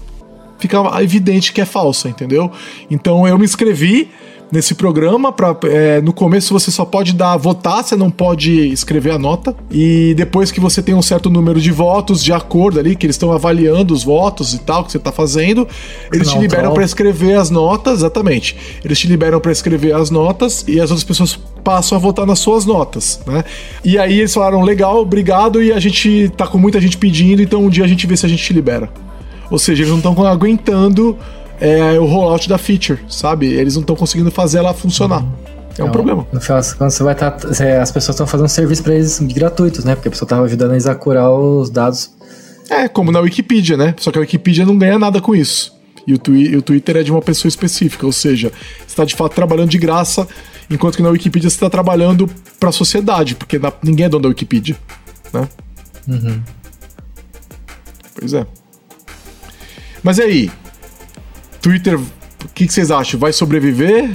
fica evidente que é falsa, entendeu? Então eu me inscrevi nesse programa. Pra, é, no começo você só pode dar votar, você não pode escrever a nota. E depois que você tem um certo número de votos, de acordo ali, que eles estão avaliando os votos e tal que você está fazendo, eles não, te liberam para escrever as notas, exatamente. Eles te liberam para escrever as notas e as outras pessoas passam a votar nas suas notas, né? E aí eles falaram, legal, obrigado, e a gente tá com muita gente pedindo, então um dia a gente vê se a gente te libera. Ou seja, eles não estão aguentando é o rollout da feature, sabe? Eles não estão conseguindo fazer ela funcionar. É um não, problema. No final, quando você vai estar. Tá, as pessoas estão fazendo serviço para eles gratuitos, né? Porque a pessoa estava ajudando eles a curar os dados. É, como na Wikipedia, né? Só que a Wikipedia não ganha nada com isso. E o, twi o Twitter é de uma pessoa específica, ou seja, você está de fato trabalhando de graça, enquanto que na Wikipedia você está trabalhando para a sociedade, porque na, ninguém é dono da Wikipedia, né? Uhum. Pois é. Mas e aí? Twitter, o que, que, vocês acham? Vai sobreviver?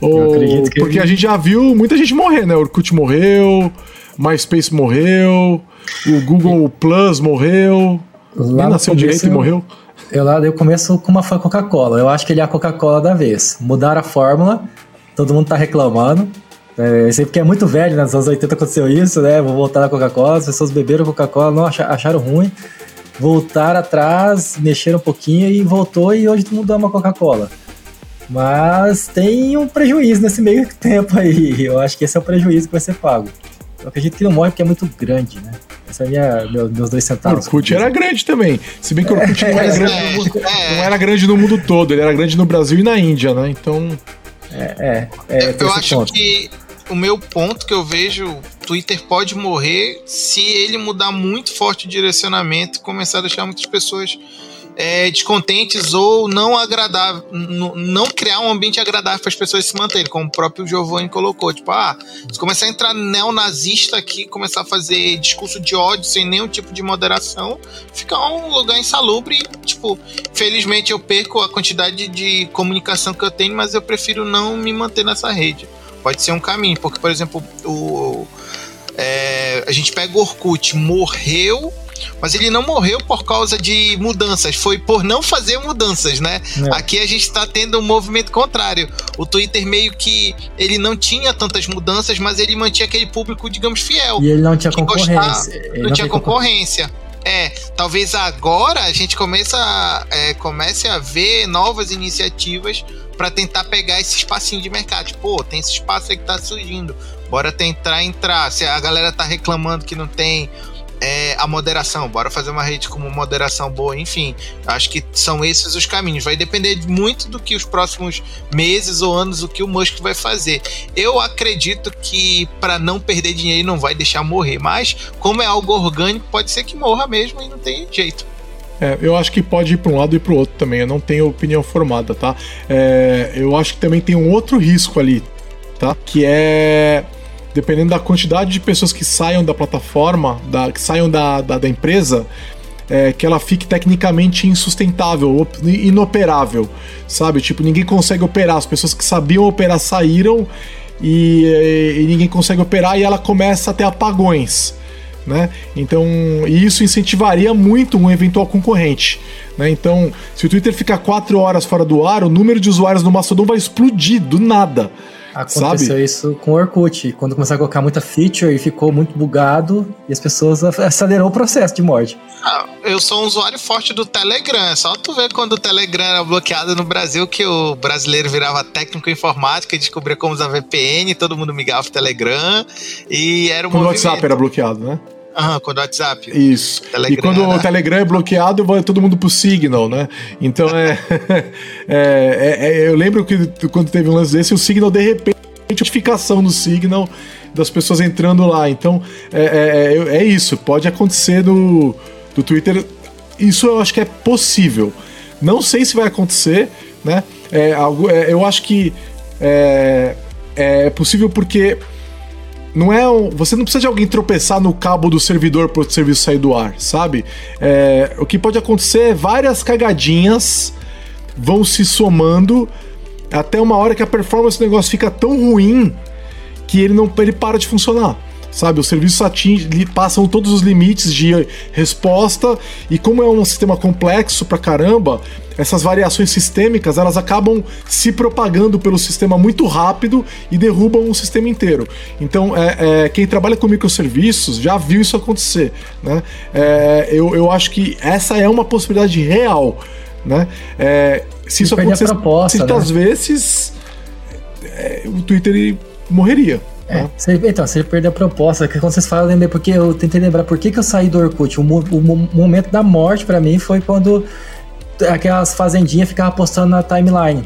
Ou... Porque a gente já viu muita gente morrer, né? O Orkut morreu, MySpace morreu, o Google Plus morreu. Lá nasceu direito e morreu. Eu lá eu começo com uma Coca-Cola. Eu acho que ele é a Coca-Cola da vez. Mudaram a fórmula, todo mundo tá reclamando. É, sei porque é muito velho, né? Nos anos 80 aconteceu isso, né? Vou voltar na Coca-Cola, as pessoas beberam Coca-Cola, não acharam ruim voltaram atrás, mexeram um pouquinho e voltou e hoje todo mundo ama Coca-Cola. Mas tem um prejuízo nesse meio tempo aí. Eu acho que esse é o prejuízo que vai ser pago. Eu acredito que não morre porque é muito grande, né? Esse é minha, meu, meus dois centavos. Orkut era grande também. Se bem que o Orkut não, era grande no mundo, não era grande no mundo todo, ele era grande no Brasil e na Índia, né? Então. É, é, é eu acho ponto. que o meu ponto que eu vejo, Twitter pode morrer se ele mudar muito forte o direcionamento e começar a deixar muitas pessoas é, descontentes ou não agradável, não criar um ambiente agradável para as pessoas se manterem, como o próprio Giovanni colocou. Tipo, ah, se começar a entrar neonazista aqui, começar a fazer discurso de ódio sem nenhum tipo de moderação, fica um lugar insalubre. Tipo, felizmente eu perco a quantidade de comunicação que eu tenho, mas eu prefiro não me manter nessa rede. Pode ser um caminho, porque, por exemplo, o, é, a gente pega o Orkut, morreu mas ele não morreu por causa de mudanças, foi por não fazer mudanças, né? É. Aqui a gente está tendo um movimento contrário. O Twitter meio que ele não tinha tantas mudanças, mas ele mantinha aquele público, digamos, fiel. E ele não tinha concorrência. Gostar, não, não, tinha concorrência. É, talvez agora a gente comece a, é, comece a ver novas iniciativas para tentar pegar esse espacinho de mercado. Pô, tem esse espaço aí que tá surgindo. Bora tentar entrar. Se a galera tá reclamando que não tem é, a moderação. Bora fazer uma rede com uma moderação boa, enfim. Acho que são esses os caminhos. Vai depender muito do que os próximos meses ou anos, o que o Musk vai fazer. Eu acredito que para não perder dinheiro não vai deixar morrer, mas como é algo orgânico, pode ser que morra mesmo e não tem jeito. É, eu acho que pode ir para um lado e para o outro também. Eu não tenho opinião formada, tá? É, eu acho que também tem um outro risco ali, tá? Que é dependendo da quantidade de pessoas que saiam da plataforma, da, que saiam da, da, da empresa, é, que ela fique tecnicamente insustentável, inoperável, sabe? Tipo, ninguém consegue operar, as pessoas que sabiam operar saíram e, e ninguém consegue operar e ela começa a ter apagões. Né? Então, isso incentivaria muito um eventual concorrente. Né? Então, se o Twitter ficar quatro horas fora do ar, o número de usuários no Mastodon vai explodir do nada. Aconteceu sabe? isso com o Orkut, quando começaram a colocar muita feature e ficou muito bugado e as pessoas acelerou o processo de morte. Ah, eu sou um usuário forte do Telegram. É só tu ver quando o Telegram era bloqueado no Brasil que o brasileiro virava técnico informática e descobria como usar VPN, todo mundo migava pro Telegram e era um Quando o WhatsApp era bloqueado, né? Aham, quando o WhatsApp. Isso. Telegram, e quando o Telegram é bloqueado, vai todo mundo pro Signal, né? Então é, é, é, é, Eu lembro que quando teve um lance desse, o Signal, de repente, notificação no Signal das pessoas entrando lá. Então é, é, é, é isso. Pode acontecer no, no Twitter. Isso eu acho que é possível. Não sei se vai acontecer, né? É, algo, é, eu acho que é, é possível porque não é um, você não precisa de alguém tropeçar no cabo do servidor para o serviço sair do ar, sabe? É, o que pode acontecer é várias cagadinhas vão se somando até uma hora que a performance do negócio fica tão ruim que ele não ele para de funcionar sabe? Os serviços atingem, passam todos os limites de resposta e como é um sistema complexo pra caramba, essas variações sistêmicas elas acabam se propagando pelo sistema muito rápido e derrubam o sistema inteiro. Então, é, é quem trabalha com microserviços já viu isso acontecer, né? É, eu, eu acho que essa é uma possibilidade real, né? É, se isso acontecer muitas né? vezes, é, o Twitter morreria. É, você, então, você perdeu a proposta, quando vocês falam, eu lembrei, porque eu tentei lembrar por que, que eu saí do Orkut. O, o, o momento da morte para mim foi quando aquelas fazendinhas ficavam postando na timeline.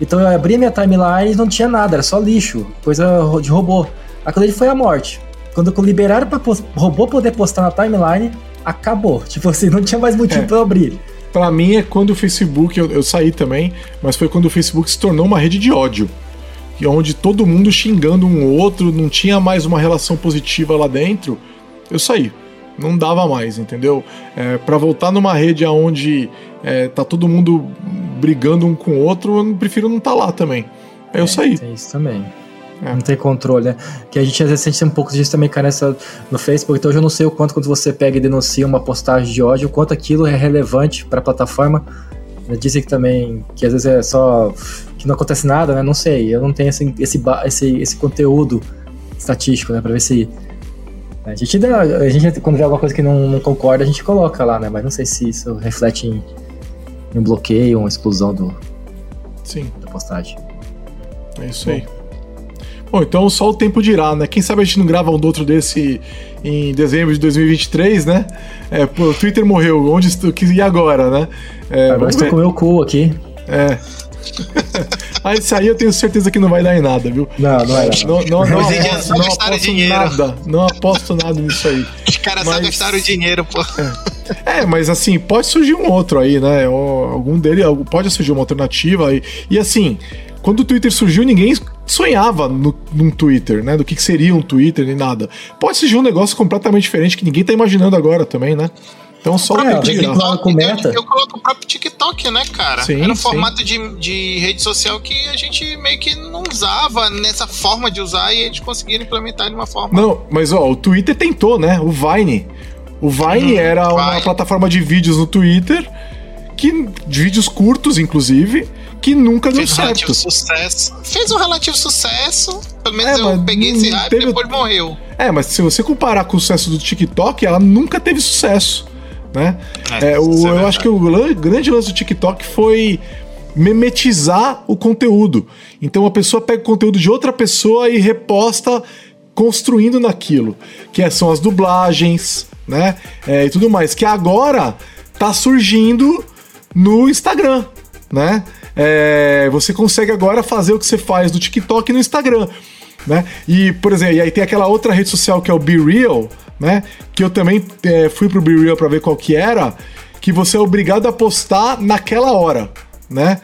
Então eu abri minha timeline e não tinha nada, era só lixo, coisa de robô. Aquilo ali foi a morte. Quando liberaram para robô poder postar na timeline, acabou. Tipo assim, não tinha mais motivo é. para abrir. Para mim é quando o Facebook, eu, eu saí também, mas foi quando o Facebook se tornou uma rede de ódio onde todo mundo xingando um outro, não tinha mais uma relação positiva lá dentro, eu saí. Não dava mais, entendeu? É, para voltar numa rede onde é, tá todo mundo brigando um com o outro, eu prefiro não estar tá lá também. Aí eu é, saí. Tem isso também. É. Não tem controle, né? Que a gente às vezes sente um pouco disso também, cara, nessa, no Facebook. Então hoje eu não sei o quanto quando você pega e denuncia uma postagem de ódio, o quanto aquilo é relevante para a plataforma Dizem que também que às vezes é só que não acontece nada, né? Não sei. Eu não tenho esse, esse, esse, esse conteúdo estatístico, né? Pra ver se. A gente, dá, a gente quando vê alguma coisa que não, não, concorda, a gente coloca lá, né? Mas não sei se isso reflete em, em um bloqueio uma exclusão do, Sim. da postagem. É isso Bom. aí. Bom, então só o tempo dirá, né? Quem sabe a gente não grava um outro desse em dezembro de 2023, né? É, pô, o Twitter morreu, onde estou? E agora, né? É, agora estou com o meu cu aqui. É. Aí isso aí eu tenho certeza que não vai dar em nada, viu? Não, não vai dar. Não, não, não, aposto, não aposto nada. Não aposto nada nisso aí. Os caras mas... só gastaram dinheiro, pô. É. é. mas assim, pode surgir um outro aí, né? Algum dele, pode surgir uma alternativa aí. E assim, quando o Twitter surgiu, ninguém sonhava no, num Twitter, né? Do que, que seria um Twitter nem nada. Pode surgir um negócio completamente diferente que ninguém tá imaginando agora também, né? Então só o é, TikTok, com meta. Eu, eu, coloco o próprio TikTok, né, cara? Sim, Era um sim. formato de, de rede social que a gente meio que não usava nessa forma de usar e eles conseguiram implementar de uma forma. Não, mas ó, o Twitter tentou, né? O Vine. O Vine hum, era Vine. uma plataforma de vídeos no Twitter, que, de vídeos curtos, inclusive, que nunca Fez deu certo. Relativo sucesso. Fez um relativo sucesso. Pelo menos é, eu peguei esse hype teve... depois morreu. É, mas se você comparar com o sucesso do TikTok, ela nunca teve sucesso né? É, é, o, é eu acho que o grande lance do TikTok foi memetizar o conteúdo. Então a pessoa pega o conteúdo de outra pessoa e reposta construindo naquilo, que é, são as dublagens, né? É, e tudo mais, que agora tá surgindo no Instagram, né? É, você consegue agora fazer o que você faz no TikTok no Instagram, né? E, por exemplo, e aí tem aquela outra rede social que é o Be Real, né? Que eu também é, fui pro Be Real pra ver qual que era, que você é obrigado a postar naquela hora, né?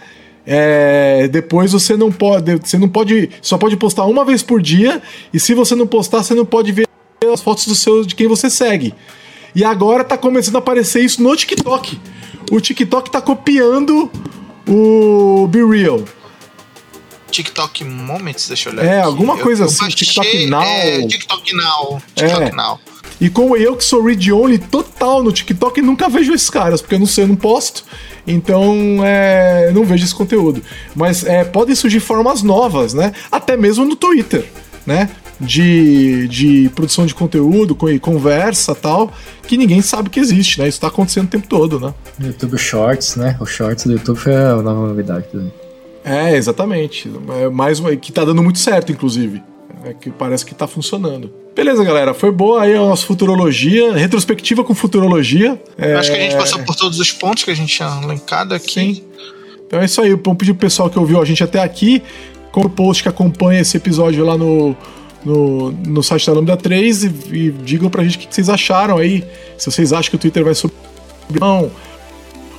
É, depois você não pode, você não pode, só pode postar uma vez por dia, e se você não postar, você não pode ver as fotos do seu, de quem você segue. E agora tá começando a aparecer isso no TikTok. O TikTok tá copiando o Be Real. TikTok Moments, deixa eu olhar. É, aqui. alguma coisa eu, assim, eu TikTok Now. É, TikTok Now. TikTok é. Now. E como eu que sou read only total no TikTok, nunca vejo esses caras, porque eu não sei, eu não posto. Então, é, não vejo esse conteúdo. Mas é, podem surgir formas novas, né? Até mesmo no Twitter, né? De, de produção de conteúdo, conversa tal, que ninguém sabe que existe, né? Isso tá acontecendo o tempo todo, né? YouTube Shorts, né? O Shorts do YouTube foi a nova novidade também. É, exatamente. É mais que tá dando muito certo, inclusive. É que parece que tá funcionando. Beleza, galera. Foi boa aí a nossa futurologia, retrospectiva com futurologia. É... Acho que a gente passou por todos os pontos que a gente tinha elencado aqui. Sim. Então é isso aí. Vamos pedir pro pessoal que ouviu a gente até aqui, com o post que acompanha esse episódio lá no, no, no site da Lambda 3 e, e digam pra gente o que vocês acharam aí. Se vocês acham que o Twitter vai subir. Não.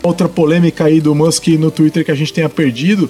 Outra polêmica aí do Musk no Twitter que a gente tenha perdido.